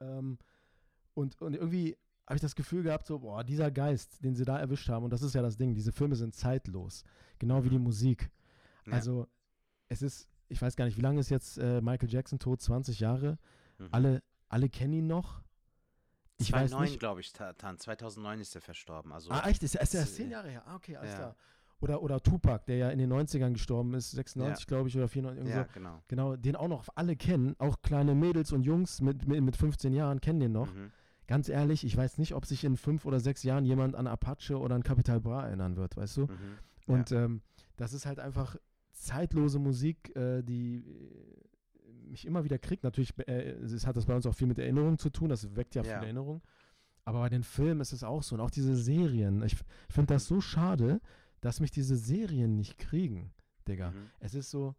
Ähm, und, und irgendwie habe ich das Gefühl gehabt, so, boah, dieser Geist, den sie da erwischt haben, und das ist ja das Ding, diese Filme sind zeitlos, genau wie die Musik. Ja. Also, es ist, ich weiß gar nicht, wie lange ist jetzt äh, Michael Jackson tot? 20 Jahre? Mhm. Alle, alle kennen ihn noch. Ich weiß 2009, nicht. glaube ich, Ta- Tan. 2009 ist er verstorben. Also, Ah, echt? Ist, ist er das- erst 10 Jahre her? Ah, okay, alles ja. klar. Oder, oder Tupac, der ja in den 90ern gestorben ist, 96, glaube ich, oder 94, irgendwie ja, so. genau. Genau, den auch noch alle kennen, auch kleine Mädels und Jungs mit, mit, mit 15 Jahren kennen den noch. Mhm. Ganz ehrlich, ich weiß nicht, ob sich in fünf oder sechs Jahren jemand an Apache oder an Capital Bra erinnern wird, weißt du? Mhm. Und ähm, das ist halt einfach zeitlose Musik, äh, die äh, mich immer wieder kriegt. Natürlich äh, es hat das bei uns auch viel mit Erinnerungen zu tun, das weckt ja, Ja. viele Erinnerungen. Aber bei den Filmen ist es auch so. Und auch diese Serien. Ich, ich finde das so schade, dass mich diese Serien nicht kriegen, Digga. Mhm. Es ist so,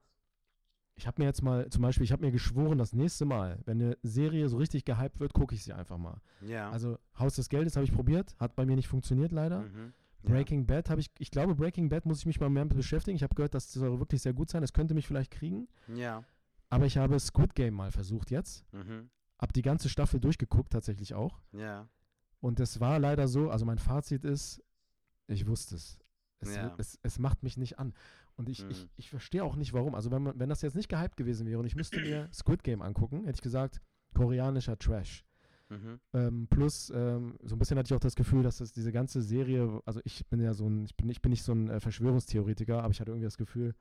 ich habe mir jetzt mal, zum Beispiel, ich habe mir geschworen, das nächste Mal, wenn eine Serie so richtig gehypt wird, gucke ich sie einfach mal. Ja. Also Haus des Geldes habe ich probiert, hat bei mir nicht funktioniert leider. Mhm. Ja. Breaking Bad habe ich, ich glaube Breaking Bad muss ich mich mal mehr mit beschäftigen. Ich habe gehört, das soll wirklich sehr gut sein. Das könnte mich vielleicht kriegen. Ja. Aber ich habe Squid Game mal versucht jetzt. Mhm. Hab die ganze Staffel durchgeguckt tatsächlich auch. Ja. Und es war leider so, also mein Fazit ist, ich wusste es. Es, Ja. es, es macht mich nicht an. Und ich, ich, Mhm. ich verstehe auch nicht, warum. Also wenn, man, wenn das jetzt nicht gehypt gewesen wäre und ich müsste mir [CLEARS THROAT] Squid Game angucken, hätte ich gesagt, koreanischer Trash. Mhm. Ähm, plus, ähm, so ein bisschen hatte ich auch das Gefühl, dass das diese ganze Serie, also ich bin ja so ein, ich bin, ich bin nicht so ein äh, Verschwörungstheoretiker, aber ich hatte irgendwie das Gefühl,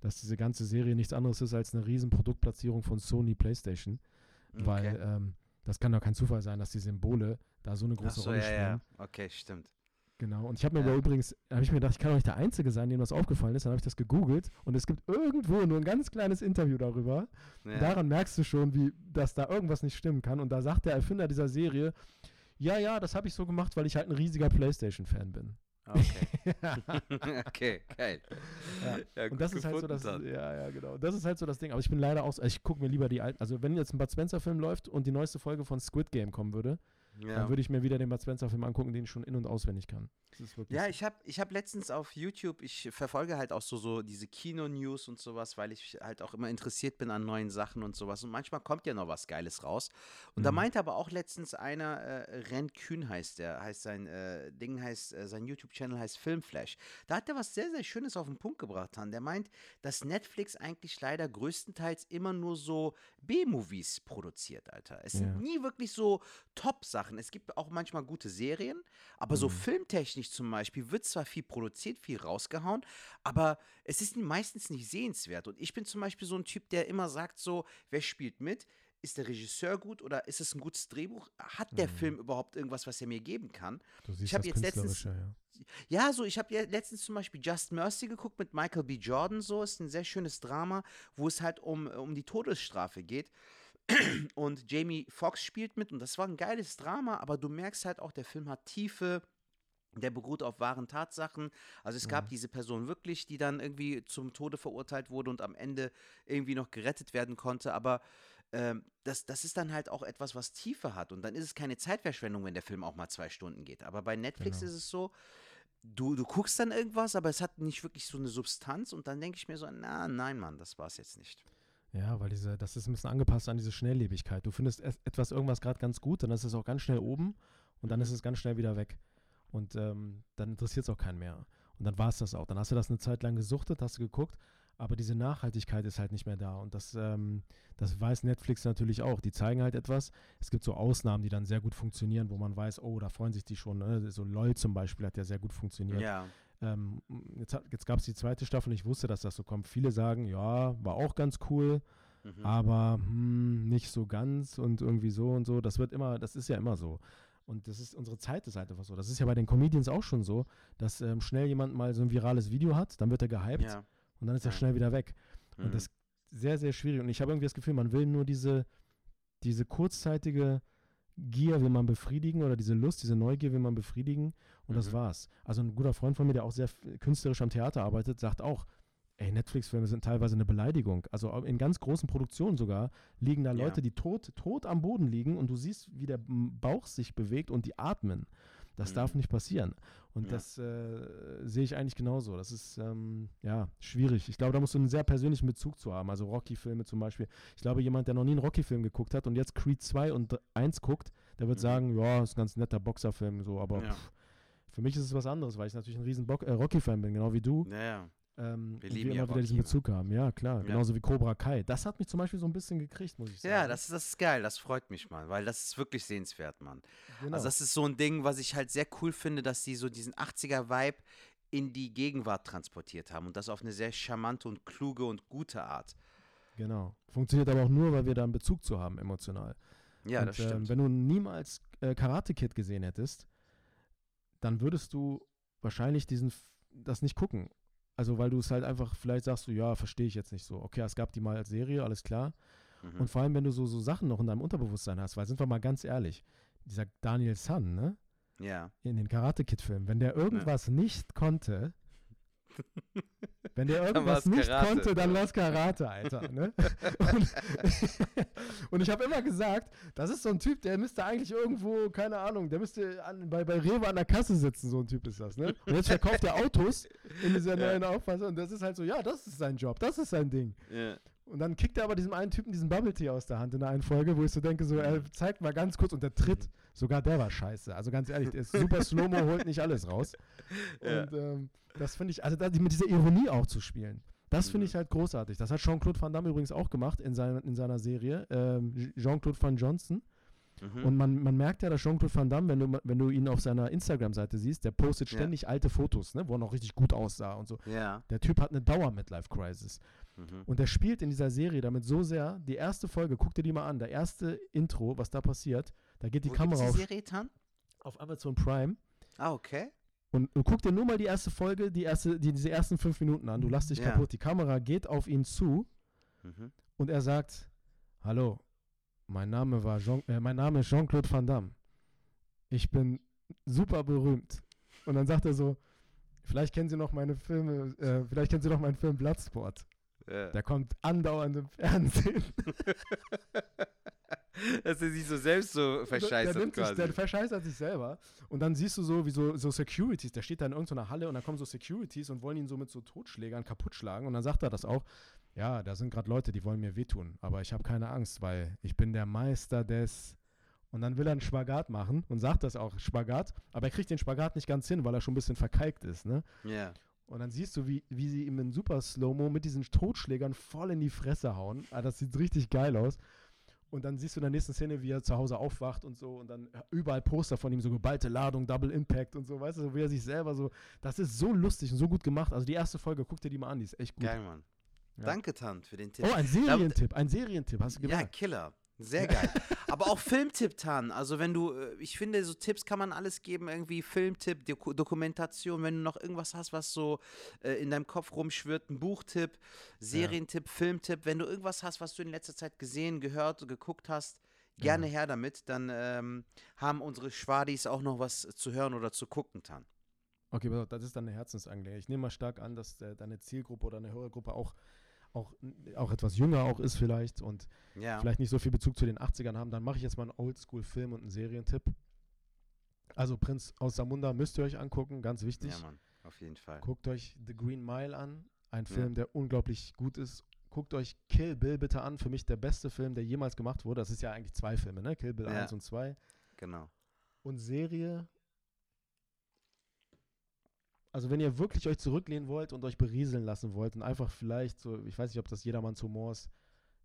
dass diese ganze Serie nichts anderes ist als eine riesen Produktplatzierung von Sony PlayStation. Weil Okay. ähm, das kann doch kein Zufall sein, dass die Symbole da so eine große so, Rolle ja, spielen. ja. Okay, stimmt. Genau. Und ich habe mir Ja. aber übrigens, habe ich mir gedacht, ich kann doch nicht der Einzige sein, dem das aufgefallen ist. Dann habe ich das gegoogelt und es gibt irgendwo nur ein ganz kleines Interview darüber. Ja. Daran merkst du schon, wie, dass da irgendwas nicht stimmen kann. Und da sagt der Erfinder dieser Serie, ja, ja, das habe ich so gemacht, weil ich halt ein riesiger PlayStation-Fan bin. Okay. [LAUGHS] [LAUGHS] okay, geil. Ja. Ja, Und das ist halt so das, Tan. ja, ja, genau. Das ist halt so das Ding. Aber ich bin leider auch, ich gucke mir lieber die alten, also wenn jetzt ein Bud Spencer-Film läuft und die neueste Folge von Squid Game kommen würde, Ja. dann würde ich mir wieder den Bud Spencer-Film angucken, den ich schon in- und auswendig kann. Ja, so. ich habe ich hab letztens auf YouTube, ich verfolge halt auch so, so diese Kino-News und sowas, weil ich halt auch immer interessiert bin an neuen Sachen und sowas. Und manchmal kommt ja noch was Geiles raus. Und da Mhm. meinte aber auch letztens einer, äh, Ren Kühn heißt der, heißt sein äh, Ding heißt, äh, sein YouTube-Channel heißt Filmflash. Da hat er was sehr, sehr Schönes auf den Punkt gebracht, Han. Der meint, dass Netflix eigentlich leider größtenteils immer nur so B-Movies produziert, Alter. Es Ja. sind nie wirklich so Top-Sachen. Es gibt auch manchmal gute Serien, aber so Mhm. filmtechnisch zum Beispiel wird zwar viel produziert, viel rausgehauen, aber es ist meistens nicht sehenswert. Und ich bin zum Beispiel so ein Typ, der immer sagt so, wer spielt mit? Ist der Regisseur gut oder ist es ein gutes Drehbuch? Hat der Mhm. Film überhaupt irgendwas, was er mir geben kann? Du siehst hab das jetzt letztens- ja. Ja, so, ich habe ja letztens zum Beispiel Just Mercy geguckt mit Michael B. Jordan, so, ist ein sehr schönes Drama, wo es halt um, um die Todesstrafe geht. Und Jamie Foxx spielt mit und das war ein geiles Drama, aber du merkst halt auch, der Film hat Tiefe, der beruht auf wahren Tatsachen. Also es gab Mhm. diese Person wirklich, die dann irgendwie zum Tode verurteilt wurde und am Ende irgendwie noch gerettet werden konnte, aber ähm, das, das ist dann halt auch etwas, was Tiefe hat und dann ist es keine Zeitverschwendung, wenn der Film auch mal zwei Stunden geht. Aber bei Netflix Genau. ist es so, du, du guckst dann irgendwas, aber es hat nicht wirklich so eine Substanz und dann denke ich mir so, na, nein, Mann, das war es jetzt nicht. Ja, weil diese, das ist ein bisschen angepasst an diese Schnelllebigkeit. Du findest es- etwas, irgendwas gerade ganz gut, dann ist es auch ganz schnell oben und dann Mhm. ist es ganz schnell wieder weg. Und ähm, dann interessiert es auch keinen mehr. Und dann war es das auch. Dann hast du das eine Zeit lang gesuchtet, hast du geguckt, aber diese Nachhaltigkeit ist halt nicht mehr da. Und das, ähm, das weiß Netflix natürlich auch. Die zeigen halt etwas. Es gibt so Ausnahmen, die dann sehr gut funktionieren, wo man weiß, oh, da freuen sich die schon. Ne? So LOL zum Beispiel hat ja sehr gut funktioniert. Ja. Ähm, jetzt hat, jetzt gab es die zweite Staffel und ich wusste, dass das so kommt. Viele sagen, ja, war auch ganz cool, Mhm. aber hm, nicht so ganz und irgendwie so und so. Das wird immer, das ist ja immer so. Und das ist, unsere Zeit ist halt einfach so. Das ist ja bei den Comedians auch schon so, dass ähm, schnell jemand mal so ein virales Video hat, dann wird er gehypt Ja. und dann ist er schnell wieder weg. Mhm. Und das ist sehr, sehr schwierig. Und ich habe irgendwie das Gefühl, man will nur diese, diese kurzzeitige Gier will man befriedigen oder diese Lust, diese Neugier will man befriedigen und das Mhm. war's. Also ein guter Freund von mir, der auch sehr künstlerisch am Theater arbeitet, sagt auch, ey, Netflix-Filme sind teilweise eine Beleidigung. Also au- in ganz großen Produktionen sogar liegen da Ja. Leute, die tot, tot am Boden liegen und du siehst, wie der Bauch sich bewegt und die atmen. Das Mhm. darf nicht passieren. Und Ja. das äh, sehe ich eigentlich genauso. Das ist ähm, ja schwierig. Ich glaube, da musst du einen sehr persönlichen Bezug zu haben. Also Rocky-Filme zum Beispiel. Ich glaube, jemand, der noch nie einen Rocky-Film geguckt hat und jetzt Creed 2 und 1 guckt, der wird Mhm. sagen, ja, ist ein ganz netter Boxerfilm, so, aber Ja. pff, für mich ist es was anderes, weil ich natürlich ein riesen äh, Rocky-Fan bin, genau wie du. Ja. Ähm, Wir wir immer wieder diesen Rocky, Bezug haben. Ja, klar. Ja. Genauso wie Cobra Kai. Das hat mich zum Beispiel so ein bisschen gekriegt, muss ich sagen. Ja, das, das ist geil, das freut mich, Mann, weil das ist wirklich sehenswert, Mann. genau. Also das ist so ein Ding, was ich halt sehr cool finde, dass die so diesen 80er-Vibe in die Gegenwart transportiert haben und das auf eine sehr charmante und kluge und gute Art. genau. Funktioniert aber auch nur, weil wir da einen Bezug zu haben, emotional. Ja, und, das stimmt. Ähm, wenn du niemals äh, Karate Kid gesehen hättest, dann würdest du wahrscheinlich diesen das nicht gucken. Also weil du es halt einfach, vielleicht sagst du, ja, verstehe ich jetzt nicht so. Okay, es gab die mal als Serie, alles klar. mhm. Und vor allem, wenn du so, so Sachen noch in deinem Unterbewusstsein hast, weil sind wir mal ganz ehrlich, dieser Daniel San, ne? ja. In den Karate Kid-Filmen, wenn der irgendwas nicht konnte, wenn der war's irgendwas nicht Karate. konnte, dann war es Karate, Alter. Ne? [LAUGHS] Und, [LAUGHS] und ich habe immer gesagt, das ist so ein Typ, der müsste eigentlich irgendwo, keine Ahnung, der müsste an, bei, bei Rewe an der Kasse sitzen, so ein Typ ist das. Ne? Und jetzt verkauft er Autos in dieser [LAUGHS] Ja. neuen Auffassung und das ist halt so, ja, das ist sein Job, das ist sein Ding. ja. Und dann kickt er aber diesem einen Typen diesen Bubble Tea aus der Hand in der einen Folge, wo ich so denke, so, er zeigt mal ganz kurz und der Tritt, sogar der war scheiße. Also ganz ehrlich, der ist super [LAUGHS] Slow-Mo, holt nicht alles raus. Ja. Und ähm, das finde ich, also da, mit dieser Ironie auch zu spielen, das finde Mhm. ich halt großartig. Das hat Jean-Claude Van Damme übrigens auch gemacht in, sein, in seiner Serie, ähm, Jean-Claude Van Johnson. Mhm. Und man, man merkt ja, dass Jean-Claude Van Damme, wenn du, wenn du ihn auf seiner Instagram-Seite siehst, der postet Ja. ständig alte Fotos, ne, wo er noch richtig gut aussah und so. ja. Der Typ hat eine Dauer-Midlife-Crisis. Mhm. Und der spielt in dieser Serie damit so sehr, die erste Folge, guck dir die mal an, der erste Intro, was da passiert, da geht die Wo Kamera auf, die Serie Tan? auf Amazon Prime Ah, okay. und, und guck dir nur mal die erste Folge, die erste, die, diese ersten fünf Minuten an, du lass dich Ja. kaputt, die Kamera geht auf ihn zu Mhm. und er sagt, hallo, mein Name, war Jean, äh, mein Name ist Jean-Claude Van Damme, ich bin super berühmt. Und dann sagt er so, vielleicht kennen Sie noch meine Filme, äh, vielleicht kennen Sie noch meinen Film Bloodsport. Ja. Der kommt andauernd im Fernsehen. [LAUGHS] [LAUGHS] Dass er sich so selbst so der, verscheißt der, nimmt sich, quasi. der verscheißert sich selber. Und dann siehst du so, wie so, so Securities, der steht da in irgendeiner Halle und dann kommen so Securities und wollen ihn so mit so Totschlägern kaputtschlagen. Und dann sagt er das auch. Ja, da sind gerade Leute, die wollen mir wehtun. Aber ich habe keine Angst, weil ich bin der Meister des. Und dann will er einen Spagat machen und sagt das auch, Spagat. Aber er kriegt den Spagat nicht ganz hin, weil er schon ein bisschen verkalkt ist. Ne? ja. Und dann siehst du, wie, wie sie ihm in super Slow-Mo mit diesen Totschlägern voll in die Fresse hauen. Ah, das sieht richtig geil aus. Und dann siehst du in der nächsten Szene, wie er zu Hause aufwacht und so. Und dann überall Poster von ihm, so geballte Ladung, Double Impact und so. Weißt du, wie er sich selber so. Das ist so lustig und so gut gemacht. Also die erste Folge, guck dir die mal an, die ist echt gut. Geil, Mann. Ja. Danke, Tan, für den Tipp. Oh, ein Serientipp, ein Serientipp, hast du Ja, gemerkt? Killer. Sehr geil. [LAUGHS] Aber auch Filmtipp, Tan. Also wenn du, äh, ich finde, so Tipps kann man alles geben, irgendwie Filmtipp, Doku Dokumentation, wenn du noch irgendwas hast, was so äh, in deinem Kopf rumschwirrt, ein Buchtipp, Serientipp, Filmtipp, wenn du irgendwas hast, was du in letzter Zeit gesehen, gehört, geguckt hast, gerne her damit, dann ähm, haben unsere Schwadis auch noch was zu hören oder zu gucken, Tan. Okay, das ist dann eine Herzensangelegenheit. Ich nehme mal stark an, dass äh, deine Zielgruppe oder eine Hörergruppe auch, auch, auch etwas jünger auch ist vielleicht und Ja. vielleicht nicht so viel Bezug zu den 80ern haben, dann mache ich jetzt mal einen Oldschool-Film und einen Serientipp. Also Prinz aus Samunda müsst ihr euch angucken, ganz wichtig. Ja, Mann, auf jeden Fall. Guckt euch The Green Mile an, ein Ja. Film, der unglaublich gut ist. Guckt euch Kill Bill bitte an, für mich der beste Film, der jemals gemacht wurde. Das ist ja eigentlich zwei Filme, ne? Kill Bill Ja. 1 und 2. Genau. Und Serie Also wenn ihr wirklich euch zurücklehnen wollt und euch berieseln lassen wollt und einfach vielleicht so, ich weiß nicht, ob das jedermanns Humor ist,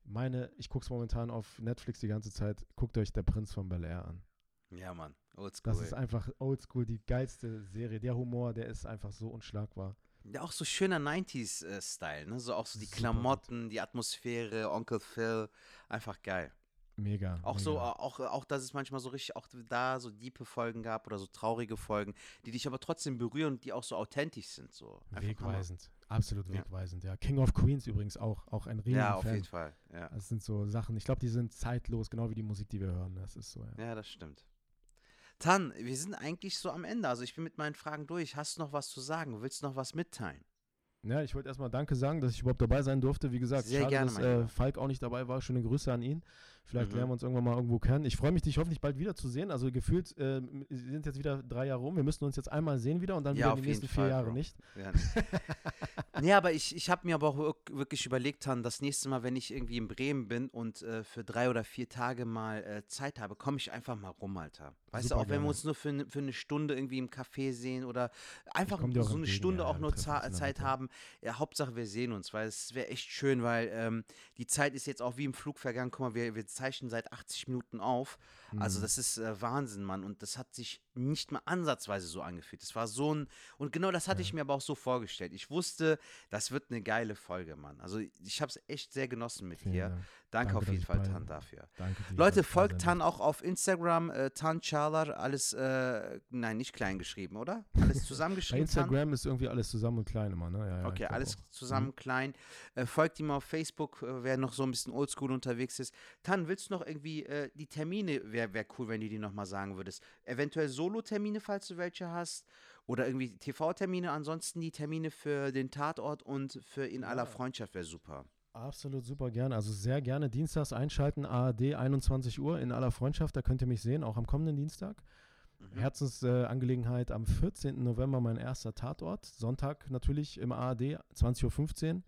meine, ich gucke es momentan auf Netflix die ganze Zeit, guckt euch Der Prinz von Bel Air an. Ja, Mann. Oldschool. Das ist einfach oldschool, die geilste Serie. Der Humor, der ist einfach so unschlagbar. Ja, auch so schöner 90s-Style, ne? So auch so die Klamotten, die Atmosphäre, Onkel Phil. Einfach geil. Mega. Auch mega. so, auch, auch, dass es manchmal so richtig, auch da so diepe Folgen gab oder so traurige Folgen, die dich aber trotzdem berühren und die auch so authentisch sind. So. Einfach Hammer. Wegweisend. Absolut Ja. wegweisend, ja. King of Queens übrigens auch, auch ein riesen Ja, auf Fan. jeden Fall. Ja. Das sind so Sachen, ich glaube, die sind zeitlos, genau wie die Musik, die wir hören. Das ist so, ja. ja, das stimmt. Tan, wir sind eigentlich so am Ende. Also ich bin mit meinen Fragen durch. Hast du noch was zu sagen? Willst du noch was mitteilen? Ja, ich wollte erstmal Danke sagen, dass ich überhaupt dabei sein durfte. Wie gesagt, Sehr schade, gerne, dass äh. Falk auch nicht dabei war. Schöne Grüße an ihn. Vielleicht Mhm. lernen wir uns irgendwann mal irgendwo kennen. Ich freue mich, dich hoffentlich bald wiederzusehen. Also gefühlt äh, sind jetzt wieder drei Jahre rum. Wir müssen uns jetzt einmal sehen wieder und dann Ja, wieder die nächsten vier Fall, Jahre Bro. nicht. Ja. nee, [LAUGHS] aber ich, ich habe mir aber auch wirk- wirklich überlegt, Tan, das nächste Mal, wenn ich irgendwie in Bremen bin und äh, für drei oder vier Tage mal äh, Zeit habe, komme ich einfach mal rum, Alter. Weißt Super du, auch wenn wir gerne. uns nur für, für eine Stunde irgendwie im Café sehen oder einfach so eine entgegen, Stunde ja, auch nur Zeit haben. Ja, Hauptsache, wir sehen uns, weil es wäre echt schön, weil ähm, die Zeit ist jetzt auch wie im Flug vergangen. Guck mal, wir, wir zeichnen seit 80 Minuten auf. Also Mhm. das ist äh, Wahnsinn, Mann. Und das hat sich nicht mal ansatzweise so angefühlt. Das war so ein, und genau das hatte Ja. ich mir aber auch so vorgestellt. Ich wusste, das wird eine geile Folge, Mann. Also ich habe es echt sehr genossen mit dir. Dank. Danke, Danke, auf jeden Fall, bei- Tan, dafür. Danke dir. Leute, folgt Tan auch auf Instagram, äh, Tan Chalar, alles, äh, nein, nicht klein geschrieben, oder? Alles [LAUGHS] Bei zusammengeschrieben, Tan? Instagram ist irgendwie alles zusammen und klein immer, ne? Ja, ja, Okay, alles auch. Mhm. zusammen klein. Äh, folgt ihm auf Facebook, äh, wer noch so ein bisschen oldschool unterwegs ist. Tan, willst du noch irgendwie äh, die Termine, wäre wär cool, wenn du die nochmal sagen würdest. Eventuell Solo-Termine, falls du welche hast. Oder irgendwie TV-Termine. Ansonsten die Termine für den Tatort und für In aller. Freundschaft wäre super. Absolut super gerne. Also sehr gerne dienstags einschalten, ARD 21 Uhr in aller Freundschaft. Da könnt ihr mich sehen, auch am kommenden Dienstag. Mhm. Herzensangelegenheit äh, am 14. November mein erster Tatort. Sonntag natürlich im ARD 20.15 Uhr.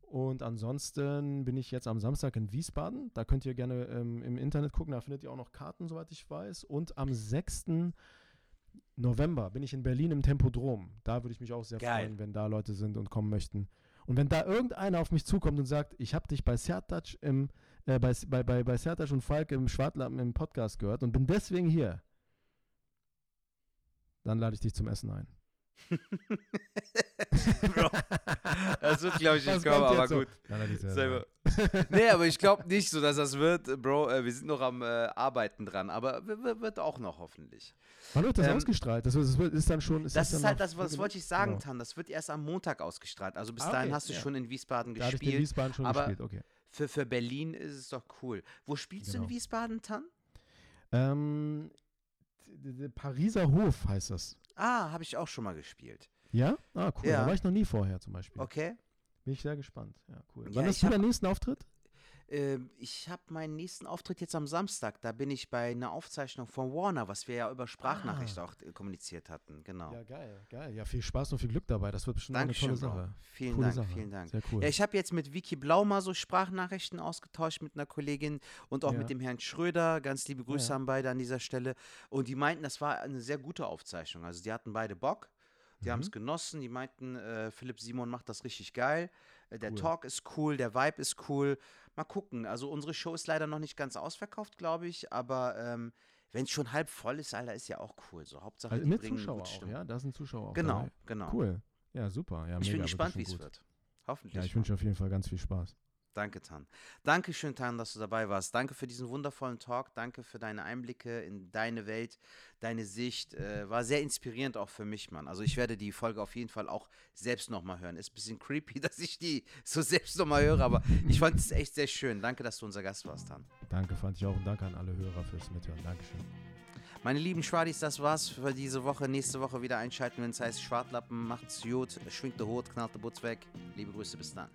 Und ansonsten bin ich jetzt am Samstag in Wiesbaden. Da könnt ihr gerne ähm, im Internet gucken. Da findet ihr auch noch Karten, soweit ich weiß. Und am 6. November bin ich in Berlin im Tempodrom. Da würde ich mich auch sehr Geil. freuen, wenn da Leute sind und kommen möchten. Und wenn da irgendeiner auf mich zukommt und sagt, ich habe dich bei Sertac im, äh, bei, bei, bei, bei und Falk im Schwartlappen im Podcast gehört und bin deswegen hier, dann lade ich dich zum Essen ein. [LAUGHS] [LAUGHS] Bro, das wird, glaube ich, nicht kommen, aber so? gut. Dich Selber. [LAUGHS] nee, aber ich glaube nicht so, dass das wird, Bro. Äh, wir sind noch am äh, Arbeiten dran, aber wird auch noch hoffentlich. Wann wird das Ähm, ausgestrahlt? Das, das wird- ist dann schon. Das dann ist halt das, was genug? wollte ich sagen, Genau. Tan. Das wird erst am Montag ausgestrahlt. Also bis Ah, dahin okay, hast du ja. schon in Wiesbaden Da hatte ich gespielt. Wiesbaden schon aber- gespielt, okay. Für, für Berlin ist es doch cool. Wo spielst du in Genau. Wiesbaden, Tan? Ähm, Pariser Hof heißt das. Ah, habe ich auch schon mal gespielt. Ja? Ah, cool. Ja. Da war ich noch nie vorher zum Beispiel. Okay. Bin ich sehr gespannt. Ja, cool. Ja, Wann hast du deinen nächsten Auftritt? Ähm, ich habe meinen nächsten Auftritt jetzt am Samstag. Da bin ich bei einer Aufzeichnung von Warner, was wir ja über Sprachnachricht auch äh, kommuniziert hatten. Genau. Ah. Ja, geil, geil. Ja, viel Spaß und viel Glück dabei. Das wird bestimmt auch eine Dankeschön, tolle Bro. Sache. Vielen Coole Dank, Sache. vielen Dank. Sehr cool. Ja, ich habe jetzt mit Vicky Blau mal so Sprachnachrichten ausgetauscht mit einer Kollegin und auch Ja. mit dem Herrn Schröder. Ganz liebe Grüße Ja. an beide an dieser Stelle. Und die meinten, das war eine sehr gute Aufzeichnung. Also die hatten beide Bock. Die haben es Mhm. genossen. Die meinten, äh, Philipp Simon macht das richtig geil. Äh, der Cool. Talk ist cool, der Vibe ist cool. Mal gucken. Also unsere Show ist leider noch nicht ganz ausverkauft, glaube ich. Aber ähm, wenn es schon halb voll ist, Alter, ist ja auch cool. So Hauptsache, also die mit bringen Zuschauer auch, ja? Da sind Zuschauer auch Genau, dabei. genau. Cool. Ja, super. Ja, Ich mega, bin gespannt, wie es wird. Hoffentlich. Ja, ich wünsche auf jeden Fall ganz viel Spaß. Danke, Tan. Danke schön, Tan, dass du dabei warst. Danke für diesen wundervollen Talk. Danke für deine Einblicke in deine Welt, deine Sicht. Äh, war sehr inspirierend auch für mich, Mann. Also ich werde die Folge auf jeden Fall auch selbst nochmal hören. Ist ein bisschen creepy, [LAUGHS] dass ich die so selbst nochmal höre, aber ich fand es echt sehr schön. Danke, dass du unser Gast warst, Tan. Danke, fand ich auch. Und danke an alle Hörer fürs Mithören. Dankeschön. Meine lieben Schwadis, das war's für diese Woche. Nächste Woche wieder einschalten, wenn es heißt Schwartlappen. Macht's gut, schwingt der Hut, knallt der Butz weg. Liebe Grüße, bis dann.